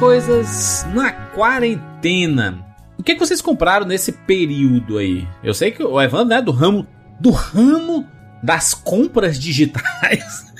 coisas na quarentena. O que, é que vocês compraram nesse período aí? Eu sei que o Evandro é do ramo do ramo das compras digitais.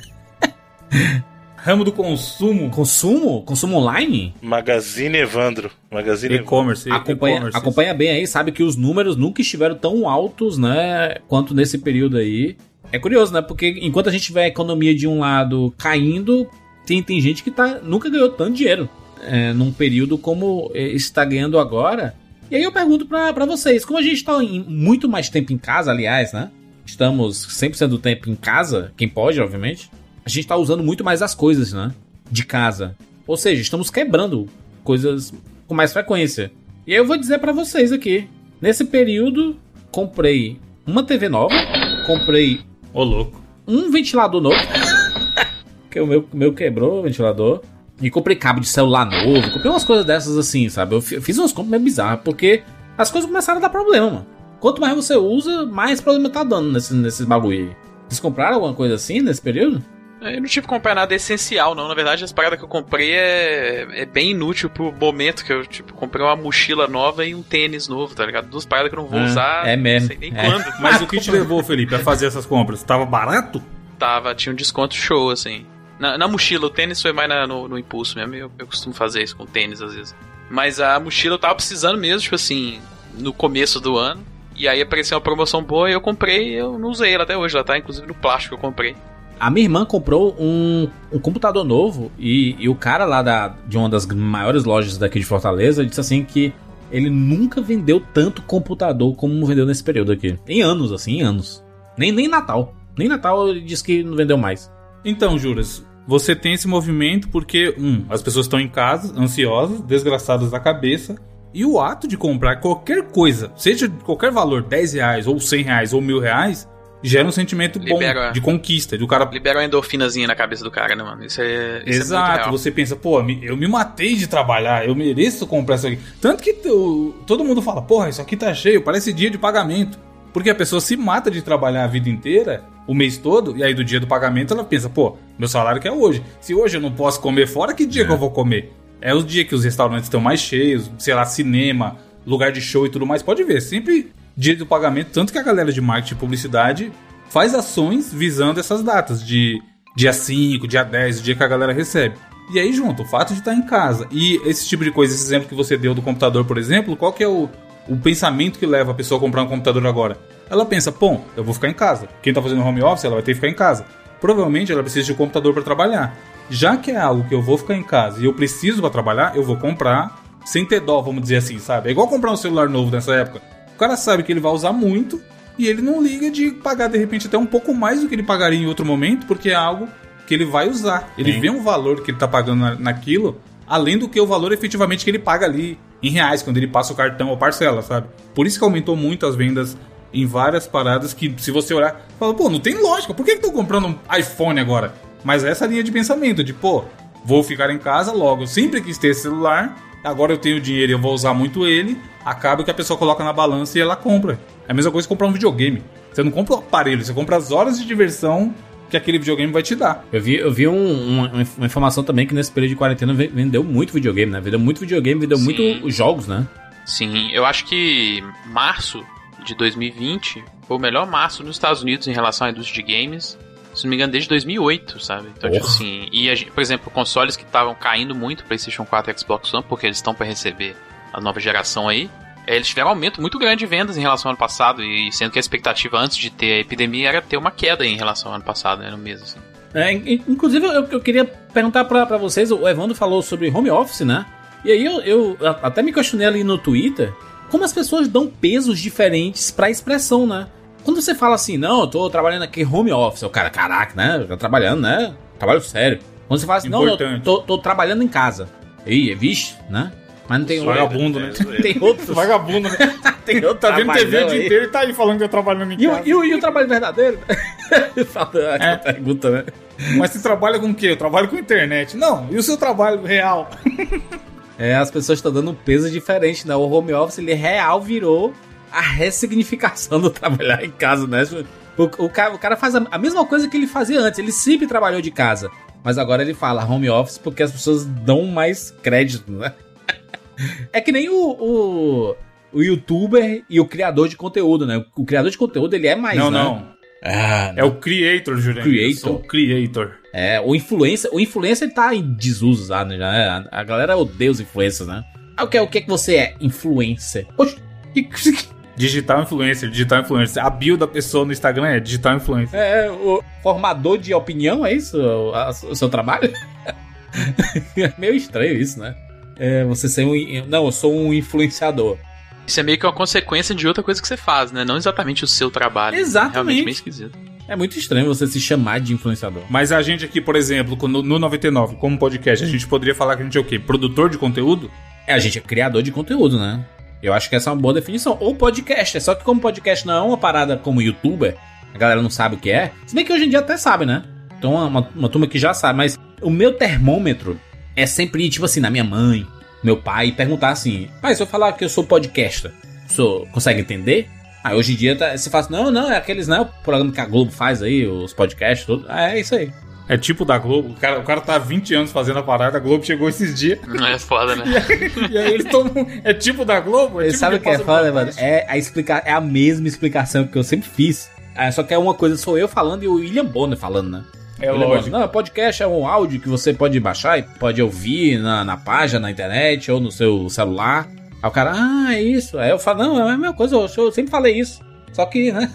Ramo do consumo. Consumo? Consumo online? Magazine Evandro. Magazine E-commerce. Acompanha, acompanha bem aí, sabe que os números nunca estiveram tão altos, né? Quanto nesse período aí. É curioso, né? Porque enquanto a gente vê a economia de um lado caindo, tem, tem gente que tá, nunca ganhou tanto dinheiro. É, num período como está ganhando agora. E aí eu pergunto para vocês, como a gente tá em muito mais tempo em casa, aliás, né? Estamos 100% do tempo em casa, quem pode, obviamente. A gente tá usando muito mais as coisas, né? De casa. Ou seja, estamos quebrando coisas com mais frequência. E aí eu vou dizer para vocês aqui. Nesse período, comprei uma TV nova, comprei. Ô, louco. Um ventilador novo. que o meu, meu quebrou o ventilador. E comprei cabo de celular novo, comprei umas coisas dessas assim, sabe? Eu fiz umas compras meio bizarras, porque as coisas começaram a dar problema, mano. Quanto mais você usa, mais problema tá dando nesses, nesses bagulho aí. Vocês compraram alguma coisa assim nesse período? Eu não tive que comprar nada essencial, não. Na verdade, as paradas que eu comprei é, é bem inútil pro momento que eu, tipo, comprei uma mochila nova e um tênis novo, tá ligado? Duas paradas que eu não vou ah, usar. É mesmo. Não sei nem é. quando. Mas o que te levou, Felipe, a fazer essas compras? Tava barato? Tava, tinha um desconto show, assim. Na, na mochila, o tênis foi mais na, no, no, impulso mesmo. Eu, eu costumo fazer isso com tênis às vezes. Mas a mochila eu tava precisando mesmo, tipo assim, no começo do ano. E aí apareceu uma promoção boa e eu comprei eu não usei ela até hoje. Ela tá inclusive no plástico que eu comprei. A minha irmã comprou um, um computador novo e, e, o cara lá da, de uma das maiores lojas daqui de Fortaleza disse assim que ele nunca vendeu tanto computador como vendeu nesse período aqui. Em anos, assim, em anos. Nem, nem Natal. Nem Natal ele disse que não vendeu mais. Então, Juras, você tem esse movimento porque, um, as pessoas estão em casa, ansiosas, desgraçadas da cabeça, e o ato de comprar qualquer coisa, seja de qualquer valor, 10 reais, ou 100 reais, ou mil reais, gera um sentimento libera, bom de conquista. Do cara... Libera uma endorfinazinha na cabeça do cara, né, mano? Isso é. Isso é Exato, é você pensa, pô, eu me matei de trabalhar, eu mereço comprar isso aqui. Tanto que todo mundo fala, porra, isso aqui tá cheio, parece dia de pagamento. Porque a pessoa se mata de trabalhar a vida inteira o mês todo, e aí do dia do pagamento ela pensa, pô, meu salário que é hoje. Se hoje eu não posso comer fora, que dia é. que eu vou comer? É o dia que os restaurantes estão mais cheios, sei lá, cinema, lugar de show e tudo mais. Pode ver, sempre dia do pagamento, tanto que a galera de marketing e publicidade faz ações visando essas datas, de dia 5, dia 10, o dia que a galera recebe. E aí, junto, o fato de estar em casa e esse tipo de coisa, esse exemplo que você deu do computador, por exemplo, qual que é o, o pensamento que leva a pessoa a comprar um computador agora? Ela pensa, bom, eu vou ficar em casa. Quem está fazendo home office, ela vai ter que ficar em casa. Provavelmente ela precisa de um computador para trabalhar. Já que é algo que eu vou ficar em casa e eu preciso para trabalhar, eu vou comprar sem ter dó, vamos dizer assim, sabe? É igual comprar um celular novo nessa época. O cara sabe que ele vai usar muito e ele não liga de pagar de repente até um pouco mais do que ele pagaria em outro momento, porque é algo que ele vai usar. Ele Sim. vê um valor que ele está pagando naquilo, além do que o valor efetivamente que ele paga ali em reais quando ele passa o cartão ou parcela, sabe? Por isso que aumentou muito as vendas em várias paradas que, se você olhar, fala, pô, não tem lógica, por que estou comprando um iPhone agora? Mas essa linha de pensamento, de, pô, vou ficar em casa logo, sempre quis ter celular, agora eu tenho dinheiro e eu vou usar muito ele, acaba que a pessoa coloca na balança e ela compra. É a mesma coisa que comprar um videogame. Você não compra o aparelho, você compra as horas de diversão que aquele videogame vai te dar. Eu vi, eu vi um, uma, uma, informação também que nesse período de quarentena vendeu muito videogame, né? Vendeu muito videogame, vendeu Sim. muito jogos, né? Sim, eu acho que março de 2020 foi o melhor março nos Estados Unidos em relação à indústria de games. Se não me engano, desde 2008, sabe? Então, tipo assim. E, a, por exemplo, consoles que estavam caindo muito, PlayStation 4 e Xbox One, porque eles estão para receber a nova geração aí. É, eles tiveram um aumento muito grande de vendas em relação ao ano passado, e sendo que a expectativa antes de ter a epidemia era ter uma queda em relação ao ano passado, né, no mês, assim. É, inclusive, eu, eu queria perguntar para vocês, o Evandro falou sobre home office, né? E aí eu, eu até me questionei ali no Twitter como as pessoas dão pesos diferentes pra expressão, né? Quando você fala assim, não, eu tô trabalhando aqui home office, o cara, caraca, né? Tá trabalhando, né? Trabalho sério. Quando você fala assim, Importante. não, eu tô, tô, trabalhando em casa. Ih, é vixe, né? Mas não tem Vagabundo, né? tem outro. Vagabundo, né? tem outro Tá vendo TV o dia inteiro e tá aí falando que tá trabalhando em e casa. O, e, o, e o trabalho verdadeiro? é. pergunta, né? Mas você trabalha com o quê? Eu trabalho com internet. Não, e o seu trabalho real? É, as pessoas estão dando um peso diferente, né? O home office, ele real virou a ressignificação do trabalhar em casa, né? O, o, cara, o cara faz a, a, mesma coisa que ele fazia antes, ele sempre trabalhou de casa. Mas agora ele fala home office porque as pessoas dão mais crédito, né? É que nem o, o, o youtuber e o criador de conteúdo, né? O criador de conteúdo, ele é mais, Não, né? não. Ah, É o creator, Jurandir. Creator. Eu sou o creator. É, o influencer, o influencer tá em desuso já, né? Já, é. a, a galera odeia os influencers, né? Ah, o que, o que é que você é? Influencer. Oxe, que- que- Digital influencer, digital influencer. A bio da pessoa no Instagram é digital influencer. é o formador de opinião, é isso? O, a- o seu trabalho? é meio estranho isso, né? É, você ser um. Não, eu sou um influenciador. Isso é meio que uma consequência de outra coisa que você faz, né? Não exatamente o seu trabalho. Exatamente. Realmente meio esquisito. É muito estranho você se chamar de influenciador. Mas a gente aqui, por exemplo, no, no 99, como podcast, a gente poderia falar que a gente é o quê? Produtor de conteúdo? É, a gente é criador de conteúdo, né? Eu acho que essa é uma boa definição. Ou podcast. É só que como podcast não é uma parada como youtuber, a galera não sabe o que é. Se bem que hoje em dia até sabe, né? Então uma, uma, turma que já sabe. Mas o meu termômetro é sempre tipo assim, na minha mãe, meu pai, perguntar assim: pai, se eu falar que eu sou podcaster, o senhor consegue entender? Aí hoje em dia tá, você fala assim, não, não, é aqueles, né? O programa que a Globo faz aí, os podcasts, tudo. É isso aí. É tipo da Globo. O cara, o cara tá há 20 anos fazendo a parada, a Globo chegou esses dias. Não é foda, né? e aí eles tomam. É tipo da Globo? É tipo Sabe o que é foda, mano? É a, explica... é a mesma explicação que eu sempre fiz. É, só que é uma coisa sou eu falando e o William Bonner falando, né? É William lógico. Bonner, Não, podcast é um áudio que você pode baixar e pode ouvir na, na página, na internet ou no seu celular. Aí o cara, ah, é isso. Aí eu falo, não, é a mesma coisa, eu, eu sempre falei isso. Só que, né?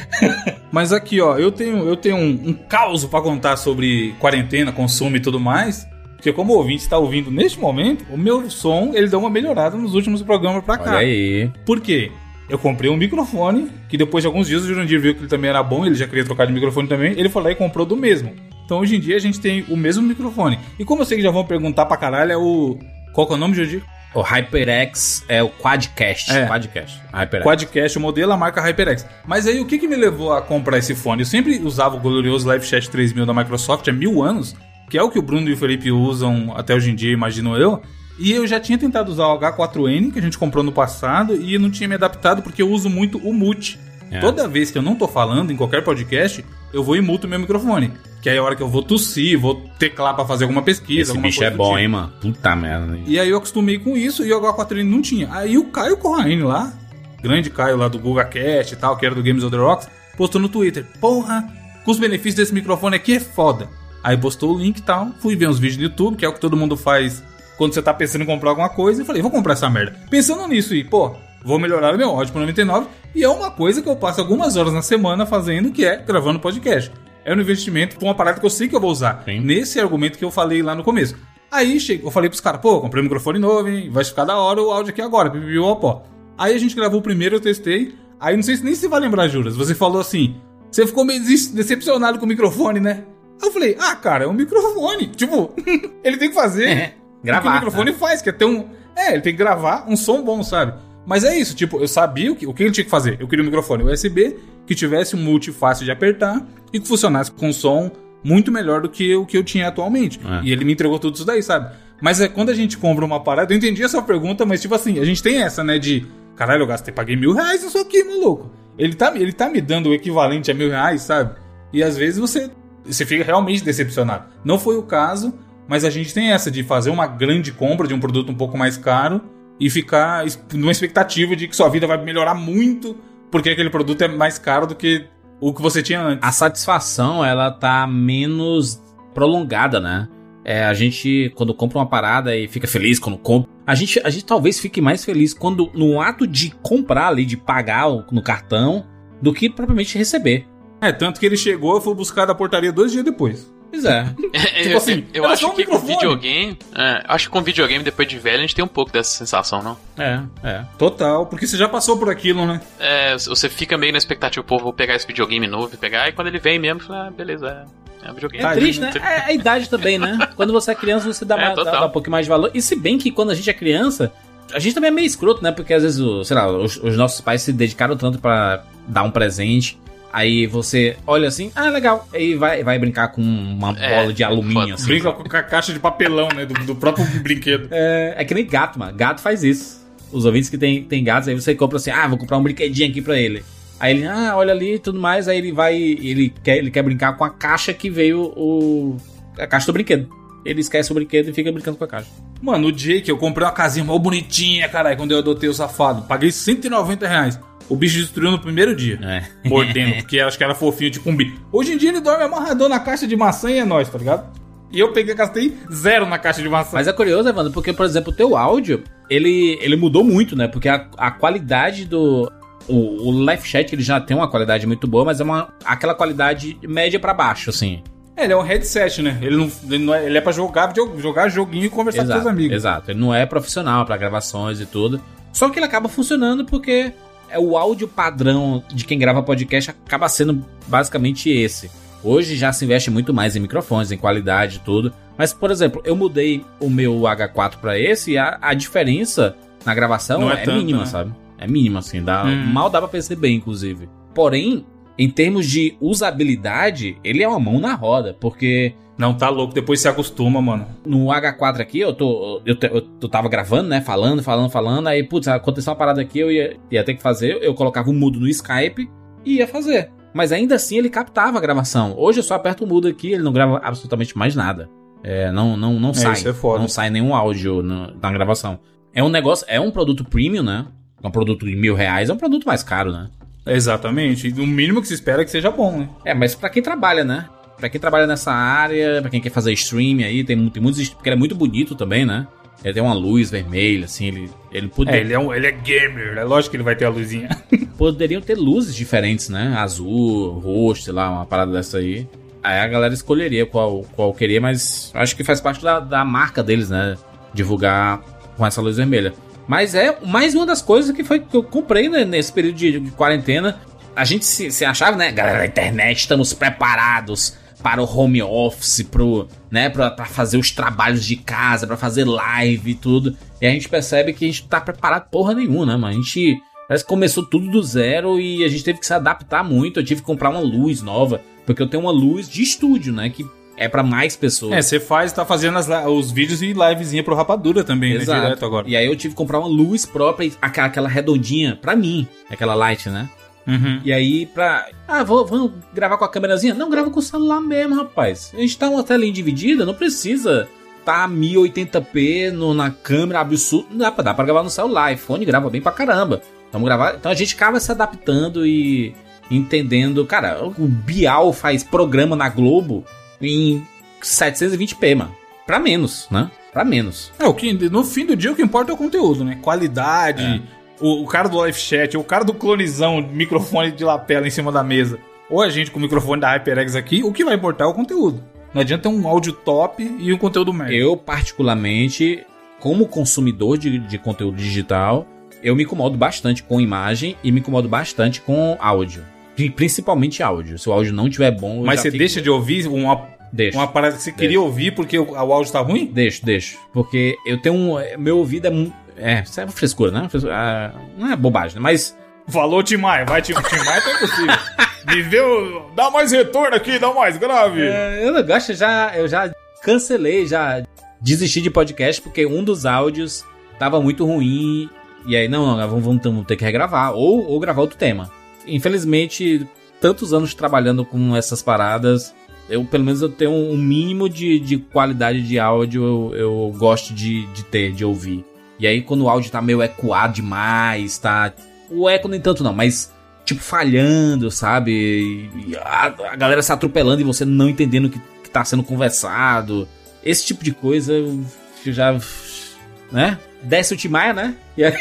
Mas aqui, ó, eu tenho, eu tenho um, um caos pra contar sobre quarentena, consumo e tudo mais. Porque como o ouvinte está ouvindo neste momento, o meu som, ele deu uma melhorada nos últimos programas pra cá. Olha aí. Por quê? Eu comprei um microfone, que depois de alguns dias o Jurandir viu que ele também era bom, ele já queria trocar de microfone também, ele foi lá e comprou do mesmo. Então hoje em dia a gente tem o mesmo microfone. E como eu sei que já vão perguntar pra caralho, é o... Qual que é o nome, Jurandir? O HyperX é o Quadcast. É. Quadcast. HyperX. Quadcast, o modelo, a marca HyperX. Mas aí o que, que me levou a comprar esse fone? Eu sempre usava o glorioso Live Chat 3000 da Microsoft há mil anos, que é o que o Bruno e o Felipe usam até hoje em dia, imagino eu. E eu já tinha tentado usar o H4N, que a gente comprou no passado, e não tinha me adaptado porque eu uso muito o mute. É. Toda vez que eu não tô falando em qualquer podcast, eu vou e muto meu microfone. Que aí é a hora que eu vou tossir, vou teclar pra fazer alguma pesquisa, Esse bicho é bom, tipo. hein, mano? Puta merda. né? E aí eu acostumei com isso e o H4N não tinha. Aí o Caio Corraine lá, grande Caio lá do GugaCast e tal, que era do Games of the Rocks, postou no Twitter: Porra, com os benefícios desse microfone aqui é foda. Aí postou o link e tal, fui ver uns vídeos no YouTube, que é o que todo mundo faz quando você tá pensando em comprar alguma coisa, e falei: Vou comprar essa merda. Pensando nisso e, pô, vou melhorar o meu áudio pro 99, e é uma coisa que eu passo algumas horas na semana fazendo, que é gravando podcast. É um investimento pra uma parada que eu sei que eu vou usar. Sim. Nesse argumento que eu falei lá no começo. Aí eu falei pros caras, pô, comprei um microfone novo, hein? Vai ficar da hora o áudio aqui agora, pó. Aí a gente gravou o primeiro, eu testei. Aí não sei se nem se vai lembrar, Juras. Você falou assim: você ficou meio decepcionado com o microfone, né? Aí eu falei, ah, cara, é um microfone. Tipo, ele tem que fazer. É, o que gravar, o microfone faz, que é ter um. É, ele tem que gravar um som bom, sabe? Mas é isso, tipo, eu sabia o que, o que ele tinha que fazer. Eu queria um microfone USB que tivesse um multi fácil de apertar e que funcionasse com som muito melhor do que o que eu tinha atualmente. É. E ele me entregou tudo isso daí, sabe? Mas é quando a gente compra uma parada, eu entendi essa pergunta, mas tipo assim, a gente tem essa, né, de caralho, eu gastei, paguei mil reais nisso aqui, maluco. Ele tá, ele tá me dando o equivalente a mil reais, sabe? E às vezes você, você fica realmente decepcionado. Não foi o caso, mas a gente tem essa de fazer uma grande compra de um produto um pouco mais caro e ficar numa expectativa de que sua vida vai melhorar muito porque aquele produto é mais caro do que o que você tinha antes. a satisfação ela tá menos prolongada, né? É, a gente, quando compra uma parada e fica feliz quando compra, a gente, a gente talvez fique mais feliz quando no ato de comprar ali, de pagar no cartão, do que propriamente receber. É, tanto que ele chegou, eu fui buscar da portaria dois dias depois. Pois é. Tipo assim, eu acho um que com microfone. videogame. É, acho que com videogame, depois de velho, a gente tem um pouco dessa sensação, não? É, é. Total, porque você já passou por aquilo, né? É, você fica meio na expectativa, pô, vou pegar esse videogame novo e pegar, e quando ele vem mesmo, fala, ah, beleza, é, é um videogame. É triste, né? É a idade também, né? Quando você é criança, você dá, É, mais- dá- dá um pouquinho mais de valor. E se bem que quando a gente é criança, a gente também é meio escroto, né? Porque às vezes, o- sei lá, os, os nossos pais se dedicaram tanto pra dar um presente. Aí você olha assim, ah, legal. Aí vai, vai brincar com uma É, bola de alumínio, assim. Brinca com a caixa de papelão, né? Do, do próprio brinquedo. É, é que nem gato, mano. Gato faz isso. Os ouvintes que tem, tem gatos, aí você compra assim, ah, vou comprar um brinquedinho aqui pra ele. Aí ele, ah, olha ali e tudo mais, aí ele vai, ele quer, ele quer brincar com a caixa que veio o... a caixa do brinquedo. Ele esquece o brinquedo e fica brincando com a caixa. Mano, o Jake, eu comprei uma casinha mal bonitinha, caralho, quando eu adotei o safado. Paguei 190 reais. O bicho destruiu no primeiro dia. É. Mordendo, porque acho que era fofinho, tipo um bicho. Hoje em dia ele dorme amarradão na caixa de maçã e é nóis, tá ligado? E eu peguei, gastei zero na caixa de maçã. Mas é curioso, Evandro, porque, por exemplo, o teu áudio, ele, ele mudou muito, né? Porque a, a qualidade do... O, o live chat, ele já tem uma qualidade muito boa, mas é uma, aquela qualidade média pra baixo, assim. É, ele é um headset, né? Ele, não, ele, não é, ele é pra jogar, jogar joguinho e conversar exato, com seus amigos. Exato, ele não é profissional pra gravações e tudo. Só que ele acaba funcionando porque é o áudio padrão de quem grava podcast acaba sendo basicamente esse. Hoje já se investe muito mais em microfones, em qualidade e tudo. Mas, por exemplo, eu mudei o meu H4 para esse e a, a, diferença na gravação é, é tanto, mínima, né? sabe? É mínima, assim. Dá, hum. Mal dá pra perceber, inclusive. Porém, em termos de usabilidade, ele é uma mão na roda, porque. Não, tá louco, depois se acostuma, mano. No H4 aqui, eu tô. Eu, eu, eu tava gravando, né? Falando, falando, falando. Aí, putz, aconteceu uma parada aqui, eu ia, ia ter que fazer. Eu colocava o mudo no Skype e ia fazer. Mas ainda assim ele captava a gravação. Hoje eu só aperto o mudo aqui, ele não grava absolutamente mais nada. É, não, não, não é, sai. É foda. Não sai nenhum áudio no, na gravação. É um negócio, é um produto premium, né? É um produto de mil reais, é um produto mais caro, né? Exatamente. O mínimo que se espera é que seja bom, né? É, mas para quem trabalha, né? Pra quem trabalha nessa área, para quem quer fazer stream aí, tem, tem muitos. Porque ele é muito bonito também, né? Ele tem uma luz vermelha, assim, ele, ele poderia... É, ele é, um, ele é gamer, é lógico que ele vai ter a luzinha. Poderiam ter luzes diferentes, né? Azul, roxo, sei lá, uma parada dessa aí. Aí a galera escolheria qual, qual queria, mas acho que faz parte da, da marca deles, né? Divulgar com essa luz vermelha. Mas é mais uma das coisas que foi que eu comprei né, nesse período de, de, quarentena. A gente se, se achava, né? Galera da internet, estamos preparados para o home office, pro, né, pra, pra fazer os trabalhos de casa, para fazer live e tudo. E a gente percebe que a gente tá preparado porra nenhuma, né, mano? A gente parece que começou tudo do zero e a gente teve que se adaptar muito. Eu tive que comprar uma luz nova, porque eu tenho uma luz de estúdio, né, que é para mais pessoas. É, você faz, tá fazendo as, os vídeos e livezinha pro Rapadura também, né, Exato. né, direto agora. E aí eu tive que comprar uma luz própria, aquela, aquela redondinha, pra mim, aquela light, né? Uhum. E aí, pra. Ah, vou, vamos gravar com a câmerazinha? Não, grava com o celular mesmo, rapaz. A gente tá uma telinha dividida, não precisa tá 1080p no, na câmera absurdo. Não dá pra, dá pra gravar no celular. iPhone grava bem pra caramba. Vamos gravar. Então a gente acaba se adaptando e entendendo. Cara, o Bial faz programa na Globo em 720p, mano. Pra menos, né? Pra menos. É, o que no fim do dia o que importa é o conteúdo, né? Qualidade. É o, o cara do live chat, o cara do clonizão, microfone de lapela em cima da mesa, ou a gente com o microfone da HyperX aqui, o que vai importar é o conteúdo. Não adianta ter um áudio top e um conteúdo médio. Eu, particularmente, como consumidor de, de conteúdo digital, eu me incomodo bastante com imagem e me incomodo bastante com áudio. Principalmente áudio. Se o áudio não estiver bom. Mas você fico... deixa de ouvir uma, deixo, uma parada que você deixo. queria ouvir porque o, o áudio está ruim? Deixo, deixo. Porque eu tenho um. Meu ouvido é é, isso é frescura, né? Ah, não é bobagem, né? Mas. Falou Tim Maia, vai Tim, Tim Maia, tá impossível. Me deu. Dá mais retorno aqui, dá mais grave. É, eu não gosto, já, eu já cancelei, já desisti de podcast porque um dos áudios tava muito ruim. E aí, não, não vamos, vamos ter que regravar ou, ou gravar outro tema. Infelizmente, tantos anos trabalhando com essas paradas, eu pelo menos eu tenho um mínimo de, de qualidade de áudio eu, eu gosto de, de ter, de ouvir. E aí, quando o áudio tá meio ecoado demais, tá. O eco nem tanto não, mas tipo falhando, sabe? A, a, galera se atropelando e você não entendendo o que, que tá sendo conversado. Esse tipo de coisa já. né? Desce o Timaya, né? E aí...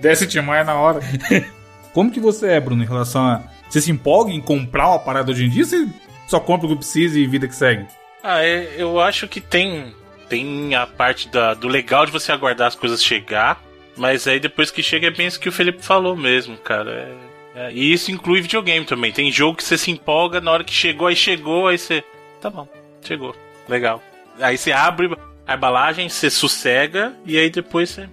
Desce o Timaya na hora. Como que você é, Bruno, em relação a. Você se empolga em comprar uma parada hoje em dia? Você só compra o que precisa e vida que segue? Ah, é, eu acho que tem tem a parte da, do legal de você aguardar as coisas chegar, mas aí depois que chega é bem isso que o Felipe falou mesmo, cara. É, é, e isso inclui videogame também. Tem jogo que você se empolga na hora que chegou, aí chegou, aí você. Tá bom, chegou. Legal. Aí você abre a embalagem, você sossega e aí depois você.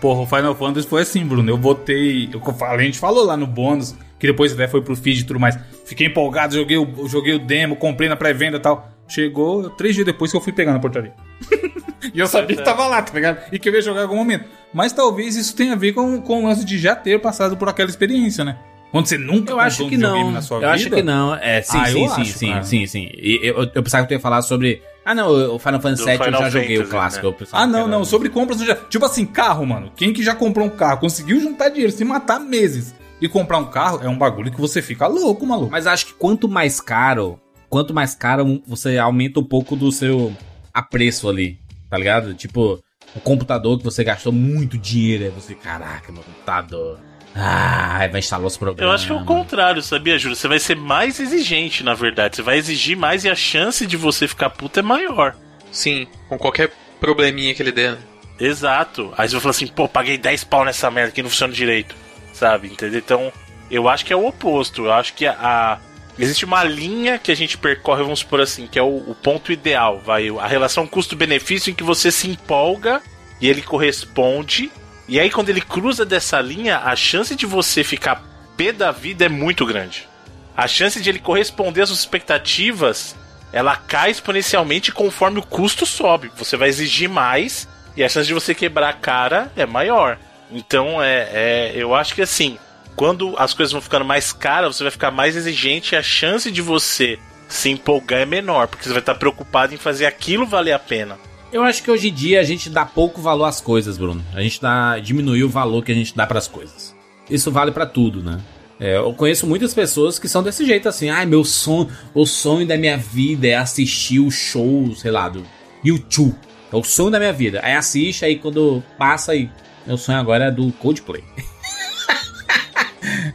Porra, o Final Fantasy foi assim, Bruno. Eu botei. Eu falei, a gente falou lá no bônus, que depois até foi pro feed e tudo mais. Fiquei empolgado, joguei o, joguei o demo, comprei na pré-venda e tal. Chegou três dias depois que eu fui pegar na portaria. e eu sabia que tava lá, tá ligado? E que eu ia jogar em algum momento. Mas talvez isso tenha a ver com, com o lance de já ter passado por aquela experiência, né? Quando você nunca eu acho um que não. na sua eu vida. Eu acho que não. É, sim, ah, sim, sim, acho, sim, sim, sim, E eu, eu pensava que tu ia falar sobre Ah, não, o Final Fantasy VII eu já joguei Fantasy, o clássico. né? Ah, não, não. Sobre compras geral. Tipo assim, carro, mano. Quem que já comprou um carro, conseguiu juntar dinheiro, se matar meses e comprar um carro, é um bagulho que você fica louco, maluco. Mas acho que quanto mais caro, quanto mais caro, você aumenta um pouco do seu apreço ali, tá ligado? Tipo, o computador que você gastou muito dinheiro, aí você, caraca, meu computador. Ah, vai instalar os programas. Eu acho que é o contrário, sabia, Júlio? Você vai ser mais exigente, na verdade. Você vai exigir mais e a chance de você ficar puto é maior. Sim, com qualquer probleminha que ele der. né? Exato. Aí você vai falar assim, pô, paguei 10 pau nessa merda que não funciona direito. Sabe? Entendeu? Então, eu acho que é o oposto. Eu acho que a. a- Existe uma linha que a gente percorre, vamos supor assim, que é o, o ponto ideal, vai. A relação custo-benefício em que você se empolga e ele corresponde. E aí, quando ele cruza dessa linha, a chance de você ficar pé da vida é muito grande. A chance de ele corresponder às suas expectativas, ela cai exponencialmente conforme o custo sobe. Você vai exigir mais e a chance de você quebrar a cara é maior. Então, é, é, eu acho que assim, quando as coisas vão ficando mais caras, você vai ficar mais exigente e a chance de você se empolgar é menor, porque você vai estar preocupado em fazer aquilo valer a pena. Eu acho que hoje em dia a gente dá pouco valor às coisas, Bruno. A gente dá, diminuiu o valor que a gente dá pras coisas. Isso vale pra tudo, né? É, eu conheço muitas pessoas que são desse jeito assim. Ai, meu sonho, o sonho da minha vida é assistir o show, sei lá, do YouTube. É o sonho da minha vida. Aí assiste, aí quando passa aí, meu sonho agora é do Coldplay.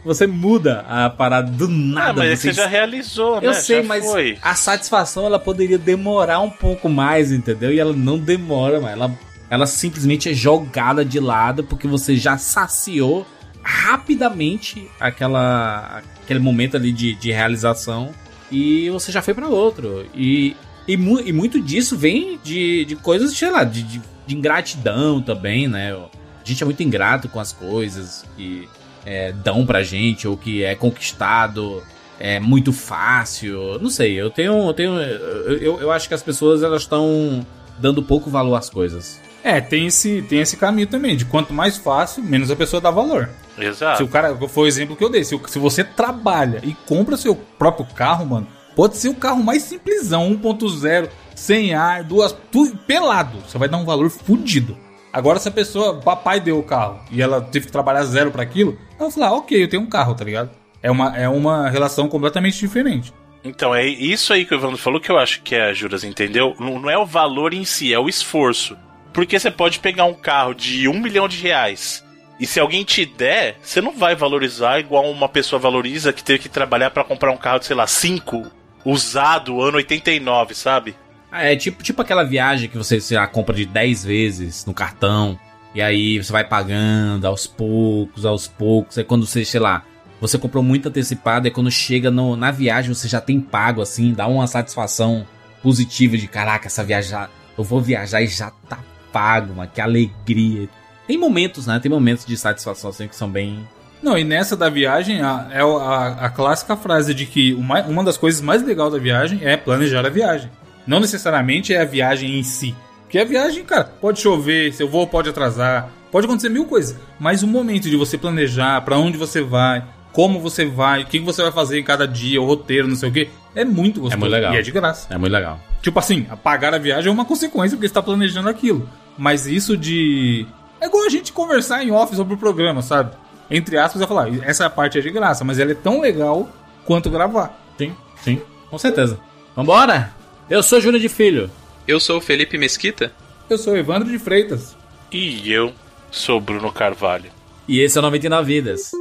Você muda a parada do Ah, nada. mas é você você já realizou, né? eu sei, Já mas foi. a satisfação ela poderia demorar um pouco mais, entendeu? E ela não demora, mas ela, ela simplesmente é jogada de lado porque você já saciou rapidamente aquela, aquele momento ali de, de realização e você já foi para outro. E, e, mu- e muito disso vem de, de coisas, sei lá, de, de, de ingratidão também, né? A gente é muito ingrato com as coisas que é, dão pra gente ou que é conquistado é muito fácil. Não sei, eu tenho. Eu, tenho, eu, eu- acho que as pessoas elas estão dando pouco valor às coisas. É, tem esse, tem esse caminho também, de quanto mais fácil, menos a pessoa dá valor. Exato. Se o cara, foi o exemplo que eu dei, se, se você trabalha e compra seu próprio carro, mano, pode ser o carro mais simplesão, 1.0, sem ar, duas, tudo pelado, você vai dar um valor fudido. Agora se a pessoa, papai deu o carro e ela teve que trabalhar zero pra aquilo, ela vai falar, ah, ok, eu tenho um carro, tá ligado? É uma, é uma relação completamente diferente. Então, é isso aí que o Evandro falou que eu acho que é, Juras, entendeu? Não, não é o valor em si, é o esforço. Porque você pode pegar um carro de um milhão de reais e se alguém te der, você não vai valorizar igual uma pessoa valoriza que teve que trabalhar pra comprar um carro de, sei lá, 5 usado, ano 89, sabe? Ah, É tipo, tipo aquela viagem que você sei lá, compra de 10 vezes no cartão. E aí você vai pagando aos poucos, aos poucos. Aí quando você, sei lá, você comprou muito antecipado, e quando chega no- na viagem você já tem pago, assim, dá uma satisfação positiva de caraca, essa viagem já, eu vou viajar e já tá pago, mano, que alegria. Tem momentos, né? Tem momentos de satisfação assim que são bem. Não, e nessa da viagem, a, é o- a, a clássica frase de que uma, uma das coisas mais legais da viagem é planejar a viagem. Não necessariamente é a viagem em si. Porque a viagem, cara, pode chover, seu voo pode atrasar, pode acontecer mil coisas. Mas o momento de você planejar pra onde você vai, como você vai, o que você vai fazer em cada dia, o roteiro, não sei o que, é muito gostoso. muito legal. E é de graça. É muito legal. Tipo assim, pagar a viagem é uma consequência porque você tá planejando aquilo. Mas isso de. É igual a gente conversar em off sobre o programa, sabe? Entre aspas, eu falar, essa parte é de graça, mas ela é tão legal quanto gravar. Sim, sim. Com certeza. Vambora? Eu sou Júlio de Filho. Eu sou o Felipe Mesquita. Eu sou o Evandro de Freitas. E eu sou Bruno Carvalho. E esse é o 99 Vidas.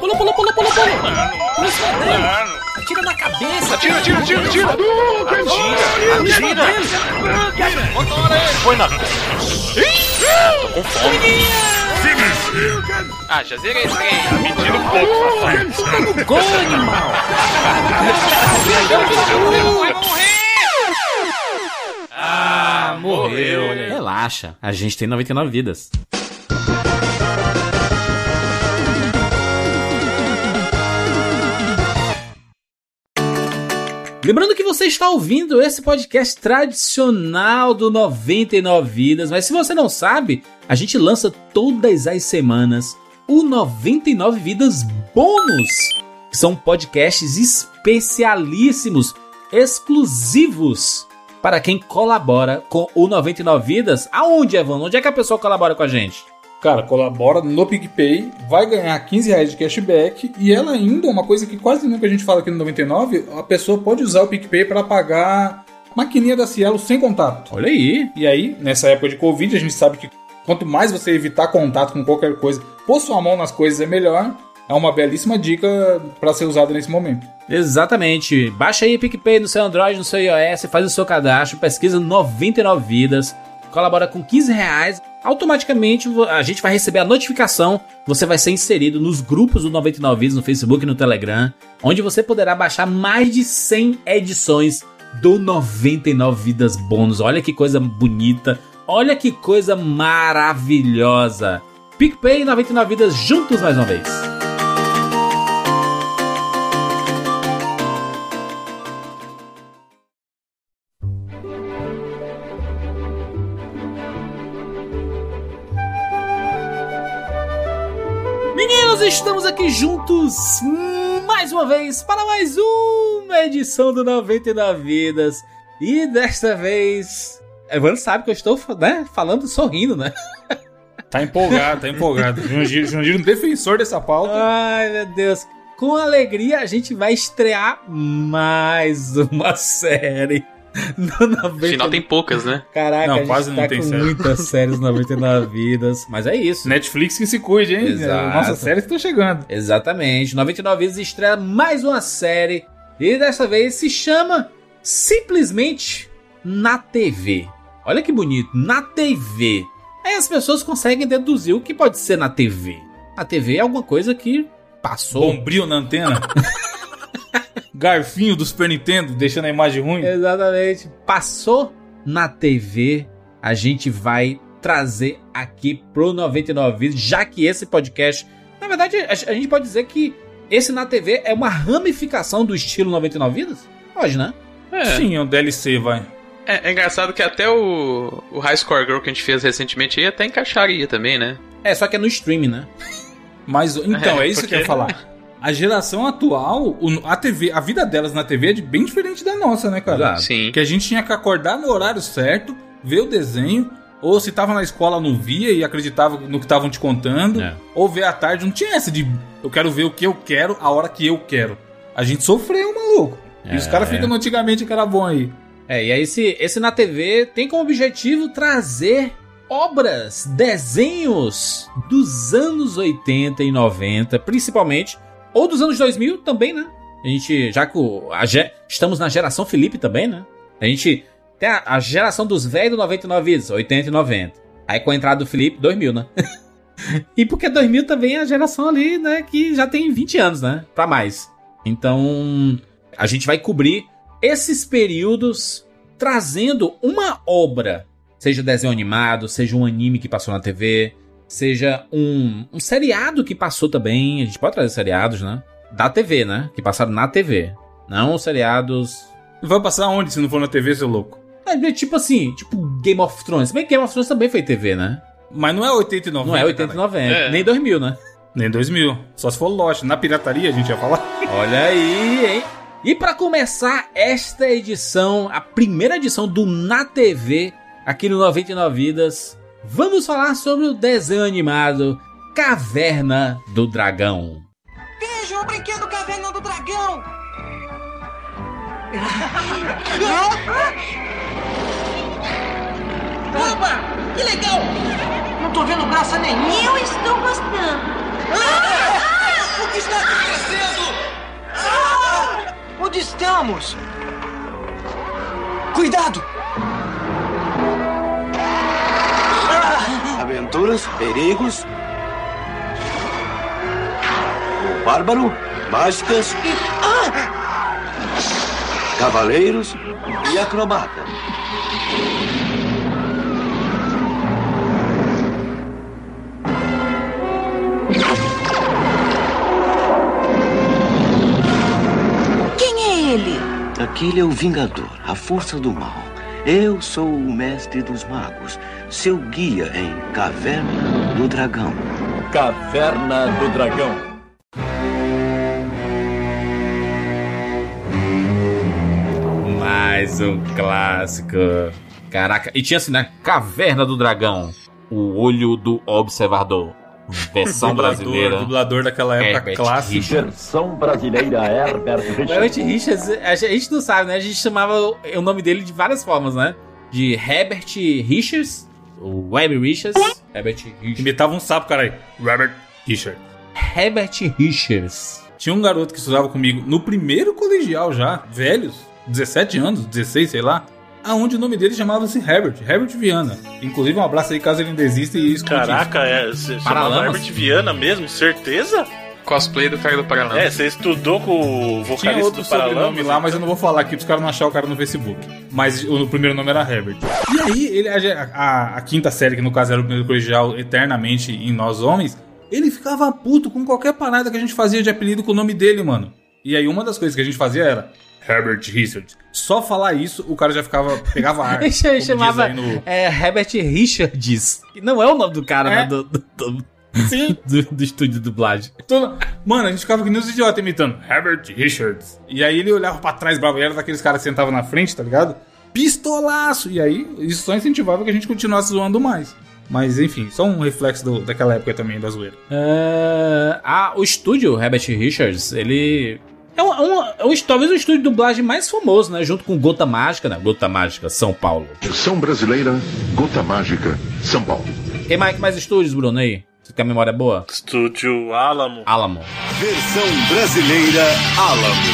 Pula, pula, pula, pula, pula. Pula em cima dele. Atira na cabeça. Atira, atira, atira, atira! Atira, atira! Põe na. Tô com fome. Ah, já zerei esse trem. Mentira um pouco, safado. Gol, animal. Vai morrer! Ah, morreu. Relaxa, a gente tem 99 vidas. Lembrando que você está ouvindo esse podcast tradicional do 99 Vidas, mas se você não sabe, a gente lança todas as semanas o 99 Vidas Bônus, que são podcasts especialíssimos, exclusivos para quem colabora com o 99 Vidas. Aonde, Evan? Onde é que a pessoa colabora com a gente? Cara, colabora no PicPay, vai ganhar 15 reais de cashback e ela ainda, uma coisa que quase nunca a gente fala aqui no 99, a pessoa pode usar o PicPay para pagar maquininha da Cielo sem contato. Olha aí. E aí, nessa época de Covid, a gente sabe que quanto mais você evitar contato com qualquer coisa, pôr sua mão nas coisas é melhor. É uma belíssima dica para ser usada nesse momento. Exatamente. Baixa aí o PicPay no seu Android, no seu iOS, faz o seu cadastro, pesquisa 99 vidas, colabora com 15 reais automaticamente a gente vai receber a notificação, você vai ser inserido nos grupos do 99 Vidas no Facebook e no Telegram, onde você poderá baixar mais de 100 edições do 99 Vidas Bônus. Olha que coisa bonita, olha que coisa maravilhosa. PicPay e 99 Vidas juntos mais uma vez. Juntos mais uma vez para mais uma edição do 99 Vidas. E desta vez, Evandro sabe que eu estou né, falando sorrindo, né? Tá empolgado, tá empolgado. Jundiro, Jundiro um defensor dessa pauta. Ai, meu Deus. Com alegria, a gente vai estrear mais uma série no 90... Final tem poucas, né? Caraca, não, quase não tá tem com série. muitas séries 99 vidas, mas é isso. Netflix que se cuide, hein? Exato. Nossa, séries estão chegando. Exatamente. 99 vidas estreia mais uma série e dessa vez se chama simplesmente Na TV. Olha que bonito, Na TV. Aí as pessoas conseguem deduzir o que pode ser na TV. A TV é alguma coisa que passou. Bombril na antena? garfinho do Super Nintendo, deixando a imagem ruim. Exatamente. Passou na TV, a gente vai trazer aqui pro 99 Vídeos, já que esse podcast, na verdade, a, gente pode dizer que esse na TV é uma ramificação do estilo 99 Vidas? Pode, né? É. Sim, é um DLC, vai. É, é, engraçado que até o, o High Score Girl que a gente fez recentemente aí até encaixaria também, né? É, só que é no stream, né? Mas, então, é, é isso que eu ia falar a geração atual, a TV, a vida delas na TV é bem diferente da nossa, né, cara? Sim. Que a gente tinha que acordar no horário certo, ver o desenho, ou se tava na escola não via e acreditava no que estavam te contando, é. ou ver à tarde, não tinha essa de eu quero ver o que eu quero, a hora que eu quero. A gente sofreu, maluco. É, e os caras é. ficam antigamente que era bom aí. É, e aí esse, esse na TV tem como objetivo trazer obras, desenhos dos anos 80 e 90, principalmente ou dos anos 2000 também, né? A gente, já que o, a, estamos na geração Felipe também, né? A gente tem a, a geração dos velhos do 99 vidas, 80 e 90. Aí com a entrada do Felipe, 2000, né? e porque 2000 também é a geração ali, né? Que já tem 20 anos, né? Pra mais. Então, a gente vai cobrir esses períodos trazendo uma obra, seja desenho animado, seja um anime que passou na TV, seja um, um seriado que passou também. A gente pode trazer seriados, né? Da TV, né? Que passaram na TV. Não seriados. Vai passar onde se não for na TV, seu louco? É, tipo assim, tipo Game of Thrones. Bem, Game of Thrones também foi TV, né? Mas não é 80 e 90. Não é 80 e 90. É. Nem 2000, né? Nem 2000. Só se for Lost. Na pirataria a gente ia falar. Olha aí, hein? E para começar esta edição, a primeira edição do Na TV, aqui no 99 Vidas, vamos falar sobre o desenho animado Caverna do Dragão. Vejam o brinquedo Caverna do Dragão! Opa! Que legal! Não tô vendo graça nenhuma! Eu estou gostando! Ah! O que está acontecendo? Ah! Onde estamos? Cuidado! Aventuras, perigos. O bárbaro, mágicas. Cavaleiros e acrobata. Quem é ele? Aquele é o Vingador, a força do mal. Eu sou o mestre dos magos, seu guia em Caverna do Dragão. Caverna do Dragão. Mais um clássico. Caraca, e tinha assim, né? Caverna do Dragão. O olho do observador. Versão Dublador, brasileira. Dublador daquela época Herbert clássica. Richards. Versão brasileira Herbert Richards. Herbert Richards, a gente não sabe, né? A gente chamava o nome dele de várias formas, né? De Herbert Richards, o Web Richards, Herbert Richards. Imitava um sapo, caralho. Robert Richard. Herbert Richards. Tinha um garoto que estudava comigo no primeiro colegial já, velhos, 17 anos, 16, sei lá, aonde o nome dele chamava-se Herbert, Herbert Viana. Inclusive, um abraço aí caso ele ainda exista e escute Caraca, é, você chamava Paralamas? Herbert Viana mesmo? Certeza? Cosplay do cara do Paraná. É, você estudou com o isso. Tinha vocalista outro do Paralamas? sobrenome lá, mas eu não vou falar aqui para os caras não acharem o cara no Facebook. Mas o, o primeiro nome era Herbert. E aí, ele, a, a- a quinta série, que no caso era o primeiro colegial eternamente em Nós Homens, ele ficava puto com qualquer parada que a gente fazia de apelido com o nome dele, mano. E aí, uma das coisas que a gente fazia era Herbert Richards. Só falar isso, o cara já ficava, pegava ar. Chamava no- é, Herbert Richards. Que não é o nome do cara, É. né? Do, do, do- Sim. do- do estúdio de dublagem. Mano, a gente ficava que nem os idiotas imitando Herbert Richards. E aí ele olhava pra trás bravo, e era daqueles caras que sentavam na frente, tá ligado? Pistolaço! E aí isso só incentivava que a gente continuasse zoando mais. Mas enfim, só um reflexo do- daquela época também da zoeira. É, ah, o estúdio Herbert Richards, ele. É, um, é, um, é um- talvez o estúdio de dublagem mais famoso, né? Junto com Gota Mágica, né? Gota Mágica, São Paulo. Versão brasileira, Gota Mágica, São Paulo. Tem mais, mais estúdios, Bruno, aí? Você tem a memória boa? Estúdio Alamo. Alamo. Versão brasileira Alamo.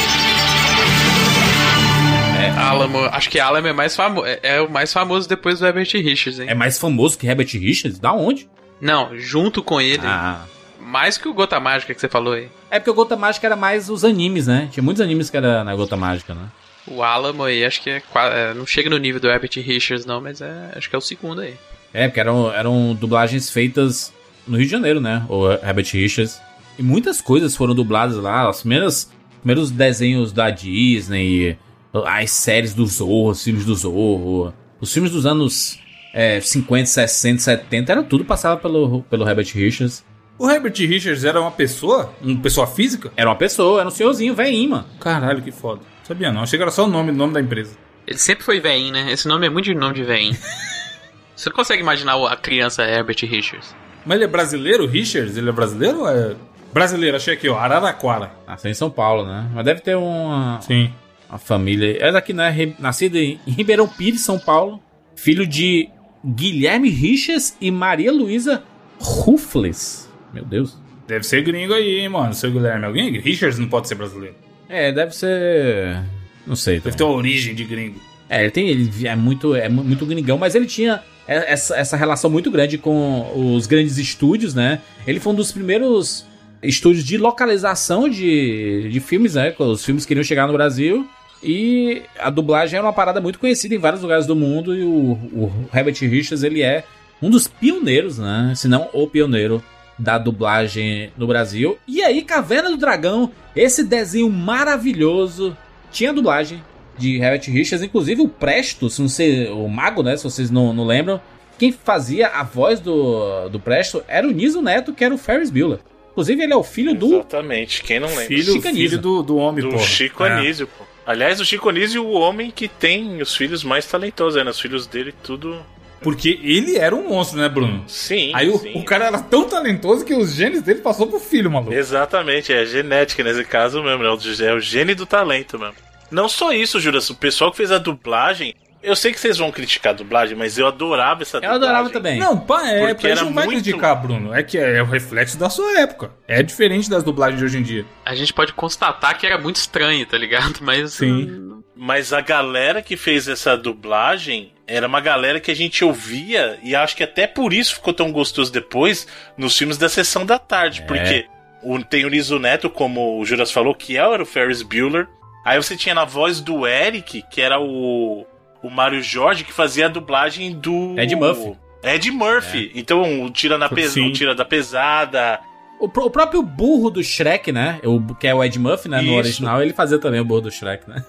Alamo, acho que Alamo é mais famoso. É, é o mais famoso depois do Herbert Richards, hein? É mais famoso que Herbert Richards? Da onde? Não, junto com ele. Ah. Mais que o Gota Mágica que você falou aí. É porque o Gota Mágica era mais os animes, né? Tinha muitos animes que era na Gota Mágica, né? O Alamo aí, acho que é, é, não chega no nível do Herbert Richards, não, mas é, acho que é o segundo aí. É, porque eram, eram dublagens feitas no Rio de Janeiro, né? O Herbert Richards. E muitas coisas foram dubladas lá. Os primeiros, primeiros desenhos da Disney, as séries do Zorro, os filmes do Zorro. Os filmes dos anos é, 50, 60, 70, era tudo passado pelo, pelo Herbert Richards. O Herbert Richards era uma pessoa? Uma pessoa física? Era uma pessoa, era um senhorzinho, velhinho, mano. Caralho, que foda. Sabia não, achei que era só o nome, o nome da empresa. Ele sempre foi veinho, né? Esse nome é muito de nome de veinho. você não consegue imaginar a criança Herbert Richards. Mas ele é brasileiro, Richards? Ele é brasileiro ou é... Brasileiro, achei aqui, ó, Araraquara. Nasceu em São Paulo, né? Mas deve ter uma, Sim. uma família. É daqui, né? Nascido em em Ribeirão Pires, São Paulo. Filho de Guilherme Richards e Maria Luísa Ruffles. Meu Deus. Deve ser gringo aí, hein, mano. Seu Guilherme, alguém? Richards não pode ser brasileiro. É, deve ser. Não sei. Deve também. ter uma origem de gringo. É, ele tem. Ele é muito, é mu- muito gringão, mas ele tinha é- essa, essa relação muito grande com os grandes estúdios, né? Ele foi um dos primeiros estúdios de localização de, de filmes, né? Os filmes queriam chegar no Brasil. E a dublagem era uma parada muito conhecida em vários lugares do mundo. E o, o Herbert Richards, ele é um dos pioneiros, né? Se não o pioneiro da dublagem no Brasil. E aí, Caverna do Dragão, esse desenho maravilhoso, tinha dublagem de Herbert Richards, inclusive o Presto, se não sei, o Mago, né? Se vocês não, não lembram, quem fazia a voz do, do Presto era o Niso Neto, que era o Ferris Bueller. Inclusive, ele é o filho do. Exatamente, quem não lembra? Filho, Chico Anísio. filho do, do homem, do porra. Chico É. Anísio, pô. Aliás, o Chico Anísio, o homem que tem os filhos mais talentosos, né? Os filhos dele, tudo. Porque ele era um monstro, né, Bruno? Sim. Aí o, sim. o cara era tão talentoso que os genes dele passou pro filho, maluco. Exatamente, é genética nesse caso mesmo, né? É o gene do talento mesmo. Não só isso, Juras, o pessoal que fez a dublagem. Eu sei que vocês vão criticar a dublagem, mas eu adorava essa Eu dublagem. adorava também. Não, pá, é, Porque era não vai muito- criticar, Bruno. É que é, é o reflexo da sua época. É diferente das dublagens de hoje em dia. A gente pode constatar que era muito estranho, tá ligado? Mas. Sim. hum, Mas a galera que fez essa dublagem era uma galera que a gente ouvia e acho que até por isso ficou tão gostoso depois nos filmes da sessão da tarde, porque o- tem o Niso Neto, como o Juras falou, que era o Ferris Bueller. Aí você tinha na voz do Eric, que era o o Mário Jorge, que fazia a dublagem do Ed Murphy. Ed Murphy. Então, o tira, na pes... O tira da pesada. O, o próprio burro do Shrek, né? O, que é o Ed Murphy, né? No Isso. original, ele fazia também o burro do Shrek, né?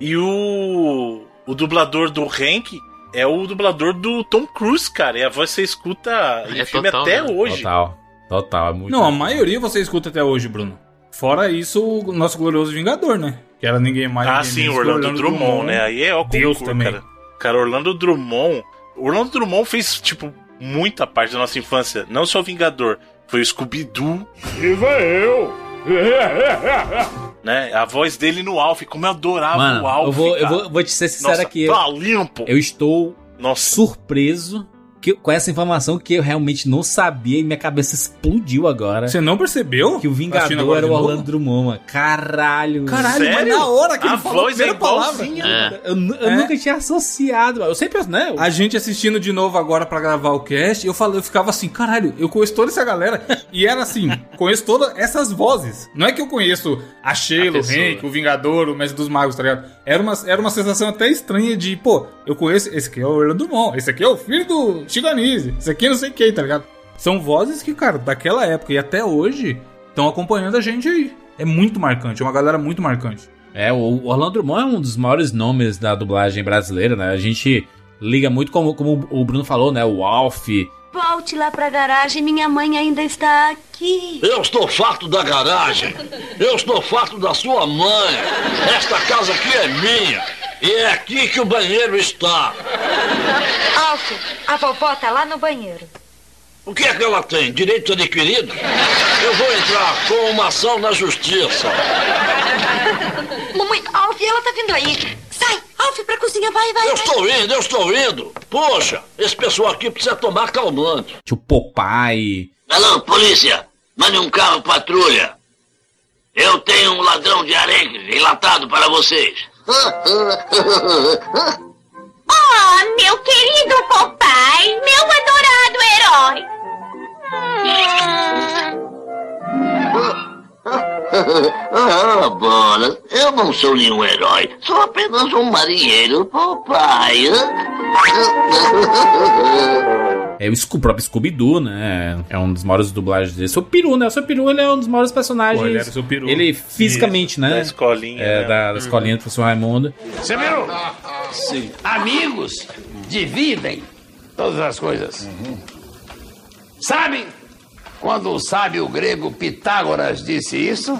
E o. O dublador do Hank é o dublador do Tom Cruise, cara. E a voz você escuta em É filme total, até né? hoje. Total. Total, é muito. Não, a maioria você escuta até hoje, Bruno. Fora isso, o nosso glorioso Vingador, né? Que era ninguém mais. Ah, ninguém sim, menos o que Orlando, Drummond, né? Aí é ó, Deus concurso, também. cara. Cara, Orlando Drummond. O Orlando Drummond fez, tipo, muita parte da nossa infância. Não só o Vingador. Foi o Scooby-Doo. Viva eu! né? A voz dele no Alf, como eu adorava Mano, o Alf. eu vou, eu vou, vou te ser sincero Nossa, aqui. Tá limpo. Eu estou Nossa. surpreso que, com essa informação que eu realmente não sabia e minha cabeça explodiu agora. Você não percebeu? Que o Vingador era o? Orlando Drummond, mano. Caralho. Caralho, mas Sério? na hora que A ele falou a é primeira palavra. É. Eu, nu- eu É. nunca tinha associado. Eu sempre, né? eu- A gente assistindo de novo agora pra gravar o cast, eu falei, eu ficava assim, caralho, eu conheço toda essa galera. E era assim, conheço todas essas vozes. Não é que eu conheço a Sheila, o. Hank, o Vingador, o Mestre dos Magos, tá ligado? Era uma, era uma sensação até estranha de, pô, eu conheço, esse aqui é o Orlando Drummond, esse aqui é o filho do Chiganese, esse aqui é não sei quem, tá ligado? São vozes que, cara, daquela época e até hoje, estão acompanhando a gente aí. É muito marcante, é uma galera muito marcante. É, o Orlando Drummond é um dos maiores nomes da dublagem brasileira, né? A gente liga muito, como, como o Bruno falou, né? O Alf. Volte lá pra garagem, minha mãe ainda está aqui. Eu estou farto da garagem. Eu estou farto da sua mãe. Esta casa aqui é minha. E é aqui que o banheiro está. Alf, a vovó tá lá no banheiro. O que é que ela tem? Direito adquirido? Eu vou entrar com uma ação na justiça. Mamãe, Alf, ela tá vindo aí. Alf, pra cozinha, vai, vai, Eu vai. estou indo, eu estou indo. Poxa, esse pessoal aqui precisa tomar calmante. Tio Popeye. Alô, polícia, mande um carro patrulha. Eu tenho um ladrão de arenque enlatado para vocês. Oh, meu querido papai, meu adorado herói. ah, bolas, eu não sou nenhum herói, sou apenas um marinheiro, papai. É o próprio Scooby-Doo, né? É um dos maiores dublagens dele. Seu Peru, né? O seu Peru, ele é um dos maiores personagens. Pô, ele era o seu peru. Ele fisicamente, né? Da escolinha. É, né? da, da escolinha do professor Raimundo. Você viu? Sim. Amigos dividem todas as coisas. Sabem quando o sábio grego Pitágoras disse isso?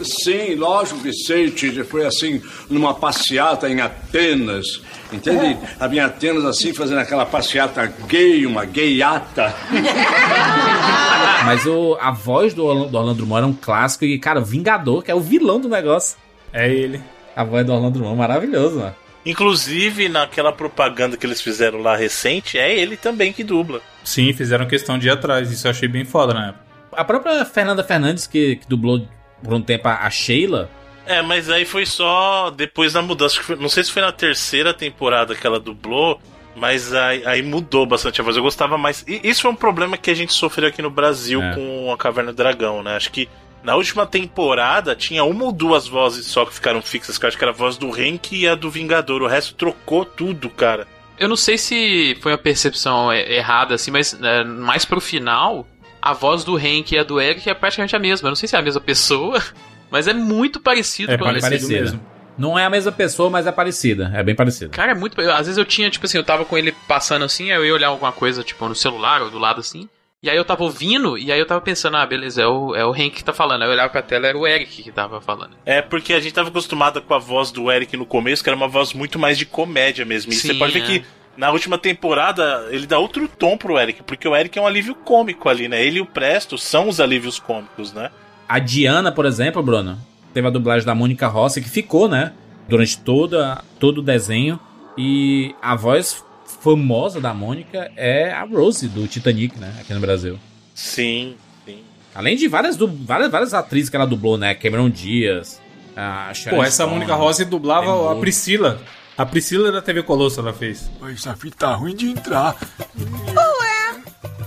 Sim, lógico que sei, Tite. Foi assim, numa passeata em Atenas. Entende? Havia em Atenas assim, fazendo aquela passeata gay, uma gayata. Mas o, a voz do Orlando, do Orlando Drummond era um clássico. E, cara, o Vingador, que é o vilão do negócio. É ele. A voz do Orlando Drummond, maravilhoso, mano. Inclusive, naquela propaganda que eles fizeram lá recente, é ele também que dubla. Sim, fizeram questão de ir atrás, isso eu achei bem foda na época. A própria Fernanda Fernandes, que, que dublou por um tempo a, Sheila, É, mas aí foi só depois da mudança. Não sei se foi na terceira temporada que ela dublou, mas aí, aí mudou bastante a voz. Eu gostava mais. E isso foi um problema que a gente sofreu aqui no Brasil É. com a Caverna do Dragão, né? Acho que na última temporada tinha uma ou duas vozes só que ficaram fixas, que eu acho que era a voz do Hank e a do Vingador. O resto trocou tudo, cara. Eu não sei se foi uma percepção errada, assim, mas é, mais pro final, a voz do Hank e a do Eric é praticamente a mesma. Eu não sei se é a mesma pessoa, mas é muito parecido. É com parecido parecida. mesmo. não é a mesma pessoa, mas é parecida. É bem parecida. Cara, é muito. às vezes eu tinha, tipo assim, eu tava com ele passando assim, aí eu ia olhar alguma coisa, tipo, no celular ou do lado assim. E aí eu tava ouvindo, e aí eu tava pensando, ah, beleza, é o, é o Hank que tá falando. Aí eu olhava pra tela, era o Eric que tava falando. É porque a gente tava acostumado com a voz do Eric no começo, que era uma voz muito mais de comédia mesmo. E Sim, você pode ver é. que na última temporada ele dá outro tom pro Eric, porque o Eric é um alívio cômico ali, né? Ele e o Presto são os alívios cômicos, né? A Diana, por exemplo, Bruno, teve a dublagem da Mônica Rossi, que ficou, né? Durante toda, todo o desenho. E a voz famosa da Mônica é a Rose, do Titanic, né? Aqui no Brasil. Sim, sim. Além de várias, du- várias, várias atrizes que ela dublou, né? Cameron Diaz, a Sharon Pô, essa Stone, Mônica Rossi dublava a Priscila. A Priscila da TV Colosso ela fez. Essa fita tá ruim de entrar. Ué,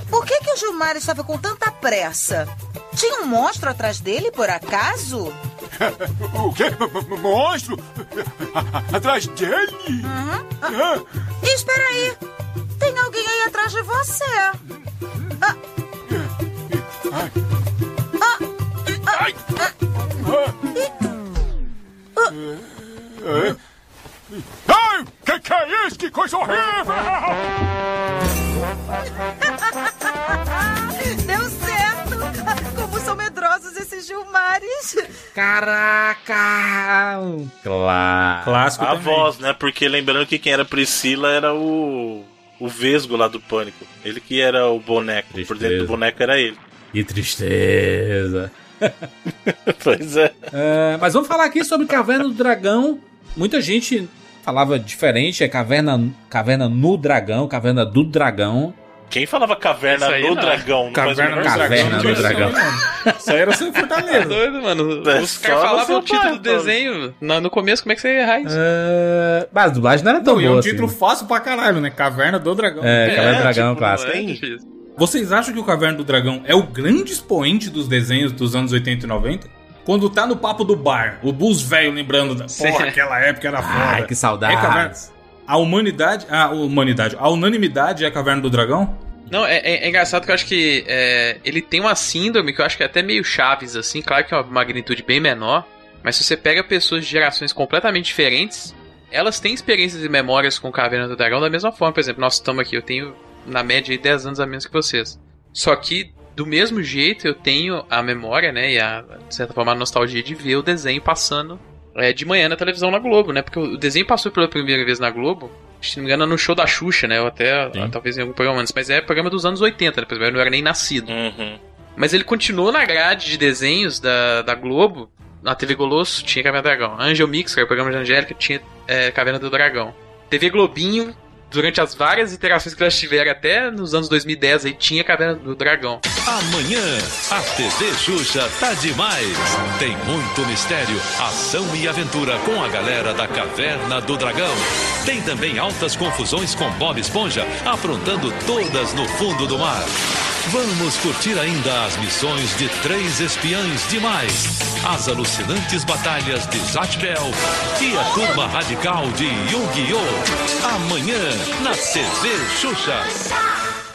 por que, que o Gilmar estava com tanta pressa? Tinha um monstro atrás dele, por acaso? O quê? Monstro? Atrás dele? Uhum. Ah. Espera aí. Tem alguém aí atrás de você. Ah. Ah. Ah. Ai. Ai. Que que é isso? Que coisa horrível! Caraca! Claro. Clássico A também. voz, né? Porque lembrando que quem era Priscila era o. O Vesgo lá do Pânico. Ele que era o boneco. Por dentro Tristeza. do boneco era ele. Que tristeza. pois é. É, mas vamos falar aqui sobre Caverna do Dragão. Muita gente falava diferente, é Caverna, caverna no Dragão, Caverna do Dragão. Quem falava caverna no não. dragão? Caverna do Caverna do Dragão. Isso aí era só em Tá Fortaleza. doido, mano. É Os caras no falavam o título pai, do desenho. Na- No começo, como é que você ia errar isso? É, mas a dublagem não era tão Não, e é boa um assim. título fácil pra caralho, né? Caverna do Dragão. É, Caverna do Dragão tipo, clássico. é difícil. Vocês acham que o Caverna do Dragão é o grande expoente dos desenhos dos anos 80 e 90? Quando tá no papo do bar, o Bus velho lembrando da Sim. porra, aquela época era foda. Ai, que saudades. É Caverna- A humanidade, a humanidade, a unanimidade é a Caverna do Dragão? Não, é, é- é engraçado que eu acho que é, ele tem uma síndrome que eu acho que é até meio Chaves, assim. Claro que é uma magnitude bem menor. Mas se você pega pessoas de gerações completamente diferentes, elas têm experiências e memórias com Caverna do Dragão da mesma forma. Por exemplo, nós estamos aqui, eu tenho na média aí 10 anos a menos que vocês. Só que, do mesmo jeito, eu tenho a memória, né, e a, de certa forma a nostalgia de ver o desenho passando é, de manhã na televisão na Globo, né? Porque o desenho passou pela primeira vez na Globo, se não me engano, no show da Xuxa, né? Ou até, Sim. talvez em algum programa antes. Mas é programa dos anos 80, né? Eu não era nem nascido. Uhum. Mas ele continuou na grade de desenhos da, da Globo. Na TV Golosso tinha Caverna do Dragão. Angel Mix, que era o programa de Angélica, tinha é, Caverna do Dragão. TV Globinho, durante as várias iterações que elas tiveram até nos anos 2010, aí tinha Caverna do Dragão. Amanhã, a TV Xuxa tá demais. Tem muito mistério, ação e aventura com a galera da Caverna do Dragão. Tem também altas confusões com Bob Esponja, aprontando todas no fundo do mar. Vamos curtir ainda as missões de três espiãs demais, as alucinantes batalhas de Zatch Bell e a turma radical de Yu-Gi-Oh! Amanhã, na TV Xuxa.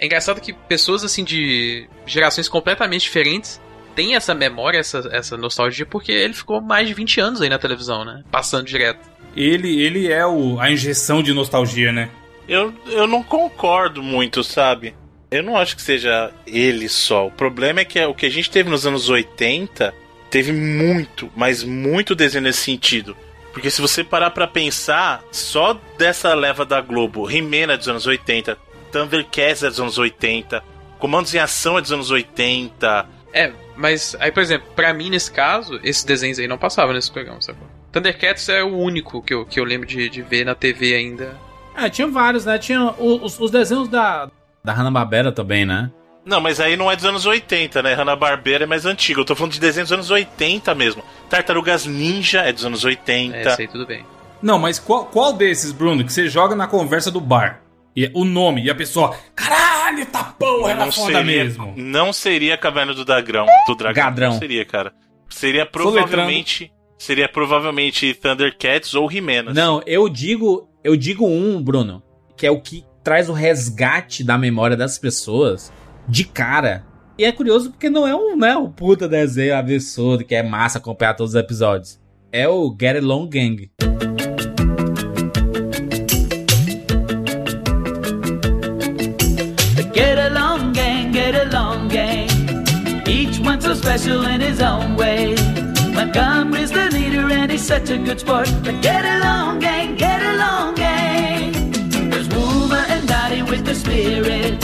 É engraçado que pessoas assim de gerações completamente diferentes têm essa memória, essa, essa nostalgia, porque ele ficou mais de 20 anos aí na televisão, né? Passando direto. Ele, ele é o, a injeção de nostalgia, né? Eu, eu não concordo muito, sabe? Eu não acho que seja ele só. O problema é que o que a gente teve nos anos 80 teve muito, mas muito desenho nesse sentido. Porque se você parar pra pensar, só dessa leva da Globo, He-Man é dos anos 80, Thundercats é dos anos 80, Comandos em Ação é dos anos 80. É, mas aí, por exemplo, pra mim nesse caso, esses desenhos aí não passavam nesse programa, sabe? Thundercats é o único que eu, que eu lembro de, de ver na TV ainda. É, tinha vários, né? Tinha os, os desenhos da, da Hanna-Barbera também, né? Não, mas aí não é dos anos 80, né? Hanna-Barbera é mais antigo. Eu tô falando de desenhos dos anos 80 mesmo. Tartarugas Ninja é dos anos 80. É, aí tudo bem. Não, mas qual, qual desses, Bruno, que você joga na conversa do bar? E, o nome e a pessoa, caralho, tá porra, era não foda seria, mesmo. Não seria Caverna do Dragão. Do dragão. Gadrão. Não seria, cara. Seria provavelmente. Seria provavelmente Thundercats ou assim. Não, eu digo, eu digo um, Bruno, que é o que traz o resgate da memória das pessoas de cara. E é curioso porque não é um, né, um puta desenho absurdo que é massa acompanhar todos os episódios. É o Get Along Gang. Get along, gang, get along, gang. Each one so special in his own way. Montgomery's the leader and he's such a good sport. But get along, gang, get along, gang. With the spirit.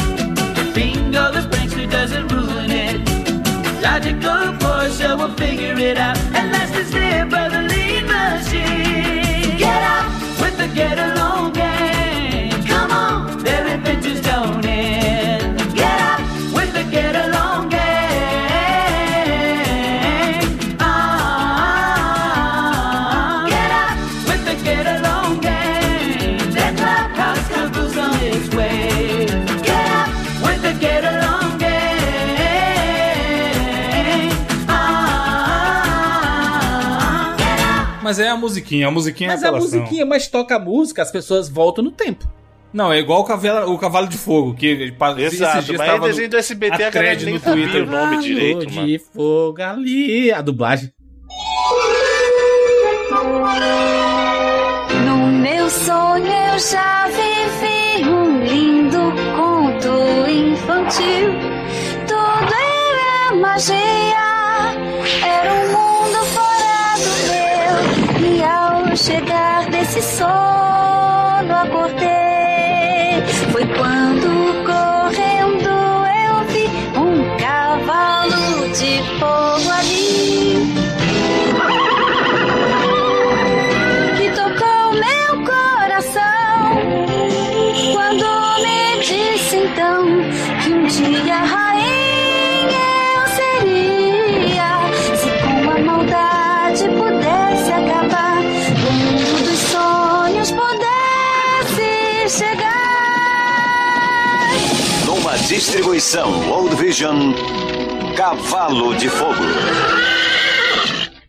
Bingo, the prankster doesn't ruin it. Logical Portia will figure it out. And last is there by the lead machine. Get up with the get along Mas é a musiquinha, a musiquinha Mas é a apelação. musiquinha, mas toca a música, as pessoas voltam no tempo. Não, é igual o cavalo, o cavalo de fogo, que Exato, mas é tava desenho do SBT, a a galera no Twitter. o nome direito, Alô mano. de fogo ali. A dublagem. Num Meu sonho eu já vivi um lindo conto infantil. Tudo era magia, era um mundo chegar desse sono acordei. Foi quando correndo eu vi um cavalo de fogo ali. que tocou meu coração quando me disse então que um dia rainha Distribuição World Vision, Cavalo de Fogo.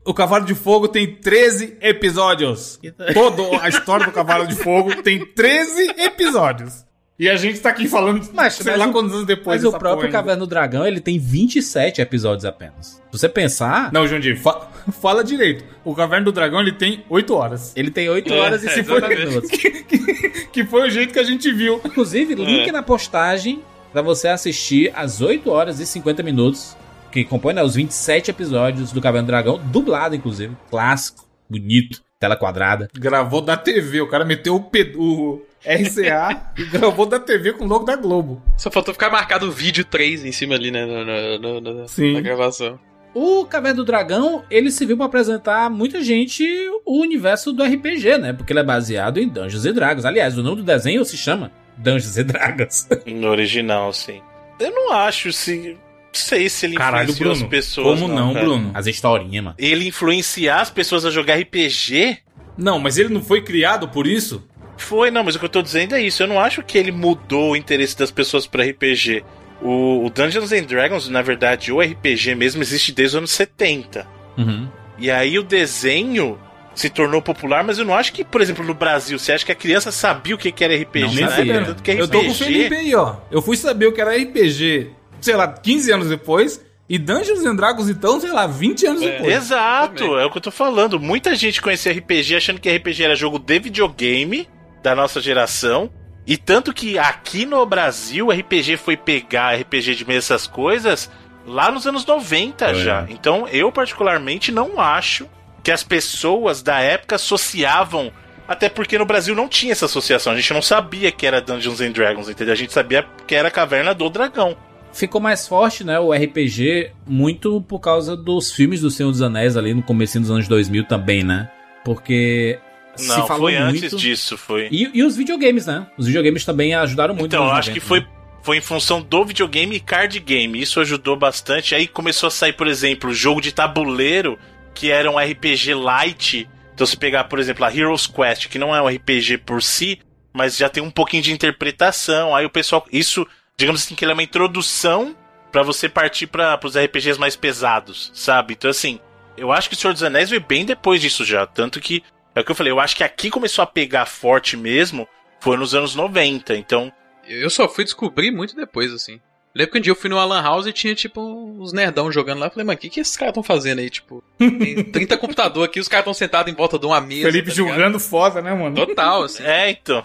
O Cavalo de Fogo tem 13 episódios. Toda a história do Cavalo de Fogo tem 13 episódios. E a gente tá aqui falando, Mas, sei mas lá o- quantos anos depois Mas o próprio. Caverna do Dragão, ele tem 27 episódios apenas. Se você pensar... Não, Jundir, fa- fala direito. O Caverna do Dragão, ele tem 8 horas. Ele tem 8 É, horas e é, 50 exatamente. minutos. Que foi o jeito que a gente viu. Inclusive, link É. na postagem pra você assistir às 8 horas e 50 minutos, que compõe né, os 27 episódios do Caverna do Dragão, dublado, inclusive. Clássico, bonito, tela quadrada. Gravou da TV, o cara meteu o, RCA e gravou da TV com o logo da Globo. Só faltou ficar marcado o vídeo 3 em cima ali, né? no- no- no- no- Sim. Na gravação. O Caverna do Dragão, ele serviu pra apresentar muita gente o universo do RPG, né? Porque ele é baseado em Dungeons and Dragons. Aliás, o nome do desenho se chama Dungeons and Dragons. No original, sim. Eu não acho se. Sei se ele Caralho, influenciou Bruno. as pessoas. Como não, cara. Bruno? As historinhas, mano. Ele influenciar as pessoas a jogar RPG? Não, mas ele não foi criado por isso? Foi, não, mas o que eu tô dizendo é isso. Eu não acho que ele mudou o interesse das pessoas pra RPG. O, o Dungeons and Dragons, na verdade, o RPG mesmo existe desde os anos 70. Uhum. E aí o desenho se tornou popular, mas eu não acho que, por exemplo, no Brasil, você acha que a criança sabia o que era RPG? Não né? sabia. Tanto que Eu tô com o Felipe aí, ó. Eu fui saber o que era RPG, sei lá, 15 anos depois. E Dungeons and Dragons, então, sei lá, 20 anos depois. Exato, é o que eu tô falando. Muita gente conhecia RPG achando que RPG era jogo de videogame da nossa geração. E tanto que aqui no Brasil, RPG foi pegar RPG de mesa, essas coisas, lá nos anos 90 É. já. Então, eu particularmente não acho que as pessoas da época associavam. Até porque no Brasil não tinha essa associação. A gente não sabia que era Dungeons and Dragons, entendeu? A gente sabia que era Caverna do Dragão. Ficou mais forte, né, o RPG, muito por causa dos filmes do Senhor dos Anéis ali no começo dos anos 2000 também, né? Porque se Não, falou foi muito... antes disso, foi. E, e os videogames, né? Os videogames também ajudaram muito. Então, eu acho que 90, foi, né? foi em função do videogame e card game. Isso ajudou bastante. Aí começou a sair, por exemplo, jogo de tabuleiro, que era um RPG light. Então, se pegar, por exemplo, a Heroes Quest, que não é um RPG por si, mas já tem um pouquinho de interpretação. Aí o pessoal. Isso, digamos assim, que ele é uma introdução pra você partir para os RPGs mais pesados, sabe? Então, assim, eu acho que o Senhor dos Anéis veio bem depois disso já. Tanto que. É o que eu falei, eu acho que aqui começou a pegar forte mesmo. Foi nos anos 90. Então, Eu só fui descobrir muito depois, assim. Lembro que um dia eu fui no Lan House e tinha, tipo, uns nerdão jogando lá. Eu falei, mano, o que, que esses caras estão fazendo aí? Tipo, tem 30 computador aqui, os caras estão sentados em volta de uma mesa. Felipe tá julgando foda, né, mano? Total, assim. É, então.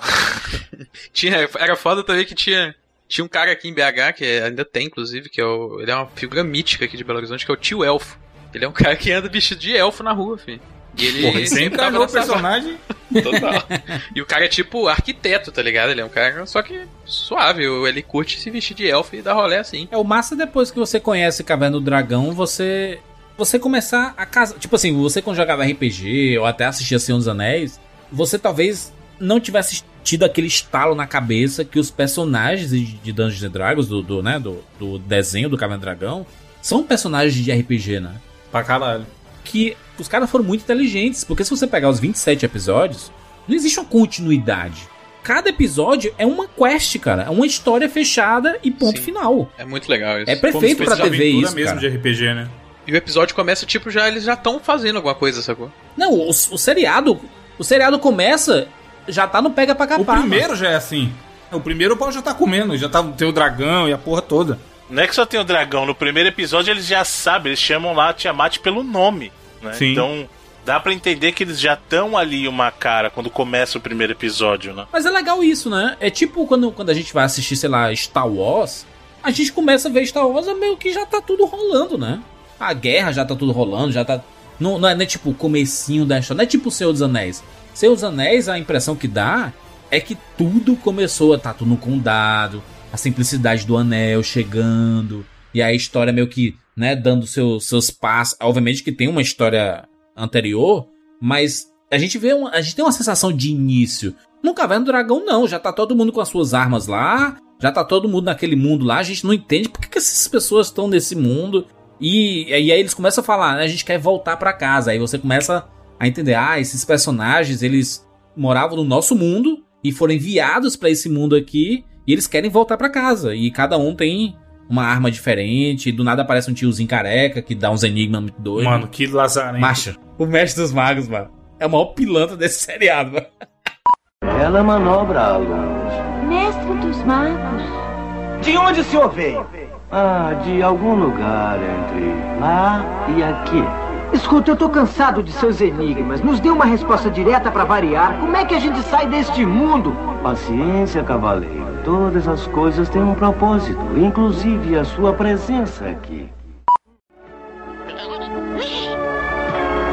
Tinha, era foda também que tinha, tinha um cara aqui em BH, que ainda tem, inclusive, que é o, ele é uma figura mítica aqui de Belo Horizonte, que é o tio Elfo. Ele é um cara que anda vestido de elfo na rua, filho. E ele Porra, tava encarnou o personagem. Total. E o cara é tipo arquiteto, tá ligado? Ele é um cara só que suave. Ele curte se vestir de elfo e dar rolé assim. É o massa depois que você conhece Caverna do Dragão, você você começar a casa, tipo assim, você quando jogava RPG ou até assistia Senhor dos Anéis, você talvez não tivesse tido aquele estalo na cabeça que os personagens de de Dungeons and Dragons do, do, né, do, do desenho do Caverna do Dragão são personagens de RPG, né? Pra caralho. Que os caras foram muito inteligentes, porque se você pegar os 27 episódios, não existe uma continuidade. Cada episódio é uma quest, cara. É uma história fechada e ponto final. É muito legal isso. É perfeito pra TV isso, mesmo cara. de RPG, né? E o episódio começa, tipo, já eles já estão fazendo alguma coisa, sacou? Não, o, o seriado. O seriado começa, já tá no pega pra O capar. primeiro já é assim. O primeiro o pau já tá comendo, já tá, tem o dragão e a porra toda. Não é que só tem o dragão. No primeiro episódio eles já sabem, eles chamam lá a Tiamat pelo nome. Né? Sim. Então, Dá pra entender que eles já estão ali uma cara quando começa o primeiro episódio, né? Mas é legal isso, né? É tipo quando, quando a gente vai assistir, sei lá, Star Wars, a gente começa a ver Star Wars, é meio que já tá tudo rolando, né? A guerra já tá tudo rolando, já tá. Não, não, é, não é tipo o comecinho da história, não é tipo o Senhor dos Anéis. Senhor dos Anéis, a impressão que dá é que tudo começou, tá tudo no condado, a simplicidade do anel chegando, e a história meio que, né, dando seu, seus passos. Obviamente que tem uma história anterior, mas a gente vê uma, a gente tem uma sensação de início. No Caverna do Dragão não, já tá todo mundo com as suas armas lá, já tá todo mundo naquele mundo lá, a gente não entende por que, que essas pessoas estão nesse mundo. E, e aí eles começam a falar, né, a gente quer voltar para casa. Aí você começa a entender, ah, esses personagens, eles moravam no nosso mundo e foram enviados para esse mundo aqui e eles querem voltar para casa. E cada um tem uma arma diferente, do nada aparece um tiozinho careca que dá uns enigmas muito doidos. Mano, que lazarento. Macho, o mestre dos magos, mano. É o maior pilantra desse seriado, mano. Ela manobra alunos. Mestre dos magos. De onde o senhor veio? Ah, de algum lugar entre lá e aqui. Escuta, eu tô cansado de seus enigmas. Nos dê uma resposta direta para variar. Como é que a gente sai deste mundo? Paciência, cavaleiro. Todas as coisas têm um propósito, inclusive a sua presença aqui.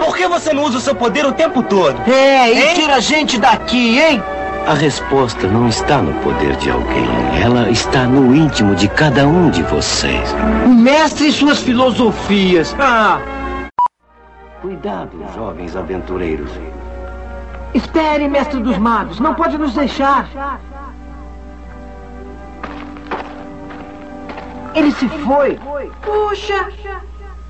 Por que você não usa o seu poder o tempo todo? É, e Hein? tira a gente daqui, hein? A resposta não está no poder de alguém, ela está no íntimo de cada um de vocês. O mestre e suas filosofias. Ah, Cuidado, jovens aventureiros. espere, mestre dos magos. Não pode nos deixar. Ele se foi. Puxa,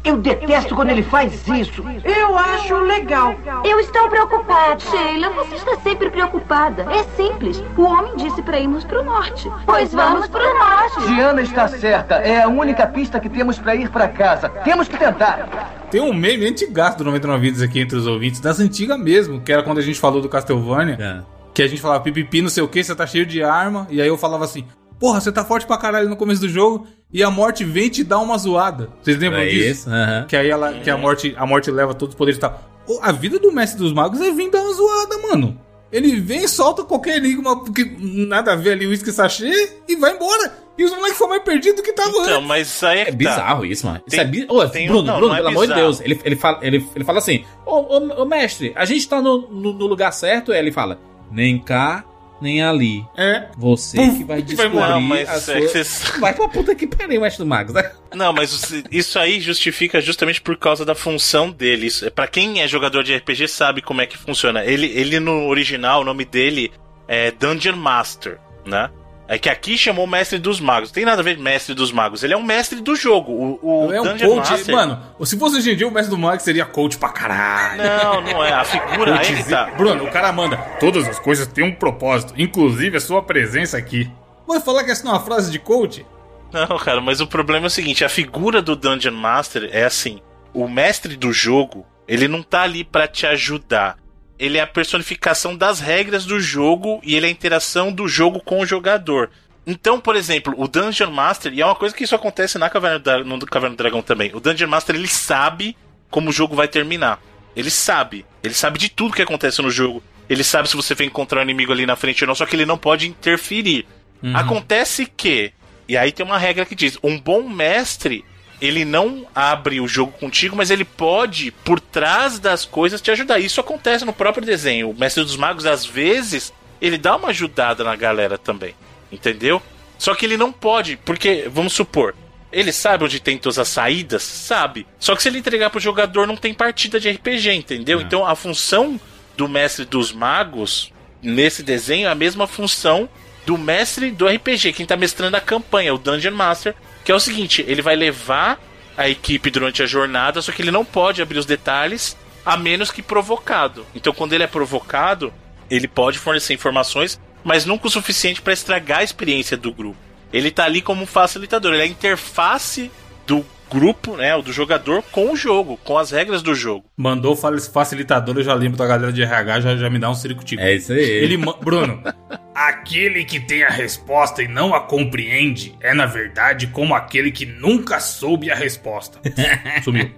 Eu detesto quando ele faz isso. eu acho legal. Eu estou preocupada. Sheila, você está sempre preocupada. É simples. O homem disse para irmos pro norte. Pois vamos pro norte. Diana está certa. É a única pista que temos para ir para casa. Temos que tentar. Tem um meme antigaço do 99 Vidas aqui entre os ouvintes, das antigas mesmo, que era quando a gente falou do Castlevania, que a gente falava pipipi, não sei o que, você tá cheio de arma, e aí eu falava assim, porra, você tá forte pra caralho no começo do jogo, e a morte vem e te dar uma zoada. Vocês lembram É disso? isso, aham. Que aí ela, que a morte, a morte leva todos os poderes e tal. A vida do Mestre dos Magos é vir dar uma zoada, mano. Ele vem e solta qualquer enigma que nada a ver ali, uísque sachê, e vai embora. E os moleques foram mais perdidos do que tava Então, antes. mas aí é, É tá. bizarro isso, mano. Isso Tem- é bi... Ô, tem- Bruno, não, Bruno, não é pelo amor de. Deus. Ele, ele, fala, ele, ele fala assim: ô, ô, ô, mestre, a gente tá no, no, no lugar certo. Aí ele fala: nem cá, nem ali. É. Você que vai descobrir Não, mas a é sua... que vocês- Vai pra puta que pariu, mestre do Magos, né? Não, mas isso aí justifica justamente por causa da função dele. Isso- Pra quem é jogador de RPG sabe como é que funciona. Ele, ele no original, o nome dele é Dungeon Master, né? É que aqui chamou Mestre dos Magos. Não tem nada a ver Mestre dos Magos. Ele é um mestre do jogo. O, o É um Dungeon coach. Master. Mano, se fosse hoje em dia, o mestre do Mago seria coach pra caralho. Não, não é. A figura aí que tá. Bruno, o cara manda. Todas as coisas têm um propósito, inclusive a sua presença aqui. Vai falar que essa não é uma frase de coach? Não, cara, mas o problema é o seguinte: a figura do Dungeon Master é assim: o mestre do jogo, ele não tá ali pra te ajudar. Ele é a personificação das regras do jogo e ele é a interação do jogo com o jogador. Então, por exemplo, o Dungeon Master, e é uma coisa que isso acontece na Caverna do, no Caverna do Dragão também. O Dungeon Master, ele sabe como o jogo vai terminar. Ele sabe. Ele sabe de tudo que acontece no jogo. Ele sabe se você vai encontrar um inimigo ali na frente ou não, só que ele não pode interferir. Acontece que, e aí tem uma regra que diz: um bom mestre, ele não abre o jogo contigo, mas ele pode, por trás das coisas, te ajudar. Isso acontece no próprio desenho. O mestre dos magos, às vezes, ele dá uma ajudada na galera também. Entendeu? Só que ele não pode, porque, vamos supor, ele sabe onde tem todas as saídas? Sabe. Só que se ele entregar pro jogador, não tem partida de RPG, entendeu? Então a função do mestre dos magos nesse desenho é a mesma função do mestre do RPG, quem tá mestrando a campanha, o Dungeon Master, que é o seguinte, ele vai levar a equipe durante a jornada, só que ele não pode abrir os detalhes a menos que provocado. Então quando ele é provocado, ele pode fornecer informações, mas nunca o suficiente para estragar a experiência do grupo. Ele tá ali como um facilitador, ele é a interface do grupo, né, o do jogador com o jogo, com as regras do jogo. Mandou fa- facilitador, eu já lembro da galera de RH, já, já me dá um circo tipo. É isso aí. Ele, Bruno, aquele que tem a resposta e não a compreende é, na verdade, como aquele que nunca soube a resposta. Sumiu.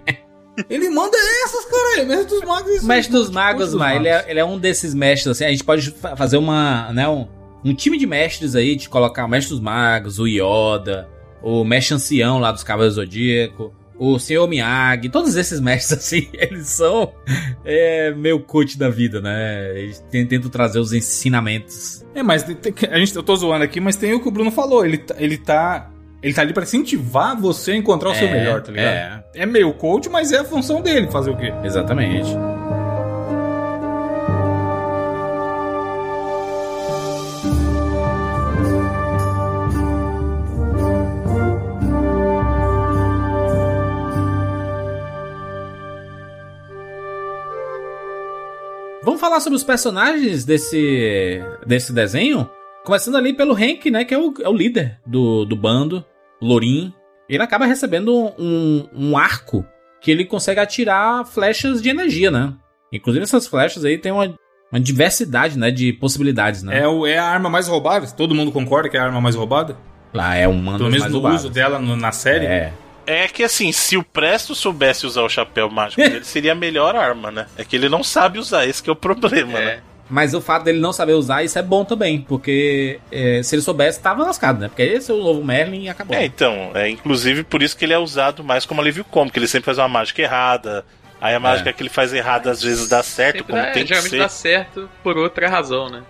Ele manda essas, cara. Mestre dos Magos. Mestre dos Magos, mas ele é, ele é um desses mestres, assim. A gente pode fa- fazer uma, né, um, um time de mestres aí, de colocar o Mestre dos Magos, o Yoda, o Mestre Ancião lá dos Cavaleiros do Zodíaco, o Senhor Miyagi, todos esses mestres, assim, eles são é, meio coach da vida, né? Eles ten- tentam trazer os ensinamentos. É, mas a gente, eu tô zoando aqui, mas tem o que o Bruno falou. Ele, tá- ele tá. Ele tá ali pra incentivar você a encontrar o seu É, melhor, tá ligado? É. meio coach, mas é a função dele fazer o quê? Exatamente. Vamos falar sobre os personagens desse, desse desenho? Começando ali pelo Hank, né? Que é o, é o líder do, do bando, Lorin. Ele acaba recebendo um, um arco que ele consegue atirar flechas de energia, né? Inclusive essas flechas aí tem uma, uma diversidade, né? De possibilidades, né? É, o, é a arma mais roubada. Todo mundo concorda que é a arma mais roubada? Lá é uma Pelo menos no uso dela no- na série. É. É que assim, se o Presto soubesse usar o chapéu mágico dele, seria a melhor arma, né? É que ele não sabe usar, esse que é o problema, né? Mas o fato dele não saber usar, isso é bom também. Porque é, se ele soubesse, tava lascado, né? Porque esse é o novo Merlin e acabou. É, então, é inclusive por isso que ele é usado mais como alívio cômico, ele sempre faz uma mágica errada. Aí a mágica que ele faz errada às vezes dá certo, Sempre como dá- tem que geralmente ser. dá certo por outra razão, né?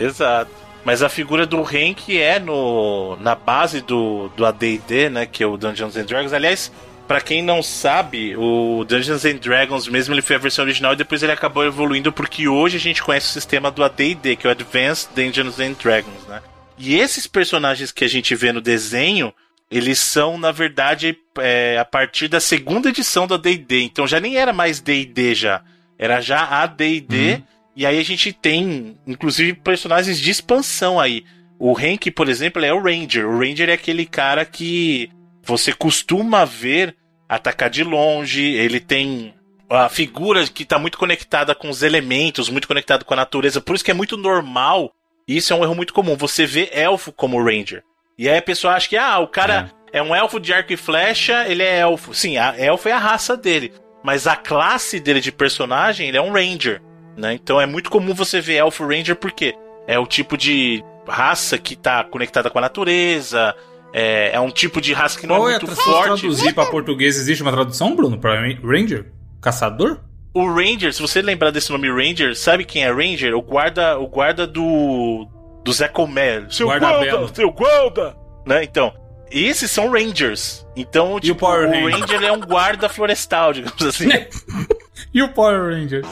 Exato. Mas a figura do Hank é no, na base do, do AD&D, né, que é o Dungeons and Dragons. Aliás, pra quem não sabe, o Dungeons and Dragons mesmo ele foi a versão original e depois ele acabou evoluindo porque hoje a gente conhece o sistema do AD&D, que é o Advanced Dungeons and Dragons, né? E esses personagens que a gente vê no desenho, eles são, na verdade, é, a partir da segunda edição do AD&D. Então já nem era mais D&D já. Era já AD&D. E aí a gente tem, inclusive, personagens de expansão aí. O Hank, por exemplo, é o Ranger. O Ranger é aquele cara que você costuma ver atacar de longe. Ele tem a figura que está muito conectada com os elementos, muito conectado com a natureza. Por isso que é muito normal. E isso é um erro muito comum. Você vê elfo como Ranger. E aí a pessoa acha que, ah, o cara é, um elfo de arco e flecha, ele é elfo. Sim, a elfo é a raça dele. Mas a classe dele de personagem, ele é um Ranger. Né? Então é muito comum você ver elfo Ranger porque é o tipo de raça que está conectada com a natureza. É, é um tipo de raça que não Qual é é muito forte. traduzir pra português? Existe uma tradução, Bruno? Pra Ranger? Caçador? O Ranger, se você lembrar desse nome Ranger, sabe quem é Ranger? O guarda, o guarda do do Zé Comé. Seu Guarda-belo. guarda, seu guarda, né? Então, esses são Rangers. Então, tipo, o, Power Ranger? Ranger é um guarda florestal, digamos assim. E o Power Ranger?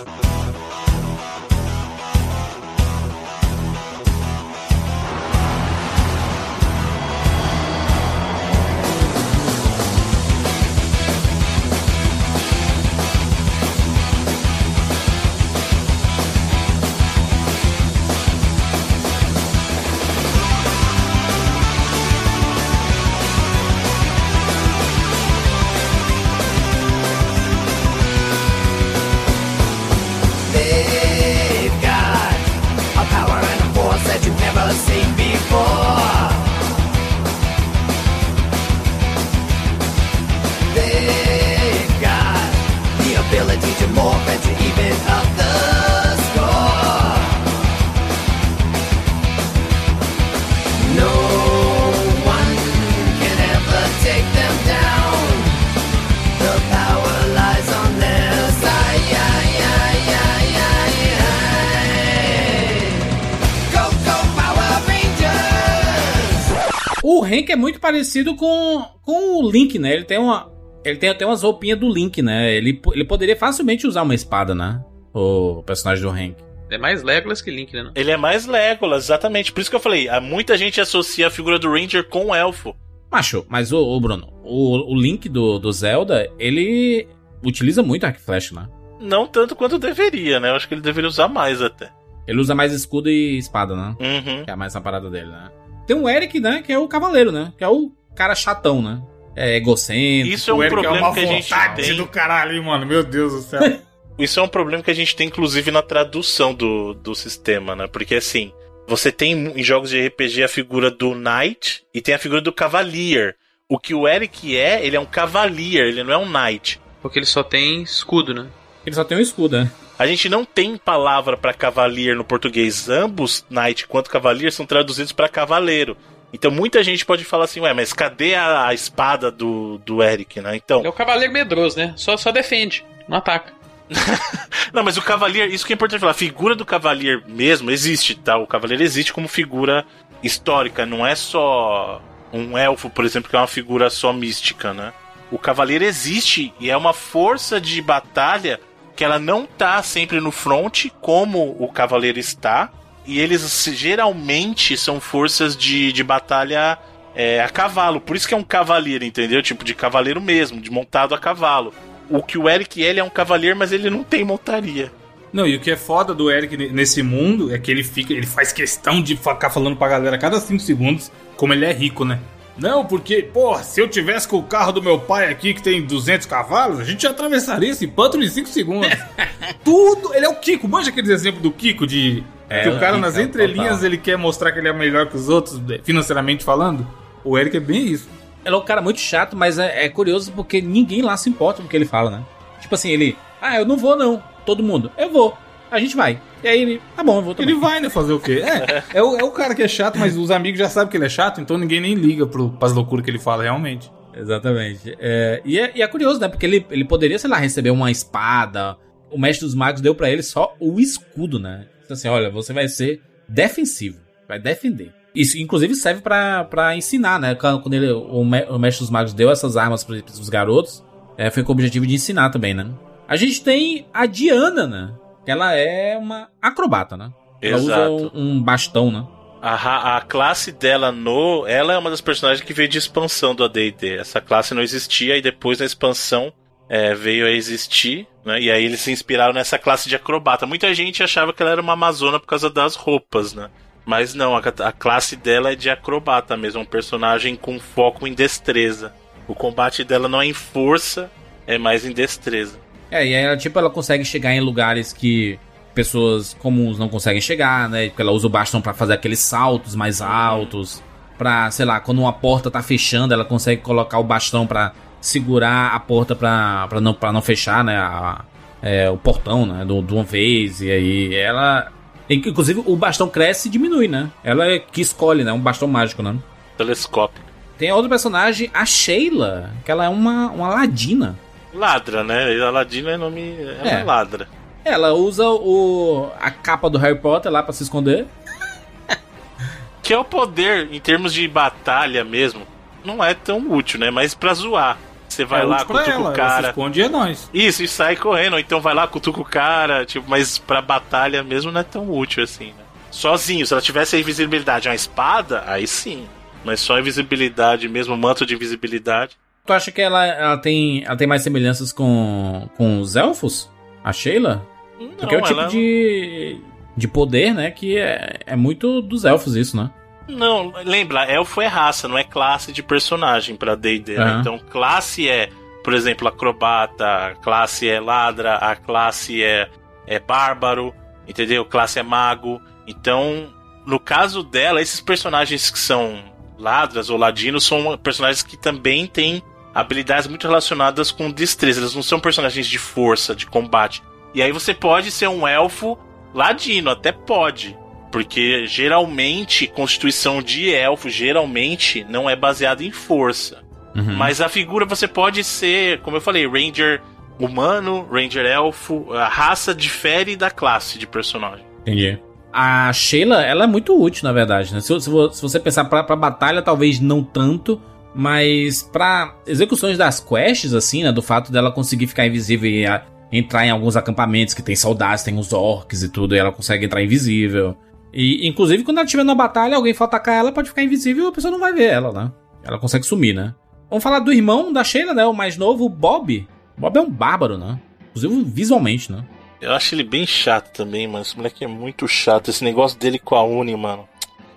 Hank é muito parecido com, com o Link, né? Ele tem uma. Ele tem até umas roupinhas do Link, né? Ele, ele poderia facilmente usar uma espada, né? O personagem do Hank. É mais Legolas que Link, né? Ele é mais Legolas, exatamente. Por isso que eu falei, há muita gente associa a figura do Ranger com o elfo. Macho, mas o, o Bruno, o, o Link do, do Zelda, ele utiliza muito arco e flecha, né? Não tanto quanto deveria, né? Eu acho que ele deveria usar mais até. Ele usa mais escudo e espada, né? Uhum. Que é mais a parada dele, né? Tem o Eric, né? Que é o cavaleiro, né? Que é o cara chatão, né? É egocêntrico. Isso é um O Eric problema é uma que a gente tem. do caralho, mano. Meu Deus do céu. Isso é um problema que a gente tem, inclusive, na tradução do, do sistema, né? Porque assim, você tem em jogos de RPG a figura do Knight e tem a figura do Cavalier. O que o Eric é, ele é um Cavalier, ele não é um Knight. Porque ele só tem escudo, né? Ele só tem um escudo, né? A gente não tem palavra para cavalier no português. Ambos, knight quanto cavalier, são traduzidos para cavaleiro. Então muita gente pode falar assim, ué, mas cadê a, a espada do, do Eric, né? Então. Ele é o cavaleiro medroso, né? Só, só defende, não ataca. não, mas o cavalier, isso que é importante falar, a figura do cavalier mesmo existe, tá? O cavaleiro existe como figura histórica, não é só um elfo, por exemplo, que é uma figura só mística, né? O cavaleiro existe e é uma força de batalha que ela não tá sempre no front como o cavaleiro está, e eles geralmente são forças de, de batalha é, a cavalo. Por isso que é um cavaleiro, entendeu? Tipo de cavaleiro mesmo, de montado a cavalo. O que o Eric ele é um cavaleiro, mas ele não tem montaria. Não, e o que é foda do Eric nesse mundo é que ele fica, ele faz questão de ficar falando pra galera a cada 5 segundos como ele é rico, né? Não, porque, porra, se eu tivesse com o carro do meu pai aqui que tem 200 cavalos, a gente já atravessaria esse pântano em 5 segundos. Tudo, ele é o Kiko. Manja aqueles exemplos do Kiko de é, que o cara nas entrelinhas total. ele quer mostrar que ele é melhor que os outros, financeiramente falando? O Eric é bem isso. Ele é um cara muito chato, mas é, é curioso porque ninguém lá se importa com o que ele fala, né? Tipo assim, ele, ah, eu não vou não. Todo mundo, eu vou. A gente vai. E aí ele, tá bom, eu vou também. Ele vai, né? Fazer o quê? É, é, o, é o cara que é chato, mas os amigos já sabem que ele é chato, então ninguém nem liga pro, pras loucuras que ele fala, realmente. Exatamente. É, e, é, e é curioso, né? Porque ele, ele poderia, sei lá, receber uma espada. O mestre dos magos deu para ele só o escudo, né? Então, assim, olha, você vai ser defensivo. Vai defender. Isso, inclusive, serve para ensinar, né? Quando ele, o, o mestre dos magos deu essas armas para os garotos, é, foi com o objetivo de ensinar também, né? A gente tem a Diana, né? Ela é uma acrobata, né? Ela Exato. usa um, bastão, né? A, a, classe dela no. Ela é uma das personagens que veio de expansão do ADD. Essa classe não existia e depois na expansão é, veio a existir. Né? E aí eles se inspiraram nessa classe de acrobata. Muita gente achava que ela era uma amazona por causa das roupas, né? Mas não, a, a classe dela é de acrobata mesmo, um personagem com foco em destreza. O combate dela não é em força, é mais em destreza. É, e aí ela, tipo, ela consegue chegar em lugares que pessoas comuns não conseguem chegar, né? Porque ela usa o bastão para fazer aqueles saltos mais altos. Pra, sei lá, quando uma porta tá fechando, ela consegue colocar o bastão para segurar a porta pra, pra, não, pra não fechar, né? A, é, o portão, né? De uma vez. E aí ela. Inclusive, o bastão cresce e diminui, né? Ela é que escolhe, né? Um bastão mágico, né? Telescópio. Tem outro personagem, a Sheila, que ela é uma, uma ladina. Ladra, né? A Ladina é nome. Ela é. é ladra. Ela usa o a capa do Harry Potter lá para se esconder. que é o poder em termos de batalha mesmo. Não é tão útil, né? Mas pra zoar. Você vai é lá, cutuca ela, o cara. Se esconde é nós. Isso, e sai correndo. Ou então vai lá, cutuca o cara. Tipo, mas pra batalha mesmo não é tão útil assim, né? Sozinho, se ela tivesse a invisibilidade, uma espada, aí sim. Mas só invisibilidade mesmo, manto de invisibilidade. Tu acha que ela, ela, tem, ela tem mais semelhanças com, com os elfos? A Sheila? Não, Porque é o tipo de, de poder, né? Que é, é muito dos elfos, isso, né? Não, lembra, elfo é raça, não é classe de personagem pra D&D, né? Então, classe é, por exemplo, acrobata, classe é ladra, a classe é, é bárbaro, entendeu? Classe é mago. Então, no caso dela, esses personagens que são ladras ou ladinos são personagens que também têm habilidades muito relacionadas com destreza. Eles não são personagens de força, de combate. E aí você pode ser um elfo ladino, até pode. Porque geralmente, constituição de elfo, geralmente, não é baseada em força. Uhum. Mas a figura você pode ser, como eu falei, Ranger humano, Ranger elfo. A raça difere da classe de personagem. Entendi. A Sheila, ela é muito útil, na verdade, né? Se, se, se você pensar pra, pra batalha, talvez não tanto mas para execuções das quests, assim, né? Do fato dela conseguir ficar invisível e entrar em alguns acampamentos que tem soldados, tem os orcs e tudo, e ela consegue entrar invisível. E, inclusive, quando ela estiver na batalha, alguém for atacar ela, pode ficar invisível e a pessoa não vai ver ela, né? Ela consegue sumir, né? Vamos falar do irmão da Sheila, né? O mais novo, o Bob. Bob é um bárbaro, né? Inclusive visualmente, né? Eu acho ele bem chato também, mano. Esse moleque é muito chato. Esse negócio dele com a Uni, mano.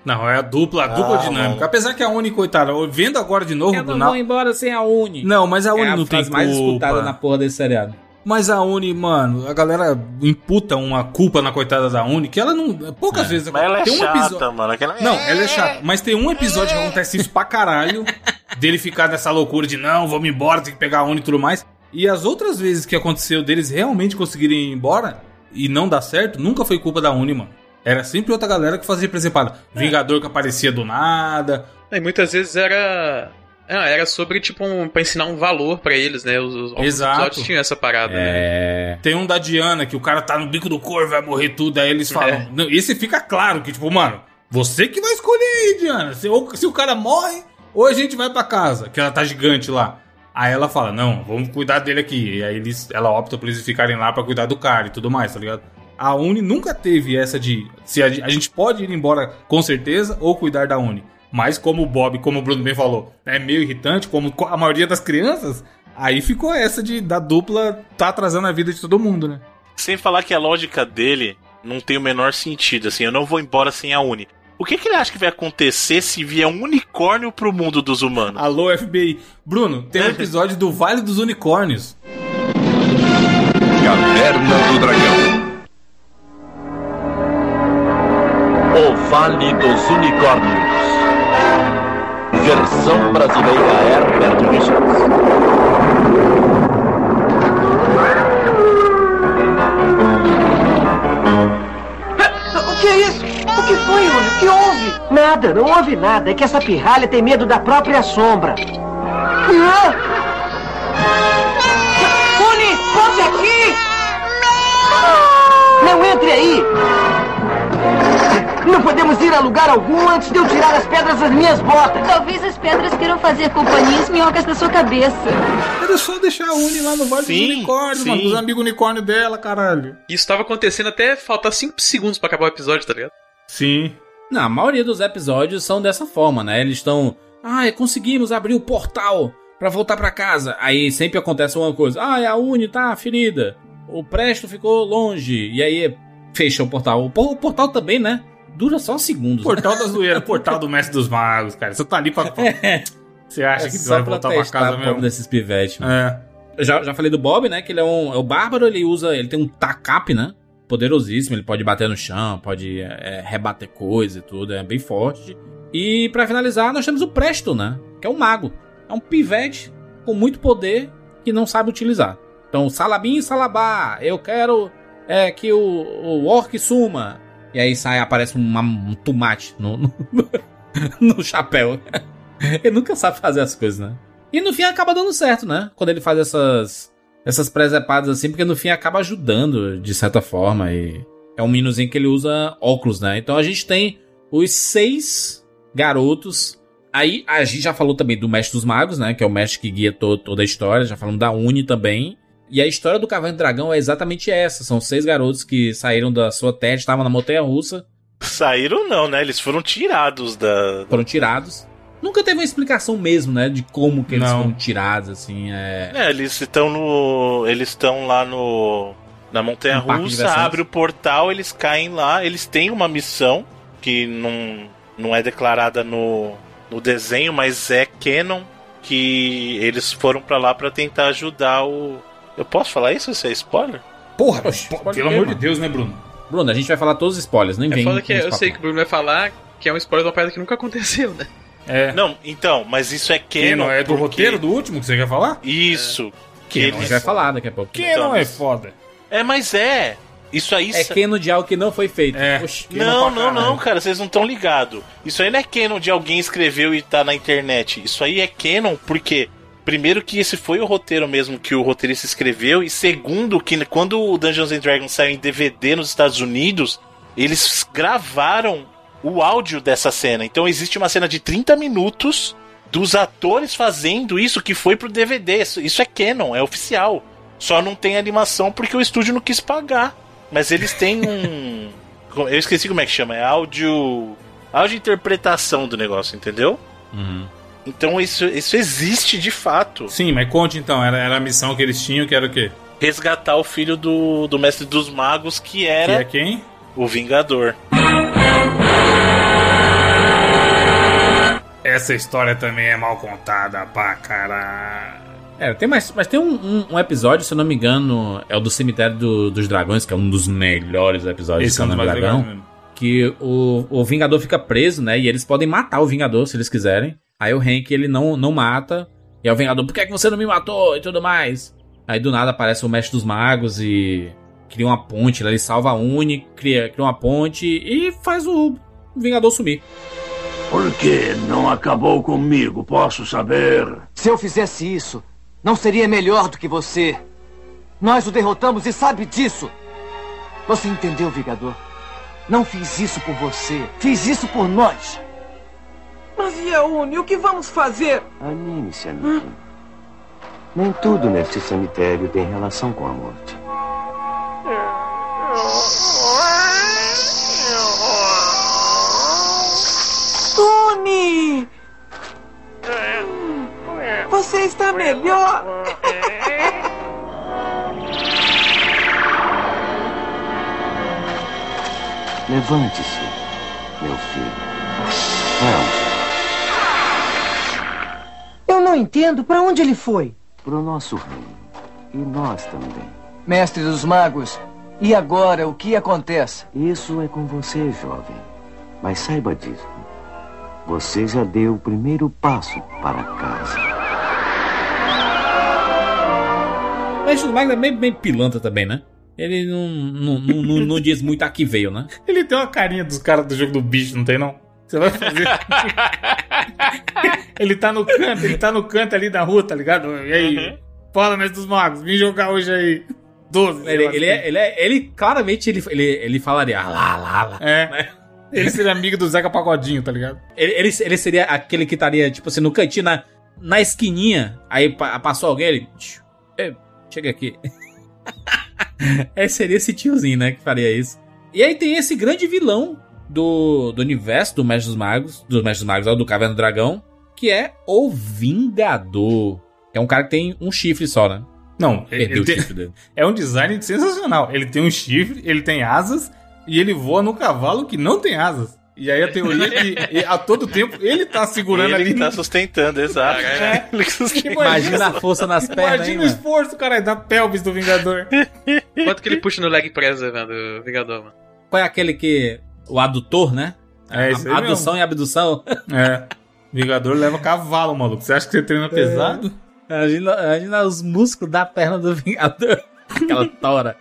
Não, é a dupla, a dupla ah, dinâmica. Mano. Apesar que a Uni, coitada, vendo agora de novo... Eu não vou embora sem a Uni. Não, mas a Uni é a não tem culpa. mais escutada na porra desse seriado. Mas a Uni, mano, a galera imputa uma culpa na coitada da Uni, que ela não. Poucas é. vezes. Mas ela é tem um chata, episódio... mano. Aquela... Não, ela é chata. Mas tem um episódio que acontece isso pra caralho. dele ficar nessa loucura de não, vamos embora, tem que pegar a Uni e tudo mais. E as outras vezes que aconteceu deles realmente conseguirem ir embora e não dar certo, nunca foi culpa da Uni, mano. Era sempre outra galera que fazia principado. É. Vingador que aparecia do nada. E muitas vezes era. Ah, era sobre, tipo, um, pra ensinar um valor pra eles, né? Os, os Exato. tinham essa parada, né? É. Tem um da Diana que o cara tá no bico do corvo, vai morrer tudo. Aí eles falam. É. Não, esse fica claro que, tipo, mano, você que vai escolher aí, Diana. Se, ou, se o cara morre, ou a gente vai pra casa, que ela tá gigante lá. Aí ela fala, não, vamos cuidar dele aqui. E aí eles, ela opta por eles ficarem lá pra cuidar do cara e tudo mais, tá ligado? A Uni nunca teve essa de. Se a, a gente pode ir embora com certeza ou cuidar da Uni. Mas como o Bob, como o Bruno bem falou, é meio irritante, como a maioria das crianças, aí ficou essa de da dupla tá atrasando a vida de todo mundo, né? Sem falar que a lógica dele não tem o menor sentido, assim, eu não vou embora sem a Uni. O que, que ele acha que vai acontecer se vier um unicórnio pro mundo dos humanos? Alô, FBI. Bruno, tem um episódio do Vale dos Unicórnios. Caverna do Dragão. O Vale dos Unicórnios. Versão brasileira Herbert Richards. O que é isso? O que foi, Uni? O que houve? Nada, não houve nada. É que essa pirralha tem medo da própria sombra. Ah! Uni, volte aqui! Não entre aí! Não podemos ir a lugar algum antes de eu tirar as pedras das minhas botas. Talvez as pedras queiram fazer companhia às minhocas da sua cabeça. Era só deixar a Uni lá no Vale Sim, dos Unicórnios, mano, dos amigos unicórnio dela, caralho. Isso tava acontecendo até faltar 5 segundos pra acabar o episódio, tá ligado? Sim. Não, a maioria dos episódios são dessa forma, né? Eles estão. Ai, conseguimos abrir o portal pra voltar pra casa. Aí sempre acontece uma coisa. Ai, a Uni tá ferida. O Presto ficou longe. E aí fecha o portal. O, por- o portal também, né? Dura só segundos. né? Portal da zoeira, portal do Mestre dos Magos, cara. Você tá ali pra. Você acha É que vai voltar pra casa mesmo? desses pivetes. mano. É. Eu já, já falei do Bob, né? Que ele é um. É o bárbaro, ele usa. Ele tem um tacap, né? Poderosíssimo. Ele pode bater no chão, pode é, rebater coisa e tudo. É bem forte. E pra finalizar, nós temos o Presto, né? Que é um mago. É um pivete com muito poder que não sabe utilizar. Então, Salabim e Salabá, eu quero é, que o, o orc suma. E aí sai, aparece uma- um tomate no, no, no chapéu. ele nunca sabe fazer as coisas, né? E no fim acaba dando certo, né? Quando ele faz essas essas presepadas assim, porque no fim acaba ajudando de certa forma. E é um meninozinho que ele usa óculos, né? Então a gente tem os seis garotos. Aí a gente já falou também do Mestre dos Magos, né? Que é o mestre que guia to- toda a história. Já falamos da Uni também. E a história do Caverna do Dragão é exatamente essa. São seis garotos que saíram da sua terra, estavam na montanha russa, Saíram não, né? Eles foram tirados da. foram tirados. Nunca teve uma explicação mesmo, né? De como que eles Não. foram tirados, assim. É... É, eles estão no. Eles estão lá no. Na Montanha Russa, abre o portal, eles caem lá, eles têm uma missão que não, não é declarada no, no desenho, mas é canon que eles foram pra lá pra tentar ajudar o. Eu posso falar isso? Isso é spoiler? Porra, pô, pode pelo ver, amor de. Deus, né, Bruno? Bruno, a gente vai falar todos os spoilers, nem É vem. foda que eu sei que o Bruno vai falar que é um spoiler de uma parada que nunca aconteceu, né? É. Não, então, mas isso é Que canon. não é do porque- roteiro do último que você quer falar? Isso. Que A eles... vai falar daqui a pouco. Que Então, não é mas- foda. É, mas é. Isso aí. É canon de algo que não foi feito. É. Não, não, não, cara, vocês não estão ligados. Isso aí não é canon de alguém escreveu e tá na internet. Isso aí é canon porque, primeiro, que esse foi o roteiro mesmo que o roteirista escreveu, e segundo, que quando o Dungeons and Dragons saiu em DVD nos Estados Unidos, eles gravaram o áudio dessa cena. Então existe uma cena de 30 minutos dos atores fazendo isso que foi pro DVD. Isso, é canon, é oficial. Só não tem animação porque o estúdio não quis pagar. Mas eles têm um. Eu esqueci como é que chama, é áudio. áudio interpretação do negócio, entendeu? Então isso, isso existe de fato. Sim, mas conte então, era, era a missão que eles tinham, que era o quê? Resgatar o filho do, do mestre dos magos, que Que era é quem? o Vingador. Essa história também é mal contada pra caralho. É, tem mais, mas tem um, um- um episódio, se eu não me engano, é o do Cemitério do- dos Dragões, que é um dos melhores episódios Esse é um Dragão. Que o, o Vingador fica preso, né? E eles podem matar o Vingador se eles quiserem. Aí o Hank ele não, não mata. E aí o Vingador, por que, é que você não me matou? E tudo mais. Aí do nada aparece o Mestre dos Magos e cria uma ponte, ele salva a Uni, cria, cria uma ponte e faz o Vingador sumir. Por que não acabou comigo? Posso saber? Se eu fizesse isso, não seria melhor do que você. Nós o derrotamos e sabe disso. Você entendeu, Vingador? Não fiz isso por você. Fiz isso por nós. Mas e a Uni? O que vamos fazer? Anime-se, amiguinho. Nem tudo neste cemitério tem relação com a morte. Uni! Você está melhor? Levante-se, meu filho. Vamos. Eu não entendo. Para onde ele foi? Para o nosso reino. E nós também. Mestre dos Magos, e agora o que acontece? Isso é com você, jovem. Mas saiba disso. Você já deu o primeiro passo para casa. O Mestre dos Magos é bem, bem pilantra também, né? Ele não, não, não, não, não diz muito a que veio, né? Ele tem uma carinha dos caras do jogo do bicho, não tem não? Você vai fazer. ele tá no canto, ele tá no canto ali da rua, tá ligado? E aí? Fala, mestre dos magos, vim jogar hoje aí. 12. Ele, ele, é, ele, é, ele claramente ele, ele, ele falaria ah, lá, lá, lá. É. Ele seria amigo do Zeca Pagodinho, tá ligado? Ele, ele, ele seria aquele que estaria, tipo assim, no cantinho, na, na esquininha. Aí pa- passou alguém, ele. "Tch, Ei, chega aqui. é, seria esse tiozinho, né, que faria isso. E aí tem esse grande vilão do, do universo do Mestre dos Magos, do Mestre dos Magos, ó, do Caverna do Dragão, que é o Vingador. É um cara que tem um chifre só, né? Não, Perdeu ele o tem- chifre dele. É um design sensacional. Ele tem um chifre, ele tem asas e ele voa no cavalo que não tem asas. E aí a teoria é que a todo tempo ele tá segurando Ele ali. que tá sustentando, exato. Ele que sustenta. Imagina a força nas pernas, Imagina hein, o esforço, cara, da pelvis do Vingador. Quanto que ele puxa no leg press, né, do Vingador, mano? Qual é aquele que. O adutor, né? É, isso aí Adução e abdução. É. Vingador leva cavalo, maluco. Você acha que você treina pesado? Imagina, imagina os músculos da perna do Vingador. Aquela tora.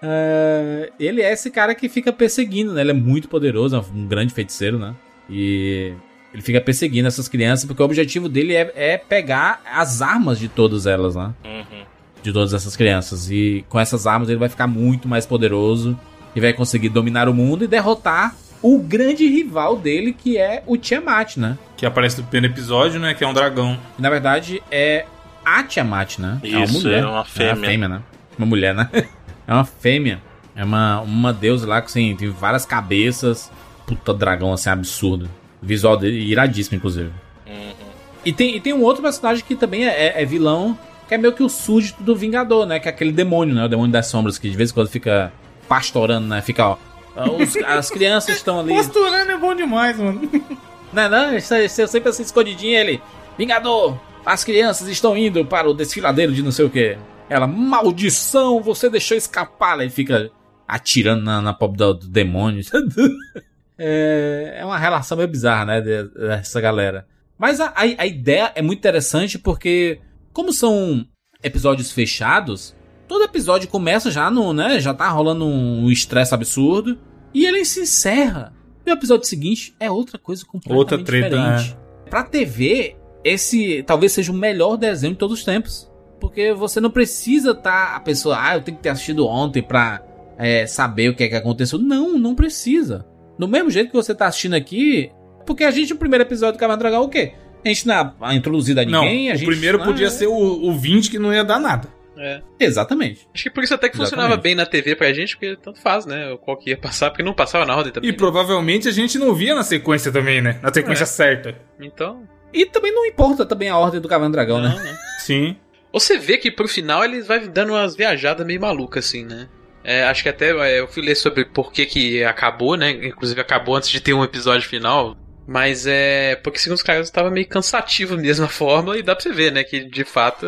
É, ele é esse cara que fica perseguindo, né? Ele é muito poderoso, é um grande feiticeiro, né? E ele fica perseguindo essas crianças porque o objetivo dele é, é pegar as armas de todas elas, né? Uhum. De todas essas crianças. E com essas armas ele vai ficar muito mais poderoso e vai conseguir dominar o mundo e derrotar o grande rival dele, que é o Tiamat, né? Que aparece no primeiro episódio, né? Que é um dragão. E, na verdade, é a Tiamat, né? é uma Isso, mulher. é uma fêmea. né? Uma mulher, né? é uma fêmea. É uma, uma deusa lá que assim, tem várias cabeças. Puta dragão assim, absurdo. O visual dele iradíssimo, inclusive. E tem, e tem um outro personagem que também é, é- é vilão, que é meio que o súdito do Vingador, né? Que é aquele demônio, né? O demônio das sombras, que de vez em quando fica pastorando, né? Fica, ó. os- as crianças estão ali. Posturando é bom demais, mano. Não, não, isso é- isso é sempre assim escondidinho ele. Vingador, as crianças estão indo para o desfiladeiro de não sei o que. Ela, maldição, você deixou escapar. Ele fica atirando na, na pobre do, do demônio. é, é uma relação meio bizarra, né? de- Dessa galera. Mas a, a, a ideia é muito interessante porque, como são episódios fechados, todo episódio começa já no, né? Já tá rolando um estresse absurdo. E ele se encerra. E o episódio seguinte é outra coisa completamente Outra treta, diferente. Pra TV, esse talvez seja o melhor desenho de todos os tempos. Porque você não precisa tá a pessoa, ah, eu tenho que ter assistido ontem pra é, saber o que é que aconteceu. Não, não precisa. Do mesmo jeito que você tá assistindo aqui, porque a gente, no primeiro episódio do Caverna do Dragão, o quê? A gente não é introduzida a Não, ninguém, a o gente primeiro não podia é- ser o, o 20 que não ia dar nada. É. Exatamente. Acho que por isso até que funcionava Exatamente. bem na TV pra gente, porque tanto faz, né? Qual que ia passar, porque não passava na ordem também. E provavelmente a gente não via na sequência também, né? Na sequência É. certa. Então. E também não importa também a ordem do Caverna do Dragão, né? Sim. Você vê que pro final eles vai dando umas viajadas meio malucas, assim, né? É, acho que até é, eu fui ler sobre por que, que acabou, né? Inclusive acabou antes de ter um episódio final. Mas é. Porque segundo os caras estava meio cansativo mesmo a fórmula e dá pra você ver, né? Que de fato,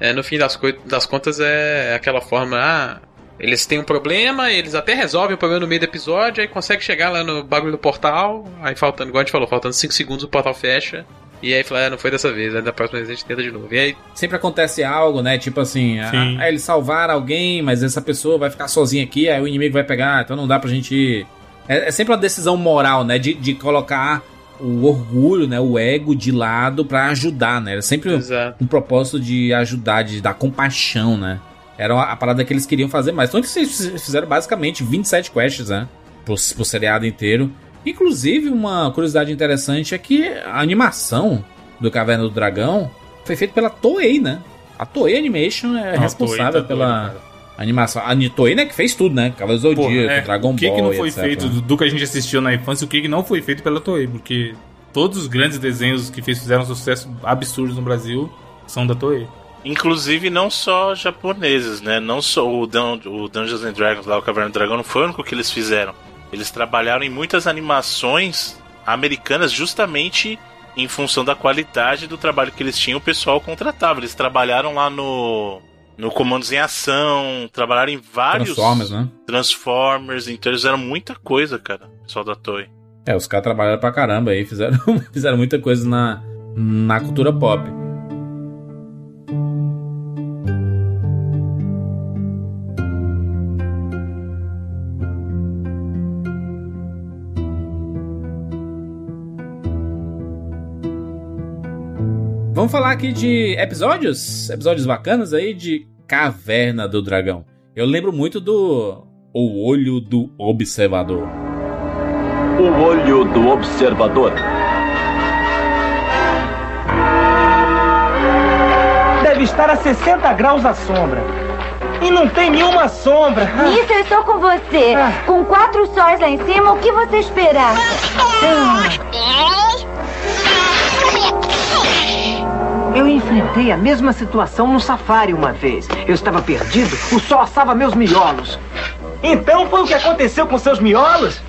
é, no fim das, das contas, é aquela forma. Ah, eles têm um problema, eles até resolvem o problema no meio do episódio, aí consegue chegar lá no bagulho do portal, aí faltando, igual a gente falou, faltando 5 segundos o portal fecha. E aí fala, ah, não foi dessa vez, aí da próxima vez a gente tenta de novo. E aí. Sempre acontece algo, né? Tipo assim, a, Sim. a, eles salvaram alguém, mas essa pessoa vai ficar sozinha aqui, aí o inimigo vai pegar, então não dá pra gente. ir. É, é sempre uma decisão moral, né? De, de colocar o orgulho, né? O ego de lado pra ajudar, né? Era sempre Exato. um propósito de ajudar, de dar compaixão, né? Era a parada que eles queriam fazer mais. Então eles fizeram basicamente 27 quests, né? Pro, pro seriado inteiro. Inclusive, uma curiosidade interessante é que a animação do Caverna do Dragão foi feita pela Toei, né? A Toei Animation é Não, responsável Toei tá pela doida, animação. A Toei, né, que fez tudo, né? Cavaleiro Zodíaco, é, Dragon o que Ball que não foi etc. feito do, do que a gente assistiu na infância, o que que não foi feito pela Toei, porque todos os grandes desenhos que fizeram sucesso absurdos no Brasil são da Toei. Inclusive, não só japoneses, né? Não só o, Dun o Dungeons and Dragons lá, o Caverna do Dragão, não foi o único que eles fizeram. Eles trabalharam em muitas animações americanas justamente em função da qualidade do trabalho que eles tinham, o pessoal contratava. Eles trabalharam lá no no Comandos em Ação, trabalharam em vários Transformers, né? Transformers, então eles fizeram muita coisa, cara, o pessoal da Toei. É, os caras trabalharam pra caramba aí, fizeram, fizeram muita coisa na, na cultura pop. Vamos falar aqui de episódios, episódios bacanas aí de Caverna do Dragão. Eu lembro muito do O Olho do Observador. O olho do observador. Deve estar a 60 graus à sombra. E não tem nenhuma sombra. Nisso eu estou com você. Com quatro sóis lá em cima, o que você esperava? Eu enfrentei a mesma situação no safari uma vez. Eu estava perdido, o sol assava meus miolos. Então foi o que aconteceu com seus miolos?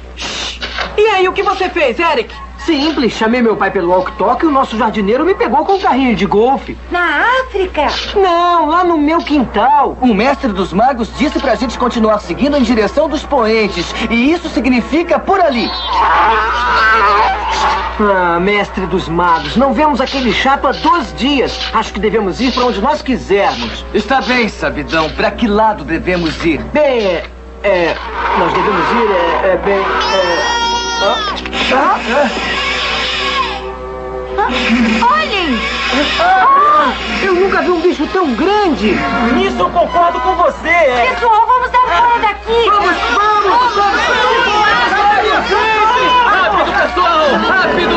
E aí, o que você fez, Eric? Simples, chamei meu pai pelo walk-talk e o nosso jardineiro me pegou com um carrinho de golfe. Na África? Não, lá no meu quintal. O mestre dos magos disse pra gente continuar seguindo em direção dos poentes. E isso significa por ali. Ah, mestre dos magos, não vemos aquele chato há dois dias. Acho que devemos ir para onde nós quisermos. Está bem, sabidão. Para que lado devemos ir? Bem, é. é, nós devemos ir, é, é bem. É, ah, ah, ah. Olhem! Ah, eu nunca vi um bicho tão grande! Nisso eu concordo com você! é. Pessoal, vamos dar fora daqui! Vamos, vamos! Rápido, pessoal! Rápido!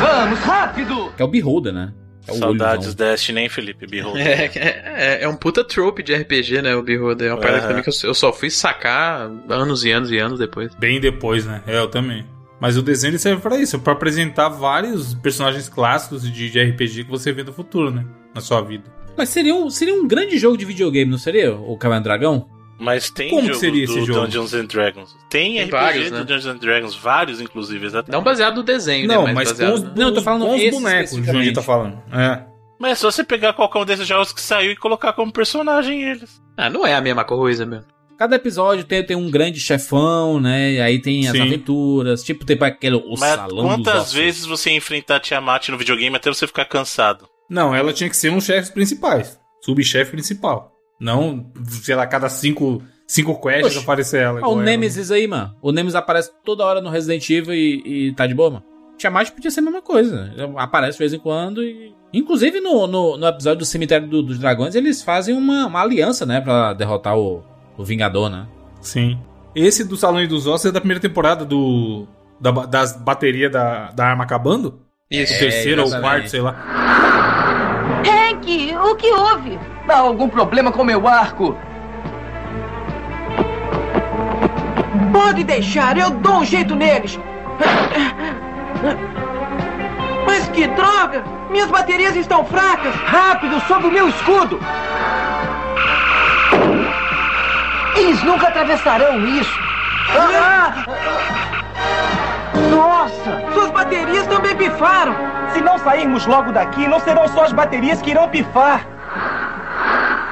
Vamos, rápido! É o Beholder, né? É o Saudades. Destiny, hein, Felipe? Beholder. É, é, é um puta trope de RPG, né? O Beholder. É uma parada também que eu, eu só fui sacar anos e anos e anos depois. Bem depois, né? É, eu também. Mas o desenho ele serve pra isso, pra apresentar vários personagens clássicos de, de RPG que você vê no futuro, né? Na sua vida. Mas seria um, seria um grande jogo de videogame, não seria? O Caverna Dragão? Mas tem Como jogo seria do esse jogo? Dungeons and Dragons. Tem, Tem RPG vários, do né? Dungeons and Dragons, vários, inclusive, exatamente. Não baseado no desenho, Não, né? mas baseado com os, no- Não, eu tô falando com os bonecos, o. Jundi tá falando. É. Mas é só você pegar qualquer um desses jogos que saiu e colocar como personagem eles. Ah, não é a mesma coisa mesmo. Cada episódio tem, tem um grande chefão, né? E aí tem as Sim. aventuras. Tipo, tem aquele o Mas salão quantas vezes você enfrentar Tiamat no videogame até você ficar cansado? Não, ela tinha que ser um dos chefes principais. Subchefe principal. Não, sei lá, cada cinco, cinco quests Oxe. aparecer ela. Ah, igual o. Nemesis aí, mano. O Nemesis aparece toda hora no Resident Evil e, e tá de boa, mano. Tiamat podia ser a mesma coisa. Aparece de vez em quando e... Inclusive no, no, no episódio do Cemitério do- dos Dragões, eles fazem uma, uma aliança, né? Pra derrotar o, o Vingador, né? Sim. Esse do Salão dos Ossos é da primeira temporada do. Da, das baterias da, da arma acabando? Isso. O terceiro ou o quarto, sei lá. Hank, o que houve? Há algum problema com meu arco? Pode deixar, eu dou um jeito neles. Mas que droga! Minhas baterias estão fracas! Rápido, sob o meu escudo! Eles nunca atravessarão isso! Ah! Nossa! Suas baterias também pifaram! Se não sairmos logo daqui, não serão só as baterias que irão pifar!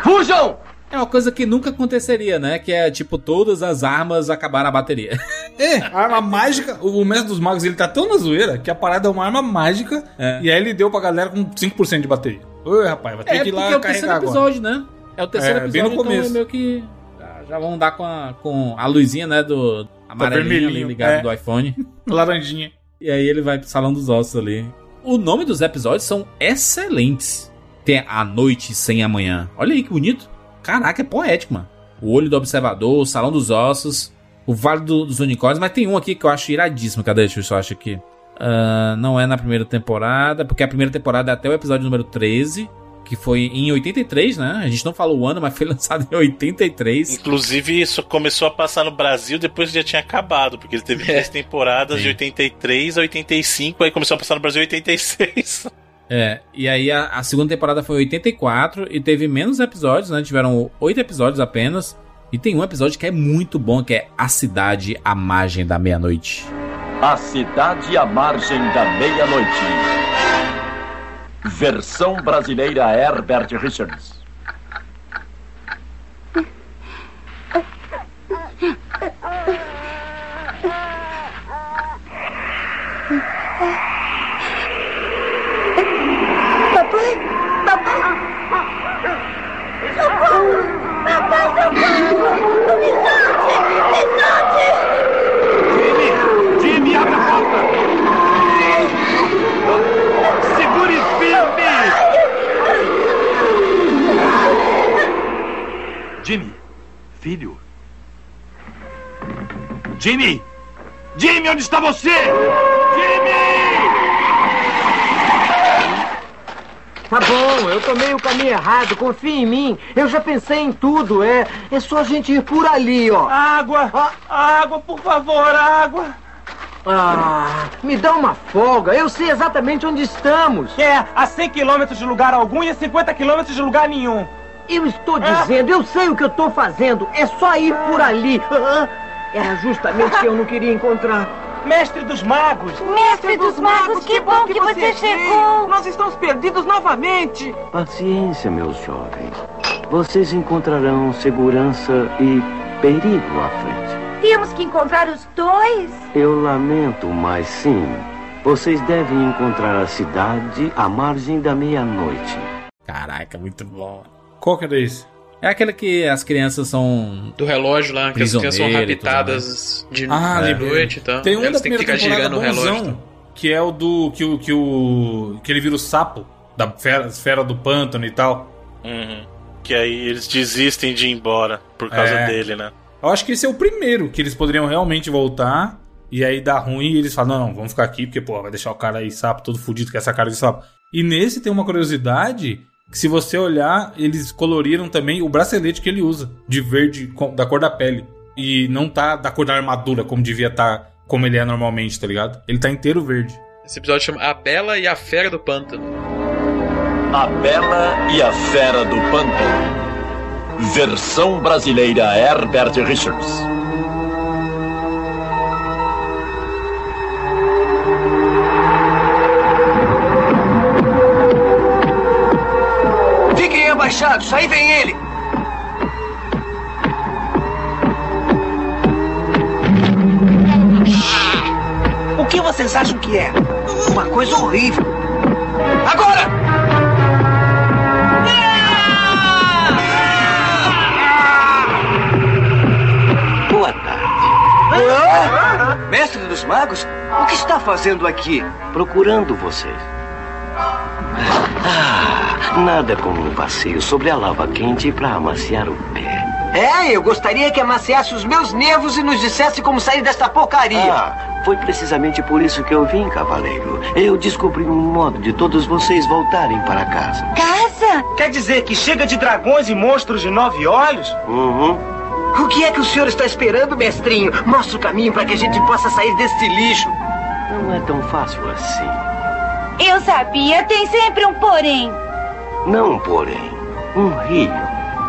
Fujam! É uma coisa que nunca aconteceria, né? Que é tipo, todas as armas acabaram a bateria. É, a arma mágica, o mestre dos magos ele tá tão na zoeira que a parada é uma arma mágica É. e aí ele deu pra galera com 5% de bateria. Oi, rapaz, vai ter É que ir lá é o terceiro episódio, agora. né? É o terceiro É, bem episódio, no então é começo. meio que. Já, já vão dar com a, com a luzinha, né? Do amarelinho ali ligado é. do iPhone. Laranjinha. E aí ele vai pro salão dos ossos ali. O nome dos episódios são excelentes. Tem A Noite Sem Amanhã. Olha aí que bonito. Caraca, é poético, mano. O Olho do Observador, o Salão dos Ossos, o Vale do- dos Unicórnios. Mas tem um aqui que eu acho iradíssimo. Cadê? Deixa eu só achar aqui. Ah, não é na primeira temporada, porque a primeira temporada é até o episódio número 13, que foi em 83, né? A gente não falou o ano, mas foi lançado em 83. Inclusive, isso começou a passar no Brasil depois que já tinha acabado, porque ele teve três temporadas de Sim. 83 a 85, aí começou a passar no Brasil em 86. É, e aí a, a segunda temporada foi 84 e teve menos episódios, né? Tiveram oito episódios apenas. E tem um episódio que é muito bom, que é A Cidade à Margem da Meia-Noite. A Cidade à Margem da Meia-Noite. Versão brasileira Herbert Richards. Papai? Papai? Socorro! Papai, socorro! Me solte! Me solte! Jimmy! Filho! Jimmy! Jimmy, onde está você? Jimmy! Tá bom, eu tomei o caminho errado, confia em mim. Eu já pensei em tudo, é. É só a gente ir por ali, ó. Água! Água, por favor, água! Ah, me dá uma folga. Eu sei exatamente onde estamos. É, a 100 quilômetros de lugar algum e a 50 quilômetros de lugar nenhum. Eu estou dizendo, eu sei o que eu estou fazendo. É só ir por ali. Ah, Era justamente o que eu não queria encontrar. Mestre dos magos! Mestre dos magos, que bom que você chegou! Nós estamos perdidos novamente! Paciência, meus jovens. Vocês encontrarão segurança e perigo à frente. Temos que encontrar os dois? Eu lamento, mas sim. Vocês devem encontrar a cidade à margem da meia-noite. Caraca, muito bom. Qual que era esse? É aquele que as crianças são. Do relógio lá, que as crianças são raptadas de, Ah, de lembrei. noite e tal. Tem um Elas da têm que primeira ficar temporada girando o relógio. bonzão, que é o do que o que o que ele vira o sapo da fera, esfera do pântano e tal. Uhum. Que aí eles desistem de ir embora por causa É. dele, né? Eu acho que esse é o primeiro que eles poderiam realmente voltar e aí dá ruim e eles falam: "Não, não, vamos ficar aqui porque pô, vai deixar o cara aí sapo todo fudido com essa cara de sapo". E nesse tem uma curiosidade que se você olhar, eles coloriram também o bracelete que ele usa, de verde com- da cor da pele. E não tá da cor da armadura, como devia estar, como ele é normalmente, tá ligado? Ele tá inteiro verde. Esse episódio chama A Bela e a Fera do Pântano. A Bela e a Fera do Pântano. Versão brasileira Herbert Richards. Abaixados, aí vem ele! O que vocês acham que é? Uma coisa horrível. Agora! Boa tarde. Mestre dos magos, o que está fazendo aqui? Procurando vocês. Ah, nada como um passeio sobre a lava quente para amaciar o pé. É, eu gostaria que amaciasse os meus nervos e nos dissesse como sair desta porcaria. Ah, foi precisamente por isso que eu vim, cavaleiro. Eu descobri um modo de todos vocês voltarem para casa. Casa? Quer dizer que chega de dragões e monstros de nove olhos? Uhum. O que é que o senhor está esperando, mestrinho? Mostra o caminho para que a gente possa sair deste lixo. Não é tão fácil assim. Eu sabia, tem sempre um porém. Não, porém, um rio.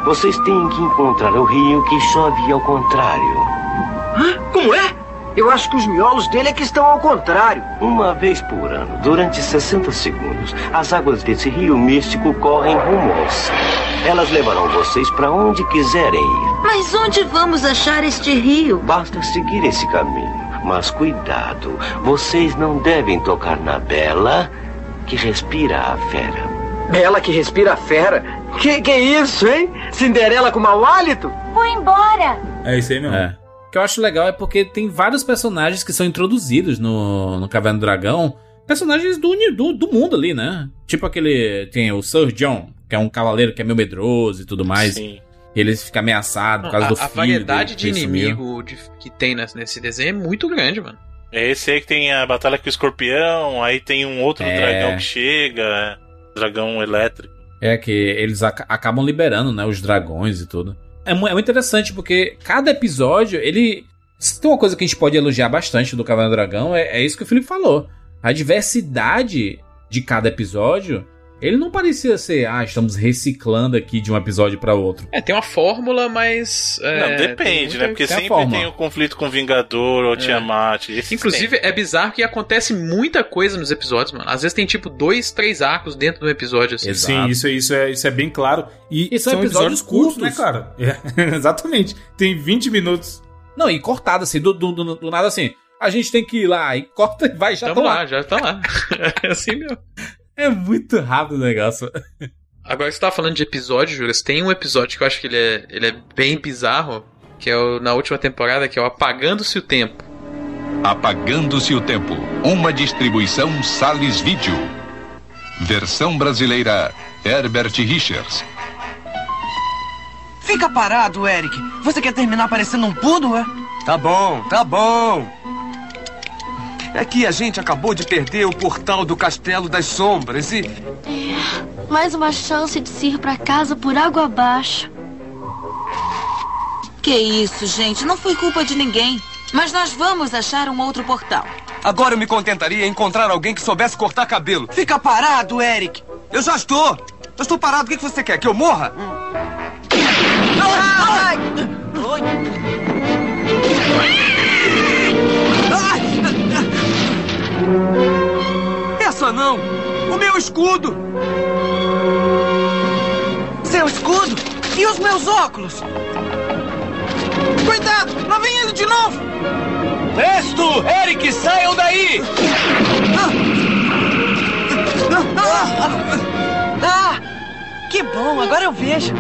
Vocês têm que encontrar o rio que chove ao contrário. Hã? Como é? Eu acho que os miolos dele é que estão ao contrário. Uma vez por ano, durante 60 segundos, as águas desse rio místico correm rumo ao céu. Elas levarão vocês para onde quiserem ir. Mas onde vamos achar este rio? Basta seguir esse caminho. Mas cuidado, vocês não devem tocar na Bela que respira a fera. Bela que respira a fera? Que que é isso, hein? Cinderela com mau hálito? Vou embora. É isso aí mesmo. É. O que eu acho legal é porque tem vários personagens que são introduzidos no, no Caverna do Dragão. Personagens do, do, do mundo ali, né? Tipo aquele. Tem o Sir John, que é um cavaleiro que é meio medroso e tudo mais. Sim. E ele fica ameaçado por causa a, do a filho. variedade dele, de inimigo de- que tem nesse, desenho é muito grande, mano. É esse aí que tem a batalha com o escorpião, aí tem um outro É. dragão que chega, é, dragão elétrico. É que eles aca- acabam liberando, né, os dragões e tudo. É, é muito interessante porque cada episódio, ele. Se tem uma coisa que a gente pode elogiar bastante do do Dragão, é, é isso que o Felipe falou. A diversidade de cada episódio, ele não parecia ser, ah, estamos reciclando aqui de um episódio pra outro. É, tem uma fórmula, mas. é, Não, depende, né? Porque tem a sempre tem o conflito com o Vingador ou Tiamat. esses Inclusive, tem. é bizarro que acontece muita coisa nos episódios, mano. Às vezes tem tipo dois, três arcos dentro do episódio, assim. Sim, isso, isso, é, isso é bem claro. E, E são episódios curtos. né, cara? É, exatamente. Tem 20 minutos. Não, e cortado assim, do, do, do- do nada assim. A gente tem que ir lá e corta e vai já Tamo tá lá, lá. já tá lá. É assim mesmo. É muito rápido o negócio. Agora você tava falando de episódio, Juras. Tem um episódio que eu acho que ele é, ele é bem bizarro, que é o, na última temporada, que é o Apagando-se o Tempo. Apagando-se o Tempo. Uma distribuição Sales Vídeo. Versão brasileira Herbert Richards. Fica parado, Eric. Você quer terminar parecendo um pudo, é? Tá bom, tá bom. É que a gente acabou de perder o portal do Castelo das Sombras e. Mais uma chance de se ir pra casa por água abaixo. Que isso, gente? Não foi culpa de ninguém. Mas nós vamos achar um outro portal. Agora eu me contentaria em encontrar alguém que soubesse cortar cabelo. Fica parado, Eric. Eu já estou. Eu estou parado. O que que você quer? Que eu morra? Ai! Oi. Ai! Essa não! O meu escudo! Seu escudo? E os meus óculos? Cuidado! Lá vem ele de novo! Presto! Eric, saiam daí! Ah! Que bom, agora eu vejo.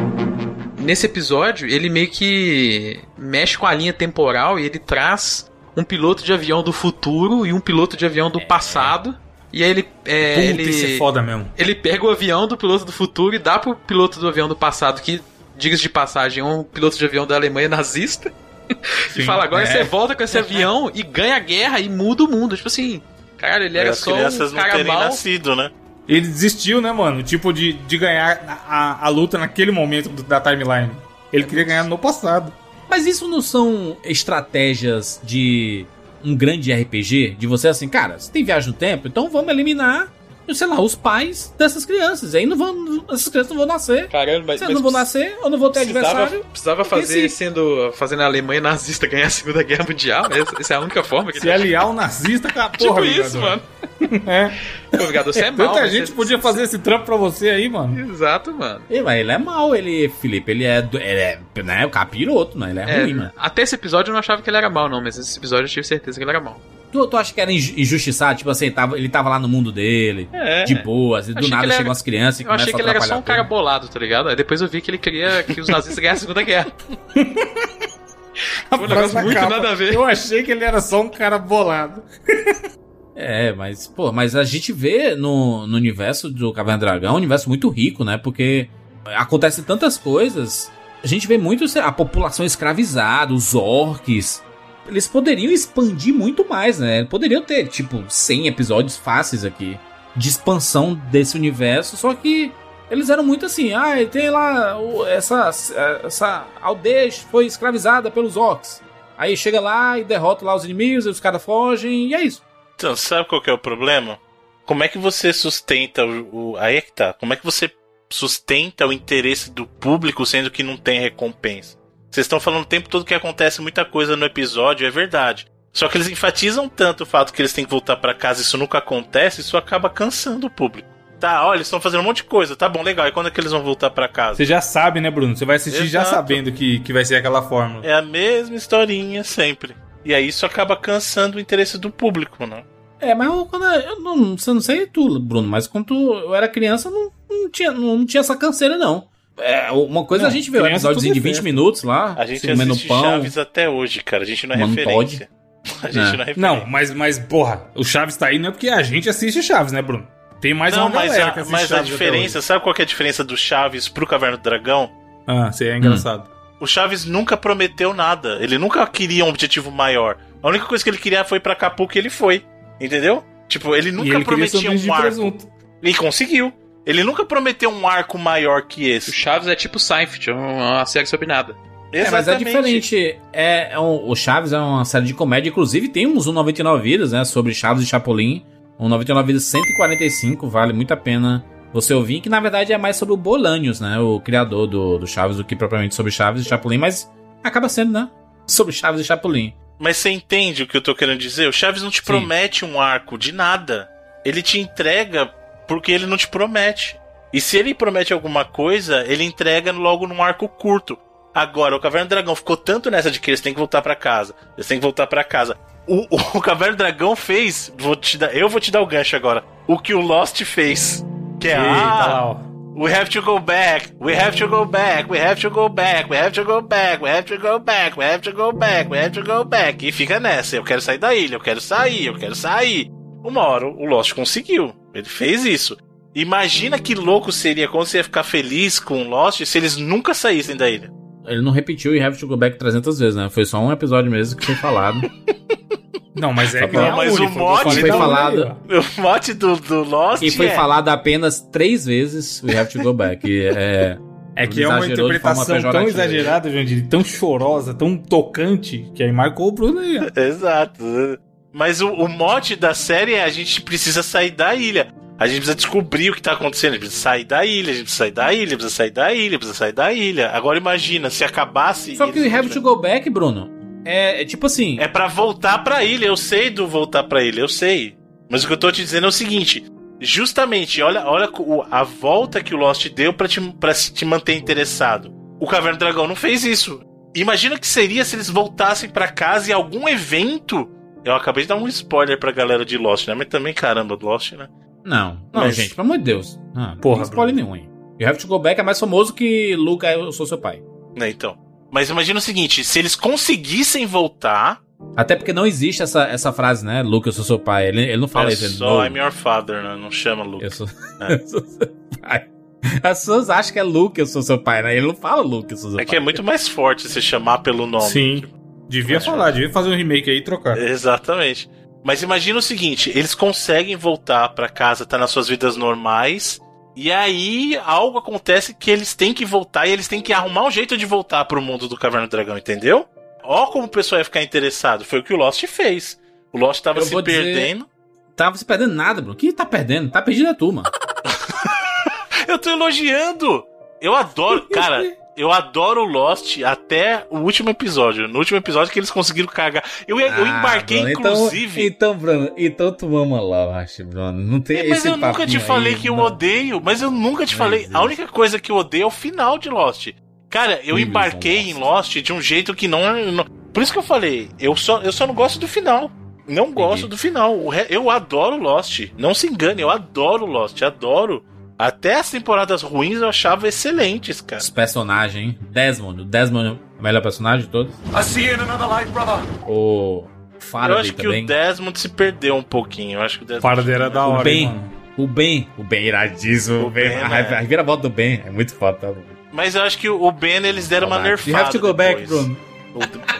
Nesse episódio, ele meio que mexe com a linha temporal e ele traz um piloto de avião do futuro e um piloto de avião do passado. E aí ele. É, Puta, ele, isso é foda mesmo. Ele pega o avião do piloto do futuro e dá pro piloto do avião do passado, que, diga-se de passagem, é um piloto de avião da Alemanha nazista. e fala, agora é. você volta com esse avião e ganha a guerra e muda o mundo. Tipo assim, caralho, ele era As só crianças um não cara mal. nascido, né? Ele desistiu, né, mano? Tipo, de, de ganhar a, a, a luta naquele momento do- da timeline. Ele queria ganhar no passado. Mas isso não são estratégias de um grande RPG? De você assim, cara, você tem viagem no tempo, então vamos eliminar, sei lá, os pais dessas crianças. Aí não vão, essas crianças não vão nascer. Caramba, mas, elas não vão nascer, eu não vou ter precisava, adversário. precisava fazer se- sendo fazendo a Alemanha nazista ganhar a Segunda Guerra Mundial. né? Essa, essa é a única forma que Se aliar ao nazista com a porra, Tipo isso, mano. É. Pô, Vingador, você é mal. Tanta mas gente você- podia fazer esse trampo pra você aí, mano. Exato, mano. Ih, mas ele é mau, ele, Felipe, ele é, ele é né, o capiroto, né? Ele é, É, ruim, mano. até esse episódio eu não achava que ele era mal, não, mas esse episódio eu tive certeza que ele era mal. Tu, tu acha que era inju- injustiçado? Tipo assim, tava, ele tava lá no mundo dele, É. de boas, e do Achei nada chegam era- as crianças e Eu achei que ele era só um cara tudo. bolado, tá ligado? Aí depois eu vi que ele queria que os nazistas ganhassem a Segunda Guerra. Foi um negócio muito capa. nada a ver. Eu achei que ele era só um cara bolado. É, mas, pô, mas a gente vê no, no universo do Caverna Dragão um universo muito rico, né? Porque acontecem tantas coisas. A gente vê muito sei lá, a população escravizada, os orcs. Eles poderiam expandir muito mais, né? Poderiam ter, tipo, 100 episódios fáceis aqui de expansão desse universo, só que eles eram muito assim, ah, tem lá essa, essa aldeia foi escravizada pelos orcs. Aí chega lá e derrota lá os inimigos, os caras fogem, e é isso. Então, sabe qual que é o problema? Como é que você sustenta o, o. Aí é que tá. Como é que você sustenta o interesse do público sendo que não tem recompensa? Vocês estão falando o tempo todo que acontece muita coisa no episódio, é verdade. Só que eles enfatizam tanto o fato que eles têm que voltar para casa e isso nunca acontece, isso acaba cansando o público. Tá, olha, eles estão fazendo um monte de coisa, tá bom, legal. E quando é que eles vão voltar para casa? Você já sabe, né, Bruno? Você vai assistir já Exato. sabendo que, que vai ser aquela fórmula. É a mesma historinha sempre. E aí isso acaba cansando o interesse do público, né? É, mas eu, quando eu, eu não, você não sei tu, Bruno, mas quando eu era criança não, não, tinha, não, tinha essa canseira, não. É, uma coisa Não, a gente vê um episódio de é 20 festa. minutos lá, A gente assiste pão. Chaves até hoje, cara. A gente não é Mano referência. A gente É. não é referência. Não, mas, mas, porra, o Chaves tá aí não é porque a gente assiste Chaves, né, Bruno? Tem mais não, uma mas, galera a, que assiste mas a Chaves até diferença, sabe qual que é a diferença do Chaves pro Caverna do Dragão? Ah, você é engraçado. O Chaves nunca prometeu nada. Ele nunca queria um objetivo maior. A única coisa que ele queria foi pra Acapulco e ele foi. Entendeu? Tipo, ele nunca e ele prometia um arco. E conseguiu. Ele nunca prometeu um arco maior que O esse. Chaves é tipo Seinfeld, uma série sobre nada. É, mas é diferente. É, é um- o Chaves é uma série de comédia, inclusive tem uns 1,99 vidas, né? Sobre Chaves e Chapolin. Um 99 vidas 145, vale muito a pena você ouvir, que na verdade é mais sobre o Bolanios, né? O criador do, do Chaves, do que propriamente sobre Chaves e Chapolin, mas acaba sendo, né? Sobre Chaves e Chapolin. Mas você entende o que eu tô querendo dizer? O Chaves não te promete um arco de nada. Ele te entrega porque ele não te promete. E se ele promete alguma coisa, ele entrega logo num arco curto. Agora, o Caverna do Dragão ficou tanto nessa de que eles têm que voltar pra casa. Eles têm que voltar pra casa. O, o, Caverna do Dragão fez. Vou te dar, eu vou te dar o gancho agora. O que o Lost fez. Que é. Eita, ah. We have to go back. We have to go back. We have to go back. We have to go back. We have to go back. We have to go back. We have to go back. E fica nessa. Eu quero sair da ilha. Eu quero sair. Eu quero sair. Uma hora o Lost conseguiu. Ele fez isso. Imagina que louco seria quando você ia ficar feliz com o Lost se eles nunca saíssem da ilha. Ele não repetiu e Have to Go Back 300 vezes, né? Foi só um episódio mesmo que foi falado. Não, mas é Só pra- ganhar mas o mote que foi falado. O mote do, do Lost e foi é... falado apenas três vezes We Have to Go Back. E é, É que é uma interpretação tão exagerada, Jandir, tão chorosa, tão tocante, que aí marcou o Bruno aí. Exato. Mas o, o mote da série é a gente precisa sair da ilha. A gente precisa descobrir o que tá acontecendo. A gente precisa sair da ilha, a gente precisa sair da ilha, precisa sair da ilha, precisa sair da ilha. Agora imagina, se acabasse. Só que o Have to Go Back, Bruno, é, é tipo assim. É pra voltar pra ilha, eu sei do voltar pra ilha, eu sei. Mas o que eu tô te dizendo é o seguinte: justamente, olha, olha o- a volta que o Lost deu pra te, pra te manter interessado. O Caverna do Dragão não fez isso. Imagina que seria se eles voltassem pra casa e algum evento. Eu acabei de dar um spoiler pra galera de Lost, né? Mas também, caramba, Lost, né? Não, não, Mas- gente, pelo amor de Deus. Ah, não Porra, tem spoiler nenhum, hein? O Have to Go Back é mais famoso que Luca, eu sou seu pai. Né, então. Mas imagina o seguinte: se eles conseguissem voltar. Até porque não existe essa, essa frase, né? Luca, eu sou seu pai. Ele, ele não fala é isso. Ele, só "No, I'm your father, né? Não chama Luke. eu sou, É. eu sou seu pai. As pessoas acham que é Luca, eu sou seu pai, né? Ele não fala Luca, eu sou seu É pai. que é muito mais forte você chamar pelo nome. Sim. Devia falar, devia fazer um remake aí e trocar. Exatamente. Mas imagina o seguinte: eles conseguem voltar pra casa, tá nas suas vidas normais. E aí algo acontece que eles têm que voltar e eles têm que arrumar um jeito de voltar pro mundo do Caverna do Dragão, entendeu? Ó como o pessoal ia ficar interessado. Foi o que o Lost fez. O Lost tava Eu se vou dizer- perdendo. Tava se perdendo nada, Bruno. Quem tá perdendo? Tá perdido a turma. Eu tô elogiando! Eu adoro, cara, eu adoro Lost até o último episódio. No último episódio que eles conseguiram cagar. Eu, eu Ah, embarquei, Bruno, inclusive. Então, então, Bruno, então tu ama Lost, Bruno. Não tem É, mas esse eu nunca te falei aí, que eu não. odeio, mas eu nunca te Não falei. existe. A única coisa que eu odeio é o final de Lost. Cara, eu embarquei Wilson, em Lost de um jeito que não, não- Por isso que eu falei, eu só, eu só não gosto do final. Não gosto do final. Eu adoro Lost. Não se engane, eu adoro Lost, adoro. Até as temporadas ruins eu achava excelentes, cara. Os personagens, hein? Desmond. O Desmond é o melhor personagem de todos. I see you in another life, brother. O Eu Faraday acho que também. o Desmond se perdeu um pouquinho. Eu acho que o Desmond. Faraday era da O hora, Ben. hein, mano. O Ben. O Ben iradíssimo. O Ben. Ben, a, né? a reviravolta do Ben é muito foda. Tá? Mas eu acho que o Ben eles deram uma nerfada. You have to go back, depois. Bruno.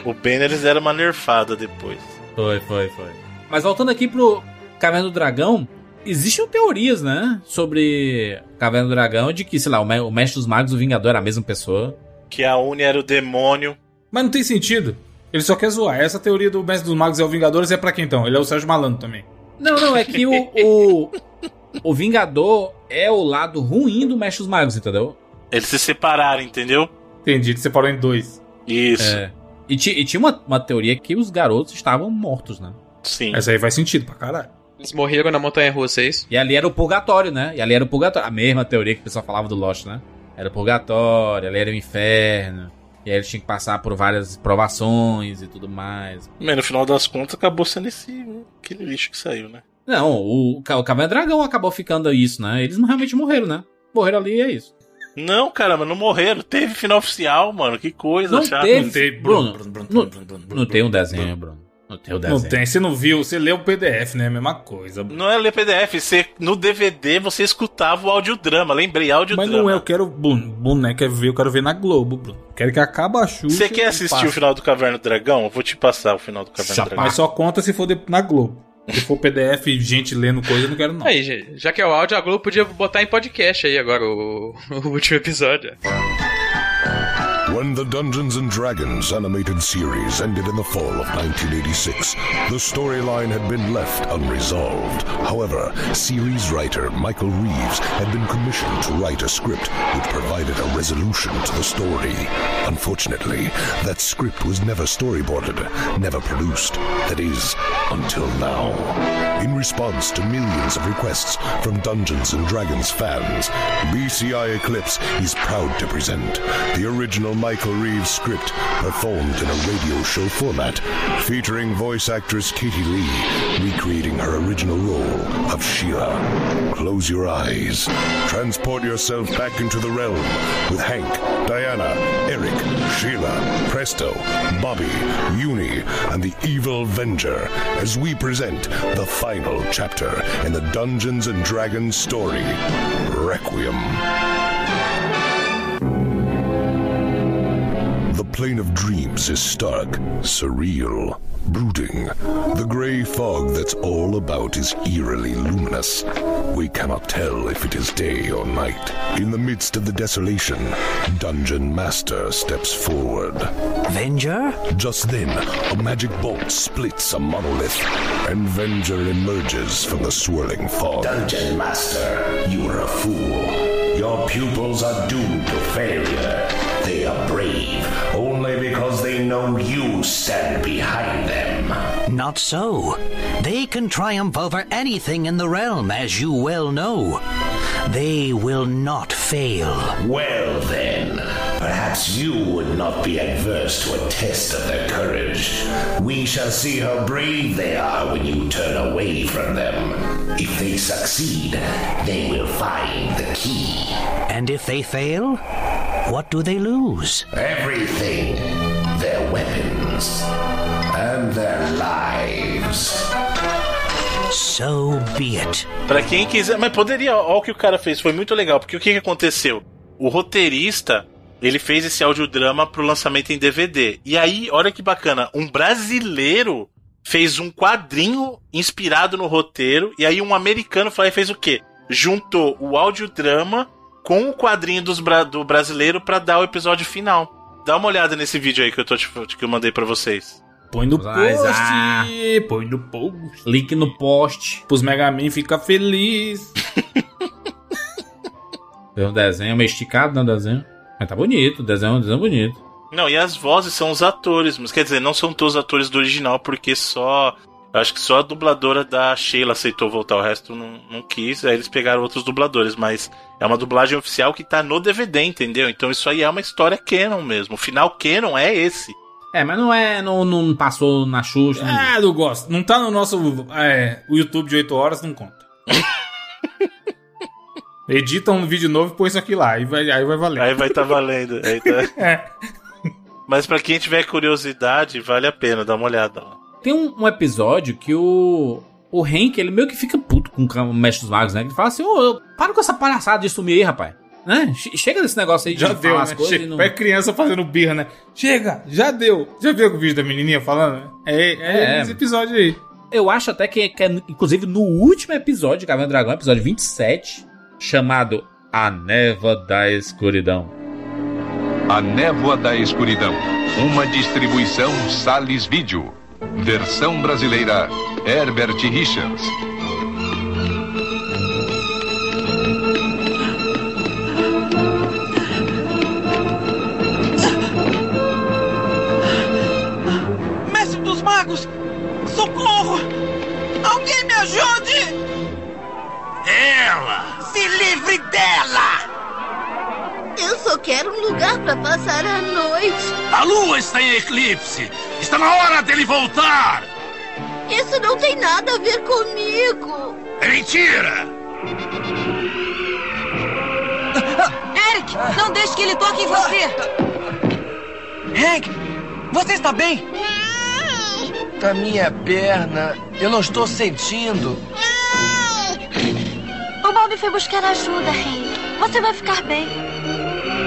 O, o Ben eles deram uma nerfada depois. Foi, foi, foi. Mas voltando aqui pro Caverna do Dragão, existem teorias, né? Sobre Caverna do Dragão, de que, sei lá, o, me- o Mestre dos Magos e o Vingador era a mesma pessoa. Que a Uni era o demônio. Mas não tem sentido. Ele só quer zoar. Essa teoria do Mestre dos Magos é o Vingadores é pra quem então? Ele é o Sérgio Malandro também. Não, não, é que o, o, o Vingador é o lado ruim do Mestre dos Magos, entendeu? Eles se separaram, entendeu? Entendi, ele separou em dois. Isso. É. E, ti- e tinha uma, uma teoria que os garotos estavam mortos, né? Sim. Essa aí faz sentido pra caralho. Eles morreram na Montanha Russa, é isso? E ali era o purgatório, né? E ali era o purgatório. A mesma teoria que o pessoal falava do Lost, né? Era o purgatório, ali era o inferno. E aí eles tinham que passar por várias provações e tudo mais. Mas no final das contas acabou sendo esse aquele lixo que saiu, né? Não, o, o Caverna Dragão acabou ficando isso, né? Eles não realmente morreram, né? Morreram ali e é isso. Não, caramba, não morreram. Teve final oficial, mano. Que coisa Não chata. teve, Bruno. Não, não tem um desenho, Bruno. Não tem o Não desenho. tem, você não viu, você leu o PDF, né? A mesma coisa. Não é ler PDF, você, no DVD você escutava o audiodrama. Lembrei, audiodrama. Mas não é, eu quero bone- boneco, é ver, eu quero ver na Globo, Bruno. Quero que acabe a Xuxa. Você quer assistir passa. o final do Caverna do Dragão? Eu vou te passar o final do Caverna do Dragão. Mas só conta se for de- na Globo. Se for PDF e gente lendo coisa, eu não quero não. Aí, gente, já que é o áudio, a Globo podia botar em podcast aí agora o, o último episódio. When the Dungeons and Dragons animated series ended in the fall of 1986, the storyline had been left unresolved. However, series writer Michael Reeves had been commissioned to write a script which provided a resolution to the story. Unfortunately, that script was never storyboarded, never produced. That is, until now. In response to millions of requests from Dungeons and Dragons fans, BCI Eclipse is proud to present the original Michael Reeves script performed in a radio show format, featuring voice actress Katie Lee recreating her original role of Sheila. Close your eyes. Transport yourself back into the realm with Hank, Diana, Eric, Sheila, Presto, Bobby, Uni, and the Evil Venger as we present the final chapter in the Dungeons and Dragons story, Requiem. Plane of dreams is stark, surreal, brooding. The gray fog that's all about is eerily luminous. We cannot tell if it is day or night. In the midst of the desolation, Dungeon Master steps forward. Venger? Just then, a magic bolt splits a monolith, and Venger emerges from the swirling fog. Dungeon Master, you are a fool. Your pupils are doomed to failure. They are brave only because they know you stand behind them. Not so. They can triumph over anything in the realm, as you well know. They will not fail. Well, then, perhaps you would not be adverse to a test of their courage. We shall see how brave they are when you turn away from them. If they succeed, they will find the key. And if they fail, what do they lose? Everything. Their weapons. And their lives. So be it. Pra quem quiser. Mas poderia, ó, o que o cara fez, foi muito legal, porque o que, que aconteceu? O roteirista, ele fez esse audiodrama pro lançamento em DVD. E aí, olha que bacana, um brasileiro fez um quadrinho inspirado no roteiro, e aí um americano foi, fez o quê? Juntou o audiodrama com o quadrinho dos bra- do brasileiro pra dar o episódio final. Dá uma olhada nesse vídeo aí que eu, tô, te- que eu mandei pra vocês. Põe no post, ah. põe no post. Link no post. Pros Mega Man ficar feliz. Tem um desenho meio esticado, né? o desenho. Mas tá bonito, o desenho é um desenho bonito. Não, e as vozes são os atores, mas quer dizer, não são todos os atores do original, porque só. Acho que só a dubladora da Sheila aceitou voltar, o resto não, não quis, aí eles pegaram outros dubladores, mas é uma dublagem oficial que tá no DVD, entendeu? Então isso aí é uma história canon mesmo. O final canon é esse. É, mas não é. Não, não passou na Xuxa. Ah, não gosto. Não tá no nosso. É, o YouTube de 8 horas não conta. Edita um vídeo novo e põe isso aqui lá. Aí vai, aí vai valer. Aí vai tá valendo. Aí tá... É. Mas pra quem tiver curiosidade, vale a pena, dá uma olhada lá. Tem um, um episódio que o. O Hank, ele meio que fica puto com o Mestre dos Magos, né? Ele fala assim: Ô, para com essa palhaçada de sumir aí, rapaz. Né? Che- Chega desse negócio aí de Já falar deu, as né? coisas Chega, e não. Vai criança fazendo birra, né? Chega, já deu. Já viu o vídeo da menininha falando? É, é, É. esse episódio aí. Eu acho até que, que é, inclusive, no último episódio de Caverna do Dragão, episódio 27, chamado A Névoa da Escuridão. A Névoa da Escuridão. Uma distribuição Sales Vídeo. Versão brasileira, Herbert Richards. Mestre dos Magos! Socorro! Alguém me ajude! Ela! Se livre dela! Quero um lugar para passar a noite. A lua está em eclipse. Está na hora dele voltar. Isso não tem nada a ver comigo. É mentira. Eric, não deixe que ele toque em você. Hank, você está bem? A minha perna, eu não estou sentindo. O Bob foi buscar ajuda, Hank. Você vai ficar bem.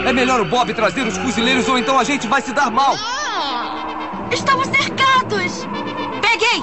É melhor o Bob trazer os fuzileiros ou então a gente vai se dar mal. Estamos cercados. Peguei!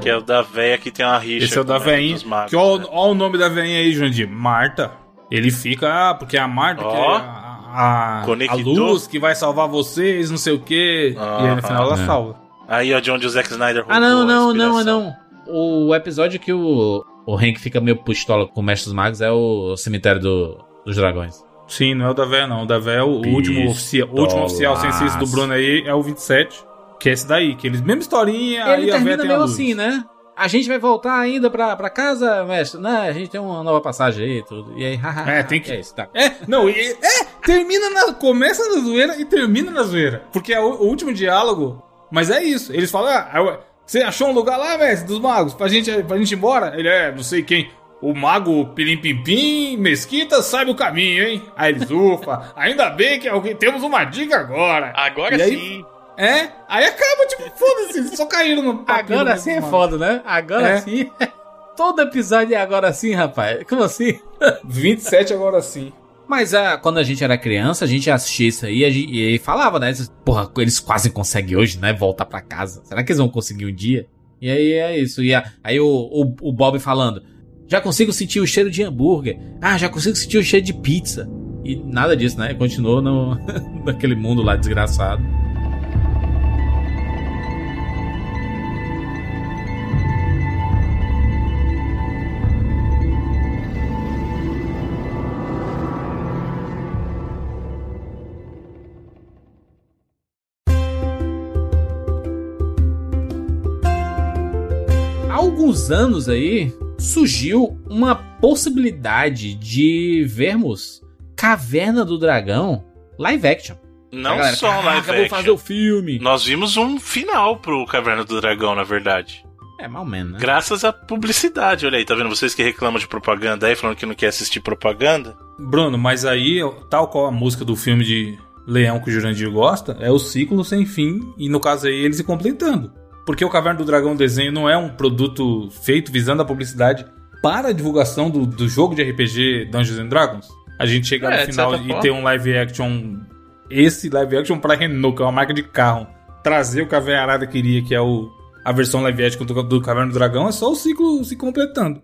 Que é o da véia que tem uma rixa. Esse é o da veinha. magos, Que ó, né? ó o nome da veinha aí, Jandir. Marta. Ele fica. ah, Porque é a Marta que Ó. é a, a, a luz que vai salvar vocês, não sei o quê. e aí no final ela É. salva. Aí, ó, de onde o Zack Snyder Ah, não, a não, não, não. O episódio que o, o Hank fica meio pistola com o Mestre dos Magos é o cemitério do- dos dragões. Sim, não é o da véia, não. O da véia é o, o último oficial. O último oficial sem ciência do Bruno aí é o 27. Que é esse daí. Que eles, mesma historinha, aí Ele a véia termina tem a luz. assim, né? A gente vai voltar ainda pra, pra casa, mestre. Né? A gente tem uma nova passagem aí e tudo. E aí, haha. É, tem que- É isso, tá. É, não, e- é, termina na. Começa na zoeira e termina na zoeira. Porque é o, o último diálogo. Mas é isso. Eles falam, ah, eu- você achou um lugar lá, mestre, dos magos, pra gente, pra gente ir embora? Ele é, não sei quem. O mago Pilim Pim Pim, Mesquita sabe o caminho, hein? Aí eles, ufa, ainda bem que alguém, temos uma dica agora. Agora E aí- sim. É, aí acaba, tipo, foda-se, eles só caíram no Agora sim é foda, né? Agora É. sim. Todo episódio é agora sim, rapaz. Como assim? 27 agora sim. Mas ah, quando a gente era criança, a gente assistia isso aí e, e falava, né? Porra, eles quase conseguem hoje, né? Voltar pra casa. Será que eles vão conseguir um dia? E aí é isso. E a- aí o, o, o Bob falando: Já consigo sentir o cheiro de hambúrguer. Ah, já consigo sentir o cheiro de pizza. E nada disso, né? Continuou no, naquele mundo lá desgraçado. Anos aí surgiu uma possibilidade de vermos Caverna do Dragão live action. Não galera, só um "Caraca, live vou action. fazer o filme. Nós vimos um final pro Caverna do Dragão, na verdade. É, mal menos, né? Graças à publicidade, olha aí, tá vendo? Vocês que reclamam de propaganda aí, falando que não quer assistir propaganda. Bruno, mas aí, tal qual a música do filme de Leão que o Jurandir gosta, é o ciclo sem fim, e no caso aí ele se completando. Porque o Caverna do Dragão desenho não é um produto feito visando a publicidade para a divulgação do, do jogo de RPG Dungeons and Dragons. A gente chegar É, no final e forma. ter um live action, esse live action para Renault, que é uma marca de carro, trazer o que a Arada queria, que é o, a versão live action do, do Caverna do Dragão, é só o ciclo se completando.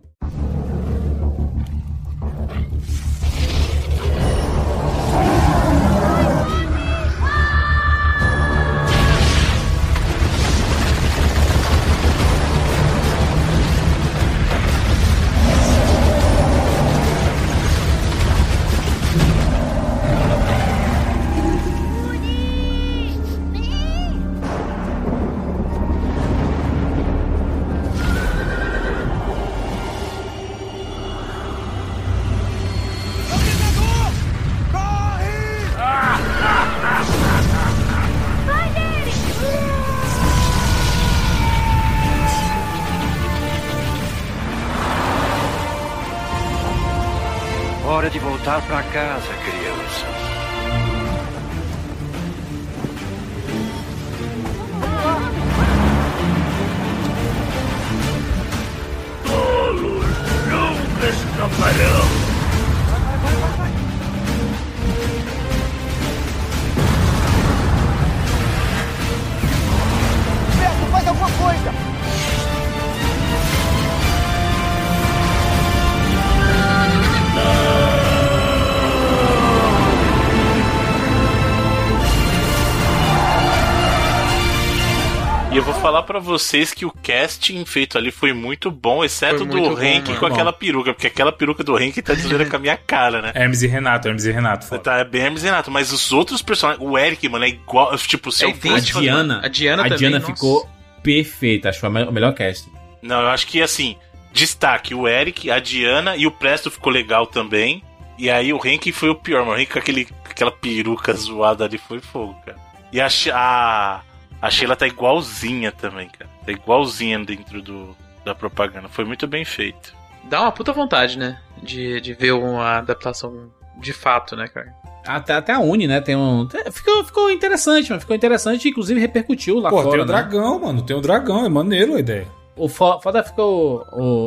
Vocês que o casting feito ali foi muito bom, exceto do Henk com aquela peruca, porque aquela peruca do Henk tá dizendo com a minha cara, né? Hermes e Renato, Hermes e Renato. Foda. Tá, é bem Hermes e Renato, mas os outros personagens, o Eric, mano, é igual, tipo, se é eu fosse... A Diana, a Diana, a também, Diana ficou perfeita, acho que foi o melhor casting. Não, eu acho que, assim, destaque, o Eric, a Diana e o Presto ficou legal também. E aí o Henk foi o pior, mano. O Henk com aquele, aquela peruca zoada ali foi fogo, cara. E a, a, a Sheila tá igualzinha também, cara. Tá igualzinha dentro do, da propaganda. Foi muito bem feito. Dá uma puta vontade, né? De, de ver uma adaptação de fato, né, cara? Até, até a Uni, né? Tem um. Ficou, ficou interessante, mano. Ficou interessante, inclusive repercutiu lá Pô, fora. tem o né? dragão, mano. Tem o dragão, é maneiro a ideia. O foda ficou. O,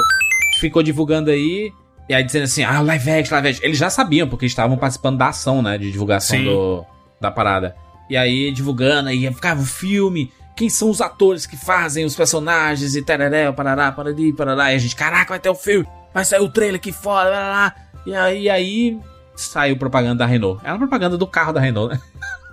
ficou divulgando aí. E aí dizendo assim, ah, live action, live action. Eles já sabiam, porque estavam participando da ação, né? De divulgação do, da parada. E aí, divulgando, aí ficava o filme. Quem são os atores que fazem os personagens e tararé, parará, parari, parará. E a gente, caraca, vai ter o filme. Vai sair o trailer aqui fora, lá, E aí, aí saiu propaganda da Renault. Era a propaganda do carro da Renault, né?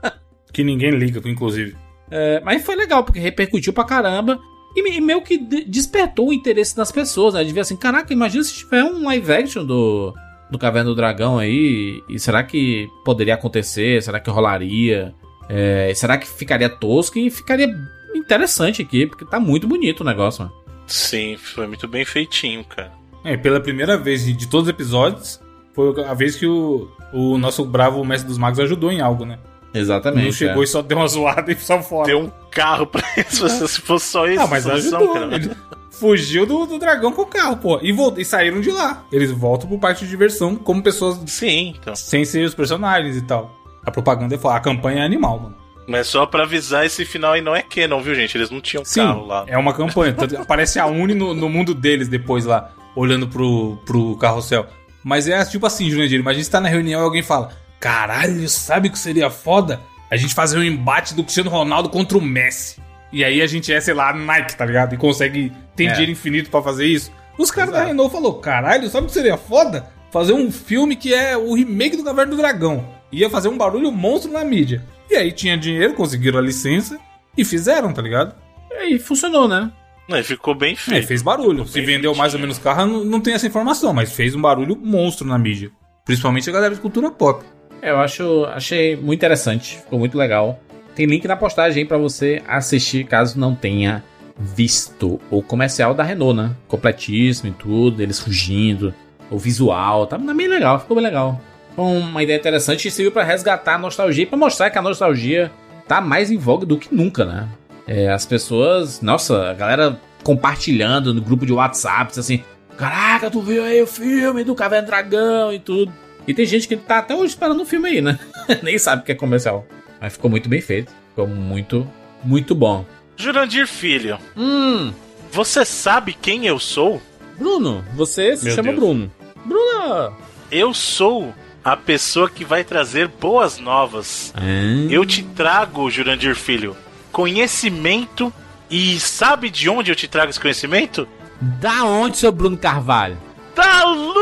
que ninguém liga, inclusive. É, mas foi legal, porque repercutiu pra caramba. E, meio que despertou o interesse das pessoas, né? De ver assim, caraca, imagina se tiver um live action do, do Caverna do Dragão aí. E será que poderia acontecer? Será que rolaria? É, será que ficaria tosco? E ficaria interessante aqui, porque tá muito bonito o negócio, mano. Sim, foi muito bem feitinho, cara. É, pela primeira vez de todos os episódios, foi a vez que o, o nosso bravo mestre dos magos ajudou em algo, né? Exatamente. Não chegou é. e só deu uma zoada e só fora. Deu um carro pra isso, se fosse só isso. Não, mas ajudou, cara. Ele fugiu do, do, dragão com o carro, pô. E, volt, e saíram de lá. Eles voltam pro parque de diversão como pessoas. Sim, então. Sem ser os personagens e tal. A propaganda é foda. A campanha é animal, mano. Mas só pra avisar, esse final aí não é não viu, gente? Eles não tinham Sim, carro lá. É uma campanha. aparece a Uni no, no, mundo deles depois lá, olhando pro, pro carrossel. Mas é tipo assim, Jurandir, imagina você tá na reunião e alguém fala: Caralho, sabe o que seria foda? A gente fazer um embate do Cristiano Ronaldo contra o Messi. E aí a gente é, sei lá, Nike, tá ligado? E consegue. Tem é. dinheiro infinito para fazer isso. Os caras da Renault falou: caralho, sabe o que seria foda? Fazer um filme que é o remake do Caverna do Dragão. Ia fazer um barulho monstro na mídia. E aí tinha dinheiro, conseguiram a licença e fizeram, tá ligado? E aí funcionou, né? Não, ficou bem feito. É, fez barulho. Se vendeu feitinho. mais ou menos carro, não, não tem essa informação, mas fez um barulho monstro na mídia. Principalmente a galera de cultura pop. É, eu acho, achei muito interessante, ficou muito legal. Tem link na postagem aí pra você assistir, caso não tenha visto o comercial da Renault, né? Completíssimo e tudo, eles fugindo, o visual, tá bem legal, ficou bem legal. Uma ideia interessante e serviu para resgatar a nostalgia e pra mostrar que a nostalgia tá mais em voga do que nunca, né? É, as pessoas, nossa, a galera compartilhando no grupo de WhatsApp, assim, caraca, tu viu aí o filme do Caverna Dragão e tudo. E tem gente que tá até hoje esperando o filme aí, né? Nem sabe que é comercial. Mas ficou muito bem feito. Ficou muito, muito bom. Jurandir Filho. Hum. Você sabe quem eu sou? Bruno. Você se Meu chama Deus. Bruno. Bruno! Eu sou a pessoa que vai trazer boas novas. Hum. Eu te trago, Jurandir Filho, conhecimento. E sabe de onde eu te trago esse conhecimento? Da onde, seu Bruno Carvalho? Da Lu!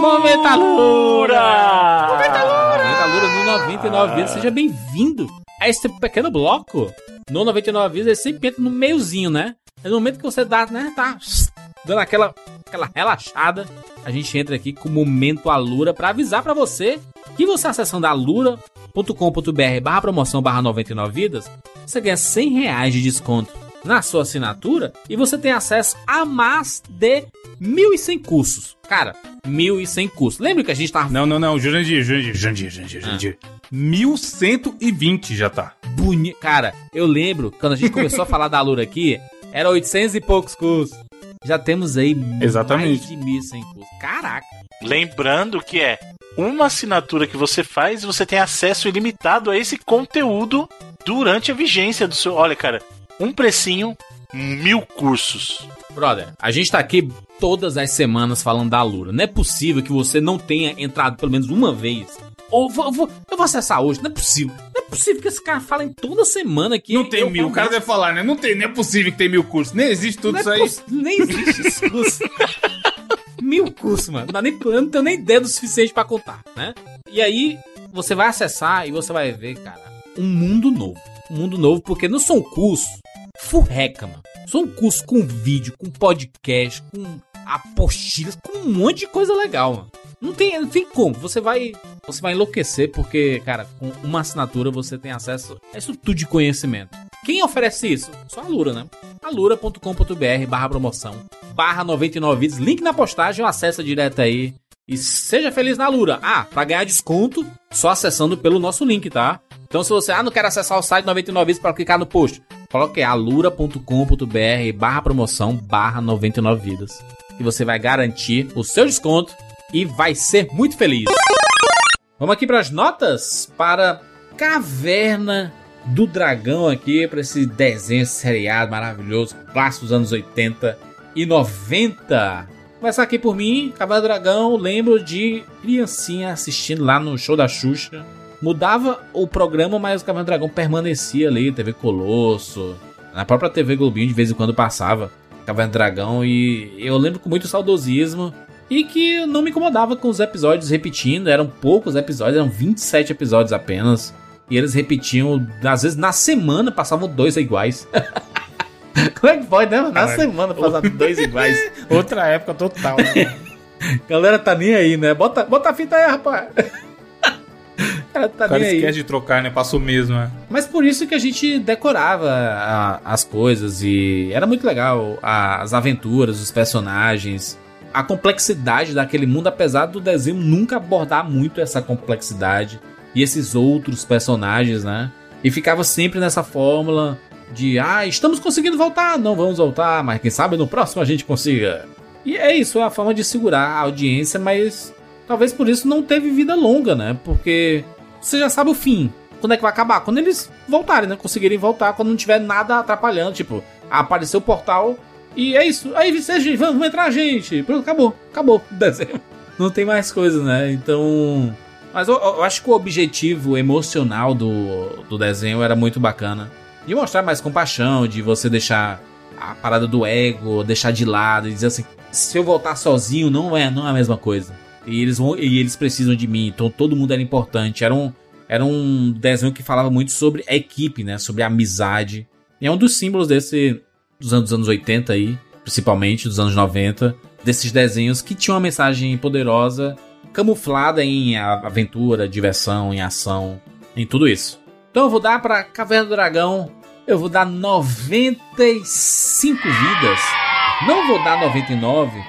Movimentalura! Movimentalura no 99 vezes. Seja bem-vindo a esse pequeno bloco. No 99 vezes, ele sempre entra no meiozinho, né? É no momento que você dá, né? Tá dando aquela, aquela relaxada. A gente entra aqui com o Momento Alura para avisar para você que você acessando alura.com.br barra promoção barra 99 vidas, você ganha 100 reais de desconto na sua assinatura e você tem acesso a mais de 1.100 cursos. Cara, 1.100 cursos. Lembra que a gente tava... Não, não, não. Jurandir, Jurandir, Jurandir, Jurandir, Jurandir. Ah. 1.120 já tá. Bonito. Cara, eu lembro, quando a gente começou a falar da Alura aqui, era 800 e poucos cursos. Já temos aí Exatamente. mais de 1.100 cursos. Caraca. Lembrando que é uma assinatura que você faz e você tem acesso ilimitado a esse conteúdo durante a vigência do seu. Olha, cara, um precinho, mil cursos. Brother, a gente tá aqui todas as semanas falando da Alura. Não é possível que você não tenha entrado pelo menos uma vez. Ou vou, vou, eu vou acessar hoje. Não é possível. Não é possível que esse cara fale em toda semana que. Não tem mil. O cara deve falar, né? Não, tem, não é possível que tem mil cursos. Nem existe tudo não é isso é aí. Nem existe esse curso. mil cursos, mano. Não, dá nem, eu não tenho nem ideia do suficiente para contar, né? E aí, você vai acessar e você vai ver, cara um mundo novo. Um mundo novo, porque não são curso furreca, mano. São curso com vídeo, com podcast, com apostilas, com um monte de coisa legal, mano. Não tem, não tem como. Você vai, você vai enlouquecer porque, cara, com uma assinatura você tem acesso a isso tudo de conhecimento. Quem oferece isso? Só a Lura, né? alura.com.br barra promoção barra 99 vídeos. Link na postagem ou acessa direto aí. E seja feliz na Lura. Ah, pra ganhar desconto, só acessando pelo nosso link, tá? Então se você, ah, não quer acessar o site 99 vídeos para clicar no post, coloque alura.com.br barra promoção barra 99 vidas. E você vai garantir o seu desconto e vai ser muito feliz. Vamos aqui para as notas para Caverna do Dragão aqui, para esse desenho seriado maravilhoso, clássico dos anos 80 e 90. Começar aqui por mim, Caverna do Dragão, lembro de criancinha assistindo lá no show da Xuxa. Mudava o programa, mas o Caverna do Dragão permanecia ali, TV Colosso, na própria TV Globinho de vez em quando passava Caverna do Dragão e eu lembro com muito saudosismo e que não me incomodava com os episódios repetindo, eram poucos episódios, eram 27 episódios apenas. E eles repetiam, às vezes na semana passavam dois iguais. Como é que pode, né? Na Caralho. semana passar dois iguais. Outra época total, né? Galera tá nem aí, né? Bota, bota a fita aí, rapaz. Cara, tá o cara esquece aí. de trocar, né? Passou mesmo, né? Mas por isso que a gente decorava a, as coisas e era muito legal a, as aventuras, os personagens a complexidade daquele mundo, apesar do desenho nunca abordar muito essa complexidade e esses outros personagens, né? E ficava sempre nessa fórmula de ah, estamos conseguindo voltar, não vamos voltar, mas quem sabe no próximo a gente consiga. E é isso, é a forma de segurar a audiência, mas talvez por isso não teve vida longa, né? Porque você já sabe o fim. Quando é que vai acabar? Quando eles voltarem, né? Conseguirem voltar, quando não tiver nada atrapalhando. Tipo, apareceu o portal, e é isso. Aí vocês vamos entrar, gente. Pronto, acabou. Acabou o desenho. Não tem mais coisa, né? Então. Mas eu, eu, acho que o objetivo emocional do, do desenho era muito bacana. De mostrar mais compaixão, de você deixar a parada do ego, deixar de lado e dizer assim: se eu voltar sozinho, não é, não é a mesma coisa. E eles, vão, e eles precisam de mim, então todo mundo era importante. Era um, era um desenho que falava muito sobre a equipe, né? Sobre a amizade. E é um dos símbolos desse, dos anos, dos anos 80 aí, principalmente dos anos 90, desses desenhos que tinham uma mensagem poderosa, camuflada em aventura, diversão, em ação, em tudo isso. Então eu vou dar para Caverna do Dragão, eu vou dar 95 vidas. Não vou dar 99,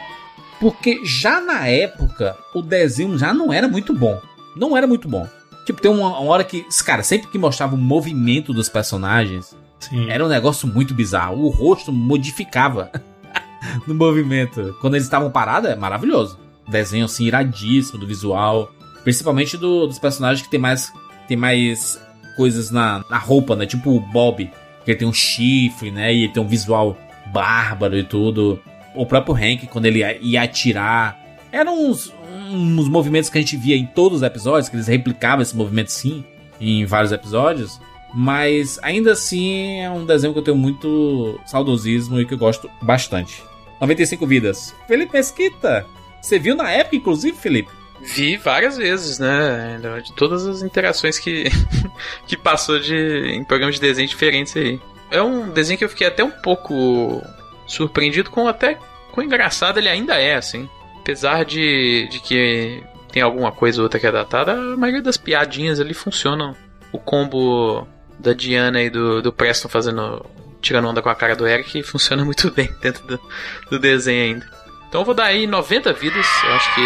porque já na época o desenho já não era muito bom. Não era muito bom. Tipo, tem uma, hora que, cara, sempre que mostrava o movimento dos personagens, Sim. Era um negócio muito bizarro. O rosto modificava no movimento. Quando eles estavam parados, é maravilhoso. Desenho assim iradíssimo do visual. Principalmente do, dos personagens que tem mais, tem mais coisas na, na roupa, né? Tipo o Bob, que ele tem um chifre, né? E ele tem um visual bárbaro e tudo. O próprio Hank, quando ele ia atirar. Eram uns, uns movimentos que a gente via em todos os episódios, que eles replicavam esse movimento sim, em vários episódios. Mas ainda assim é um desenho que eu tenho muito saudosismo e que eu gosto bastante. 95 vidas. Felipe Mesquita, você viu na época, inclusive, Felipe? Vi várias vezes, né? De todas as interações que, que passou de, em programas de desenho diferentes aí. É um desenho que eu fiquei até um pouco surpreendido com até com engraçado ele ainda é, assim. Apesar de, de que tem alguma coisa ou outra que é datada, a maioria das piadinhas ali funcionam. O combo da Diana e do, do Preston fazendo. tirando onda com a cara do Eric funciona muito bem dentro do, do desenho ainda. Então eu vou dar aí 90 vidas. Eu acho que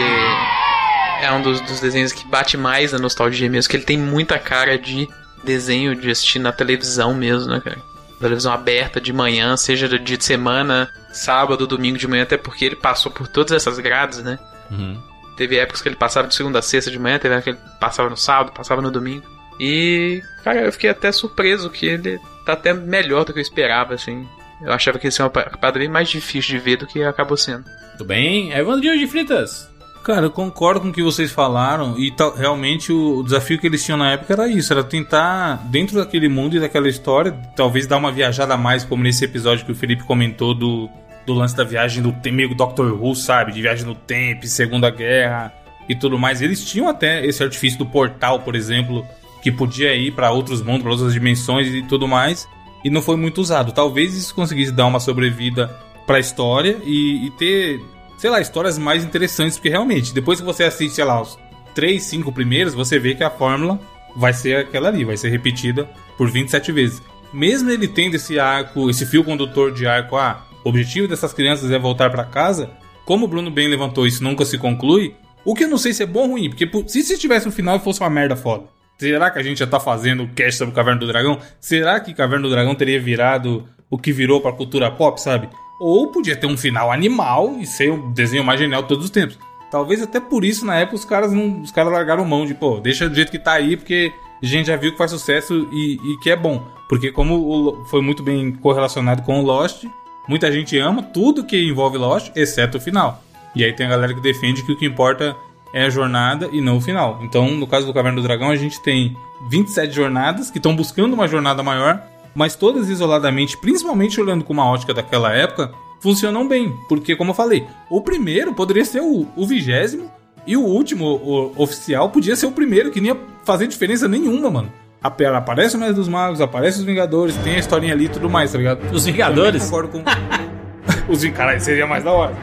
é um dos, dos desenhos que bate mais na nostalgia mesmo, que ele tem muita cara de desenho de assistir na televisão mesmo, né, cara? Televisão aberta de manhã, seja de dia de semana, sábado, domingo de manhã, até porque ele passou por todas essas grades, né? Uhum. Teve épocas que ele passava de segunda a sexta de manhã, teve épocas que ele passava no sábado, passava no domingo. E, cara, eu fiquei até surpreso que ele tá até melhor do que eu esperava, assim. Eu achava que ia ser uma parada bem mais difícil de ver do que acabou sendo. Tudo bem? Evandro de Fritas. Cara, eu concordo com o que vocês falaram e tal, realmente o, o, desafio que eles tinham na época era isso, era tentar, dentro daquele mundo e daquela história, talvez dar uma viajada a mais, como nesse episódio que o Felipe comentou do, do lance da viagem do meio Doctor Who, sabe? De viagem no tempo, Segunda Guerra e tudo mais. Eles tinham até esse artifício do portal, por exemplo, que podia ir para outros mundos, para outras dimensões e tudo mais, e não foi muito usado. Talvez isso conseguisse dar uma sobrevida para a história e, e, ter, sei lá, histórias mais interessantes, porque realmente, depois que você assiste, sei lá, os 3, 5 primeiros, você vê que a fórmula vai ser aquela ali, vai ser repetida por 27 vezes. Mesmo ele tendo esse arco, esse fio condutor de arco, ah, o objetivo dessas crianças é voltar para casa, como o Bruno bem levantou, isso nunca se conclui, o que eu não sei se é bom ou ruim, porque se, se tivesse um final e fosse uma merda foda, será que a gente já tá fazendo o cast sobre Caverna do Dragão? Será que Caverna do Dragão teria virado o que virou pra cultura pop, sabe? Ou podia ter um final animal e ser o desenho mais genial de todos os tempos. Talvez até por isso, na época, os caras não. Os caras largaram mão de, pô, deixa do jeito que tá aí, porque a gente já viu que faz sucesso e, e que é bom. Porque como o, foi muito bem correlacionado com o Lost, muita gente ama tudo que envolve Lost, exceto o final. E aí tem a galera que defende que o que importa é a jornada e não o final. Então, no caso do Caverna do Dragão, a gente tem 27 jornadas que estão buscando uma jornada maior, mas todas isoladamente, principalmente olhando com uma ótica daquela época, funcionam bem. Porque, como eu falei, o primeiro poderia ser o, vigésimo e o último, o oficial, podia ser o primeiro, que nem ia fazer diferença nenhuma, mano. Aparece o Mestre dos Magos, aparece os Vingadores, tem a historinha ali e tudo mais, tá ligado? Os Vingadores? Eu concordo com. Os Caralho, seria mais da hora.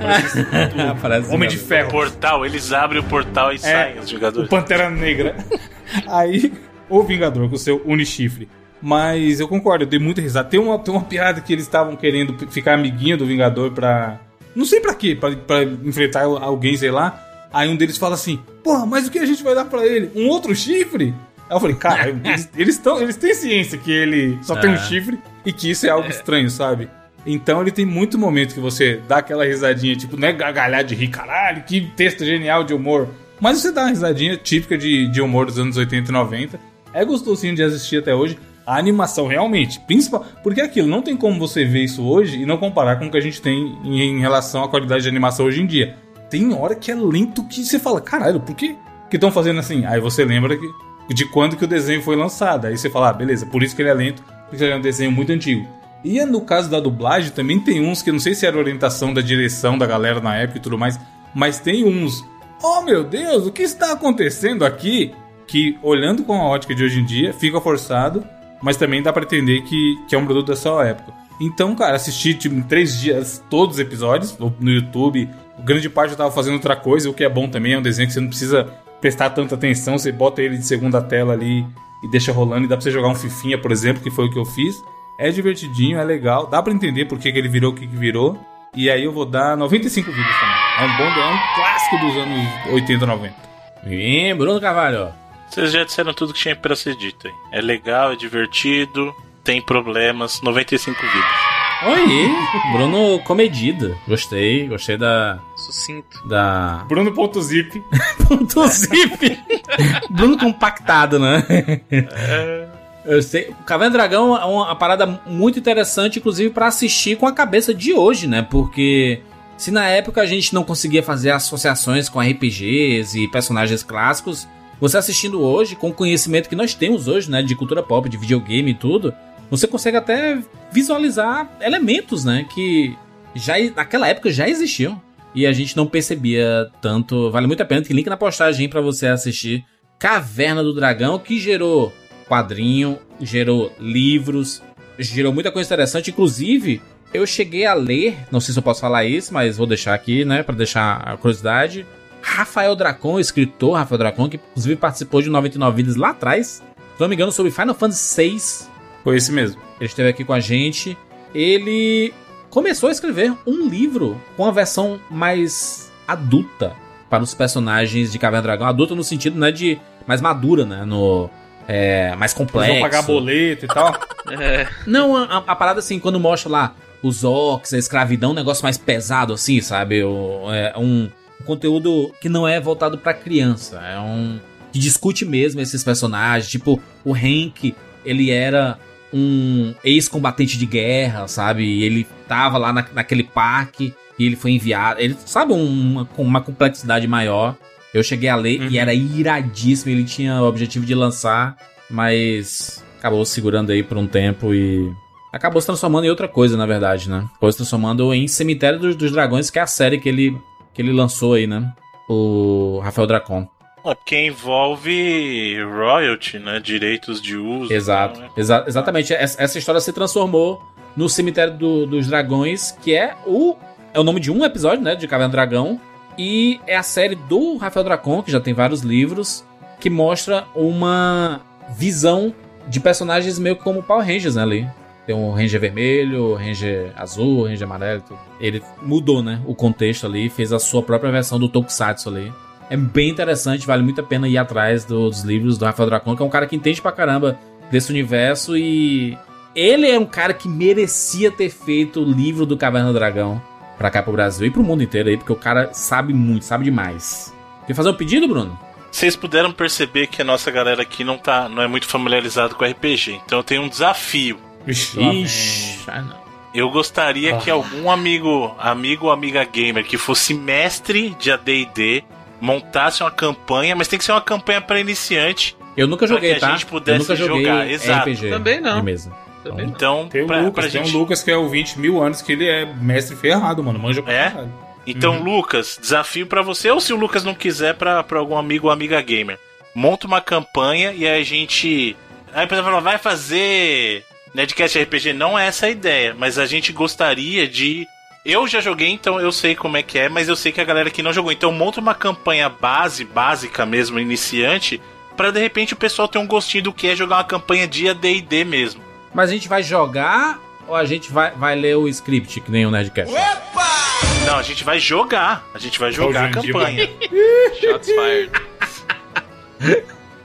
Parece Homem de Ferro. O portal, eles abrem o portal e é, saem os Vingadores. O Pantera Negra. Aí, o Vingador com o seu Unichifre. Mas eu concordo, eu dei muita risada. Tem uma, tem uma piada que eles estavam querendo ficar amiguinho do Vingador pra. Não sei pra quê, pra, pra enfrentar alguém, sei lá. Aí um deles fala assim: Porra, mas o que a gente vai dar pra ele? Um outro chifre? Aí eu falei, cara, eles, eles, tão, eles têm ciência que ele só é. tem um é. chifre e que isso é algo é. estranho, sabe? Então ele tem muito momento que você dá aquela risadinha, tipo, não é gargalhar de rir, caralho, que texto genial de humor. Mas você dá uma risadinha típica de, de humor dos anos 80 e 90. É gostosinho de assistir até hoje. A animação realmente, principal, porque é aquilo, não tem como você ver isso hoje e não comparar com o que a gente tem em, em relação à qualidade de animação hoje em dia. Tem hora que é lento que você fala, caralho, por que que estão fazendo assim? Aí você lembra que, de quando que o desenho foi lançado. Aí você fala, ah, beleza, por isso que ele é lento, porque ele é um desenho muito antigo. E no caso da dublagem, também tem uns que não sei se era orientação da direção da galera na época e tudo mais, mas tem uns. Oh meu Deus, o que está acontecendo aqui? Que olhando com a ótica de hoje em dia, fica forçado, mas também dá para entender que, que é um produto da sua época. Então, cara, assisti tipo, em três dias todos os episódios no YouTube. Grande parte eu tava fazendo outra coisa, o que é bom também, é um desenho que você não precisa prestar tanta atenção, você bota ele de segunda tela ali e deixa rolando, e dá pra você jogar um Fifinha, por exemplo, que foi o que eu fiz. É divertidinho, é legal, dá para entender por que, que ele virou o que, que virou. E aí eu vou dar 95 vídeos também. É um bom, é um clássico dos anos 80, 90. E Bruno Carvalho. Vocês já disseram tudo que tinha pra ser dito aí. É legal, é divertido, tem problemas, 95 vídeos. Oi, Bruno comedido. Gostei, gostei da. Sucinto. Da. Bruno.zip. ponto zip. Bruno compactado, né? É. Sei. Caverna Dragão é uma, parada muito interessante, inclusive, para assistir com a cabeça de hoje, né? Porque se na época a gente não conseguia fazer associações com RPGs e personagens clássicos, você assistindo hoje, com o conhecimento que nós temos hoje, né? De cultura pop, de videogame e tudo, você consegue até visualizar elementos, né? Que já naquela época já existiam. E a gente não percebia tanto. Vale muito a pena. Tem link na postagem para você assistir Caverna do Dragão, que gerou quadrinho, gerou livros, gerou muita coisa interessante. Inclusive, eu cheguei a ler, não sei se eu posso falar isso, mas vou deixar aqui, né, para deixar a curiosidade. Rafael Dracon, escritor Rafael Dracon, que inclusive participou de 99 Vidas lá atrás, se não me engano, sobre Final Fantasy VI. Foi esse mesmo. Ele esteve aqui com a gente. Ele começou a escrever um livro com a versão mais adulta para os personagens de Caverna Dragão. Adulta no sentido, né, de mais madura, né, no é, mais complexo. Vão pagar boleto e tal. é. Não, a, a, parada assim, quando mostra lá os orcs, a escravidão, um negócio mais pesado assim, sabe? O, é um, um conteúdo que não é voltado para criança, é um que discute mesmo esses personagens, tipo o Hank, ele era um ex-combatente de guerra, sabe? E ele tava lá na, naquele parque e ele foi enviado, ele sabe uma, uma complexidade maior. Eu cheguei a ler uhum. e era iradíssimo. Ele tinha o objetivo de lançar, mas acabou segurando aí por um tempo e. Acabou se transformando em outra coisa, na verdade, né? Acabou se transformando em Cemitério dos, dos Dragões, que é a série que ele, que ele lançou aí, né? O Rafael Dracon. É porque envolve royalty, né? Direitos de uso. Exato. Né? Exa exatamente. Essa, essa história se transformou no Cemitério do- dos Dragões, que é o. É o nome de um episódio, né? De Caverna do Dragão. E é a série do Rafael Dracon, que já tem vários livros, que mostra uma visão de personagens meio como Power Rangers né, ali. Tem um Ranger vermelho, Ranger azul, Ranger amarelo. tudo. Ele mudou, né? O contexto ali, fez a sua própria versão do Tokusatsu ali. É bem interessante, vale muito a pena ir atrás dos livros do Rafael Dracon, que é um cara que entende pra caramba desse universo e ele é um cara que merecia ter feito o livro do Caverna do Dragão pra cá pro Brasil e pro mundo inteiro aí, porque o cara sabe muito, sabe demais. Quer fazer um pedido, Bruno? Vocês puderam perceber que a nossa galera aqui não, tá, não é muito familiarizado com RPG. Então eu tenho um desafio. Ixi, ah, não. Eu gostaria que algum amigo, amigo ou amiga gamer que fosse mestre de AD&D montasse uma campanha, mas tem que ser uma campanha para iniciante. Eu nunca Pra joguei, que a tá? gente pudesse eu nunca joguei jogar, exato. RPG. Também não. de mesa. Também não. Então, Tem o pra, Lucas, pra tem gente... o Lucas que é o 20 mil anos, que ele é mestre ferrado, mano. Manja pra É? caralho. Então, Uhum. Lucas, desafio pra você, ou se o Lucas não quiser, pra, pra algum amigo ou amiga gamer. Monta uma campanha e aí a gente. Aí a pessoa fala, vai fazer Nerdcast RPG. Não é essa a ideia, mas a gente gostaria de. Eu já joguei, então eu sei como é que é, mas eu sei que a galera que não jogou. Então monta uma campanha base, básica mesmo, iniciante, pra de repente o pessoal ter um gostinho do que é jogar uma campanha de AD&D mesmo. Mas a gente vai jogar ou a gente vai, vai ler o script, que nem o Nerdcast? Não, a gente vai jogar. A gente vai jogar a campanha. Shots fired.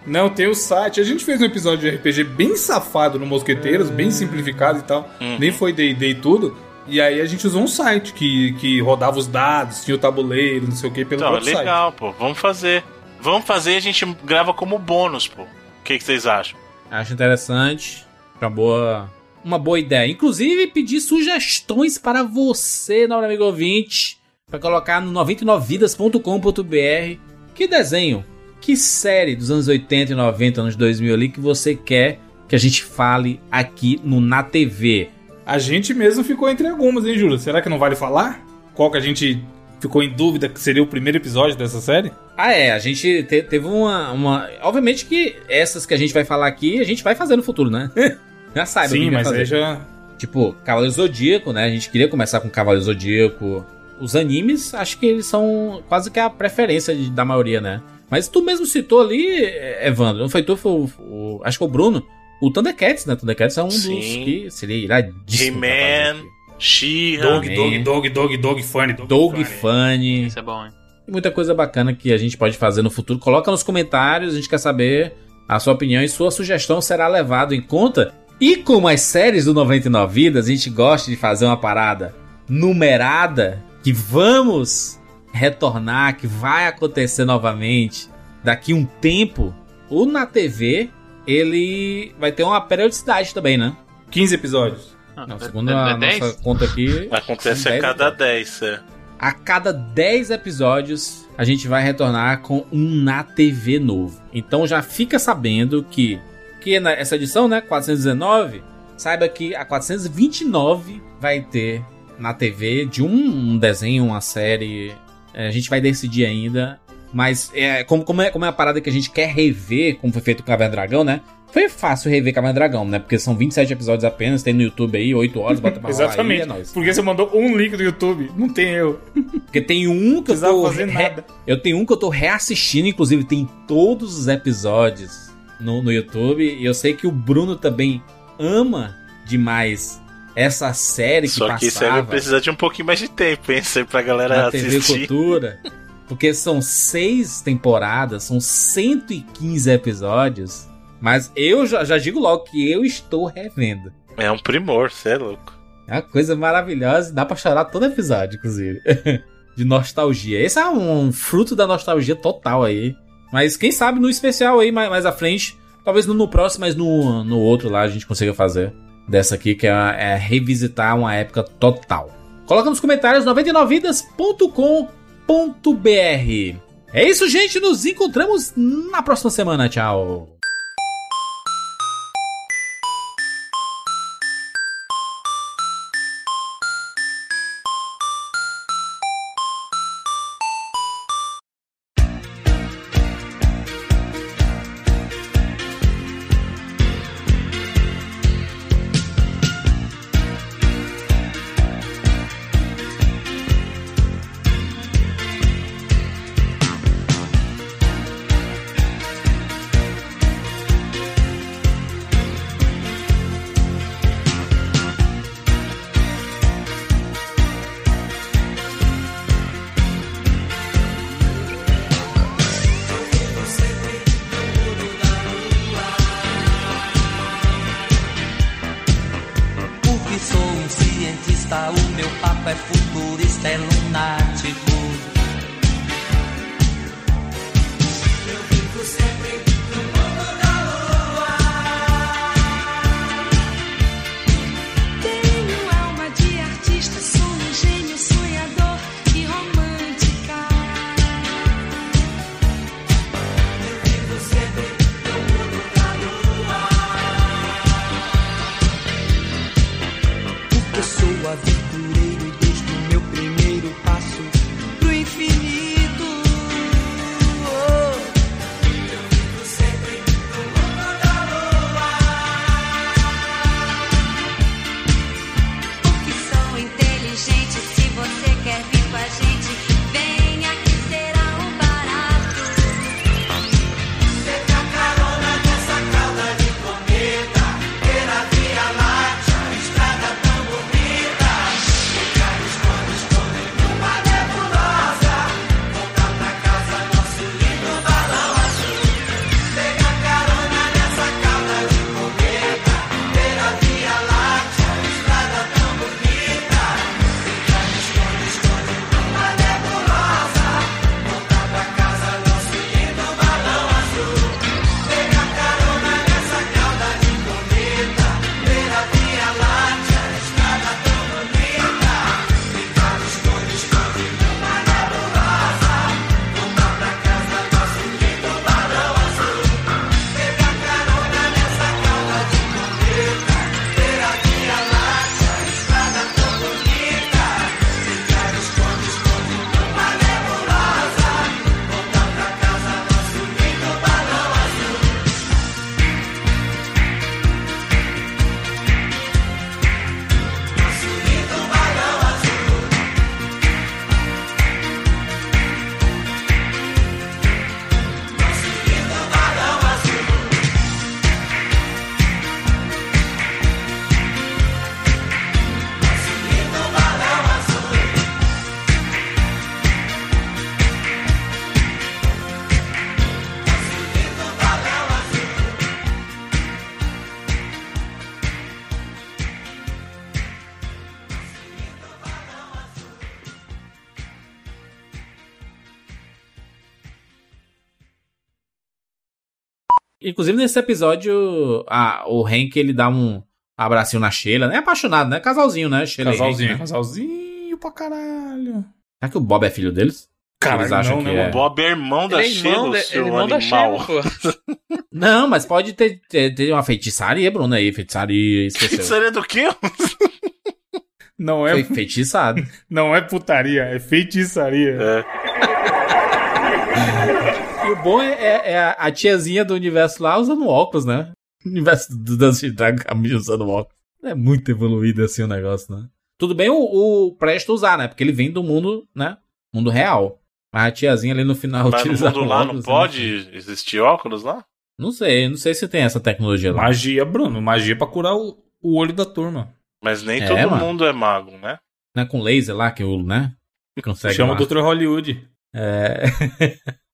Não, tem o site. A gente fez um episódio de RPG bem safado no Mosqueteiros, bem simplificado e tal. Uhum. Nem foi D&D e tudo. E aí a gente usou um site que, que rodava os dados, tinha o tabuleiro, não sei o que, pelo Então, próprio site. legal, pô. Vamos fazer. Vamos fazer e a gente grava como bônus, pô. O que, que vocês acham? Acho interessante. Uma boa, uma boa ideia. Inclusive, pedir sugestões para você, nobre amigo ouvinte, para colocar no 99vidas.com.br. Que desenho, que série dos anos 80 e 90, anos 2000 ali que você quer que a gente fale aqui no Na TV? A gente mesmo ficou entre algumas, hein, Júlio? Será que não vale falar? Qual que a gente ficou em dúvida que seria o primeiro episódio dessa série? Ah, é, a gente te- teve uma, uma. Obviamente que essas que a gente vai falar aqui, a gente vai fazer no futuro, né? já sabe o que Sim, vai mas fazer. aí já. Tipo, Cavaleiro Zodíaco, né? A gente queria começar com Cavaleiro Zodíaco. Os animes, acho que eles são quase que a preferência de- da maioria, né? Mas tu mesmo citou ali, Evandro, não foi tu, foi o, o- Acho que o Bruno. O Thundercats, né? Thundercats é um dos Sim. que seria iradíssimo. He-Man, She-Ra. Dog, dog, dog, dog, dog, funny. Dog, Dog funny. Funny. Isso é bom, hein? E muita coisa bacana que a gente pode fazer no futuro. Coloca nos comentários, a gente quer saber a sua opinião e sua sugestão será levado em conta. E como as séries do 99 Vidas, a gente gosta de fazer uma parada numerada que vamos retornar, que vai acontecer novamente daqui um tempo. O Na TV, ele vai ter uma periodicidade também, né? 15 episódios. Não, segundo é- a é 10? nossa conta aqui, Acontece a 10 cada 10, é. a cada 10 episódios, a gente vai retornar com um na TV novo. Então já fica sabendo que, que nessa edição, né, 419, saiba que a 429 vai ter na TV de um, um desenho, uma série. É, a gente vai decidir ainda. Mas é, como, como, é, como é a parada que a gente quer rever, como foi feito com Caverna do Dragão, né? Foi fácil rever Dragão, né? Porque são 27 episódios apenas, tem no YouTube aí, 8 horas, bota pra rolar aí, Exatamente. é nóis. Porque você mandou um link do YouTube. Não tem eu. Porque tem um que eu tô. fazer re- nada. Eu tenho um que eu tô reassistindo, inclusive tem todos os episódios no, no YouTube. E eu sei que o Bruno também ama demais essa série que Só que isso aí precisar de um pouquinho mais de tempo, hein? Isso aí pra galera na TV assistir. Cultura. Porque são seis temporadas, são 115 episódios. Mas eu já, já digo logo que eu estou revendo. É um primor, você é louco. É uma coisa maravilhosa, dá pra chorar todo episódio, inclusive. De nostalgia. Esse é um fruto da nostalgia total aí. Mas quem sabe no especial aí, mais, mais à frente, talvez não no próximo, mas no, no outro lá a gente consiga fazer dessa aqui, que é, é revisitar uma época total. Coloca nos comentários 99vidas.com.br. É isso, gente. Nos encontramos na próxima semana. Tchau. Inclusive, nesse episódio, a, o Hank ele dá um abracinho na Sheila, né? É apaixonado, né? Casalzinho, né? Sheila e Casalzinho, Hank, né? casalzinho pra caralho. Será que o Bob é filho deles? Caralho, Eles acham não, que né? é. O Bob é irmão da Ele é Sheila, da- seu ele é irmão da animal. Sheila, pô. Não, mas pode ter, ter, ter uma feitiçaria, Bruno, aí. Feitiçaria, esqueceu. Pizzaria do quê? Não é, Foi feitiçado. não é putaria, é feitiçaria. É. E o bom é, é- é a, tiazinha do universo lá usando óculos, né? O universo do Dungeons Dragons Camille usando óculos. É muito evoluído assim o negócio, né? Tudo bem o, o Presto usar, né? Porque ele vem do mundo, né? Mundo real. Mas a tiazinha ali no final Mas no utiliza mundo lá não óculos, né? pode existir óculos lá? Não sei, não sei se tem essa tecnologia lá. Magia, Bruno, magia pra curar o, o olho da turma. Mas nem É, todo mano. mundo é mago, né? Não é com laser lá que o, né? Consegue Chama lá. o Dr. Hollywood. É.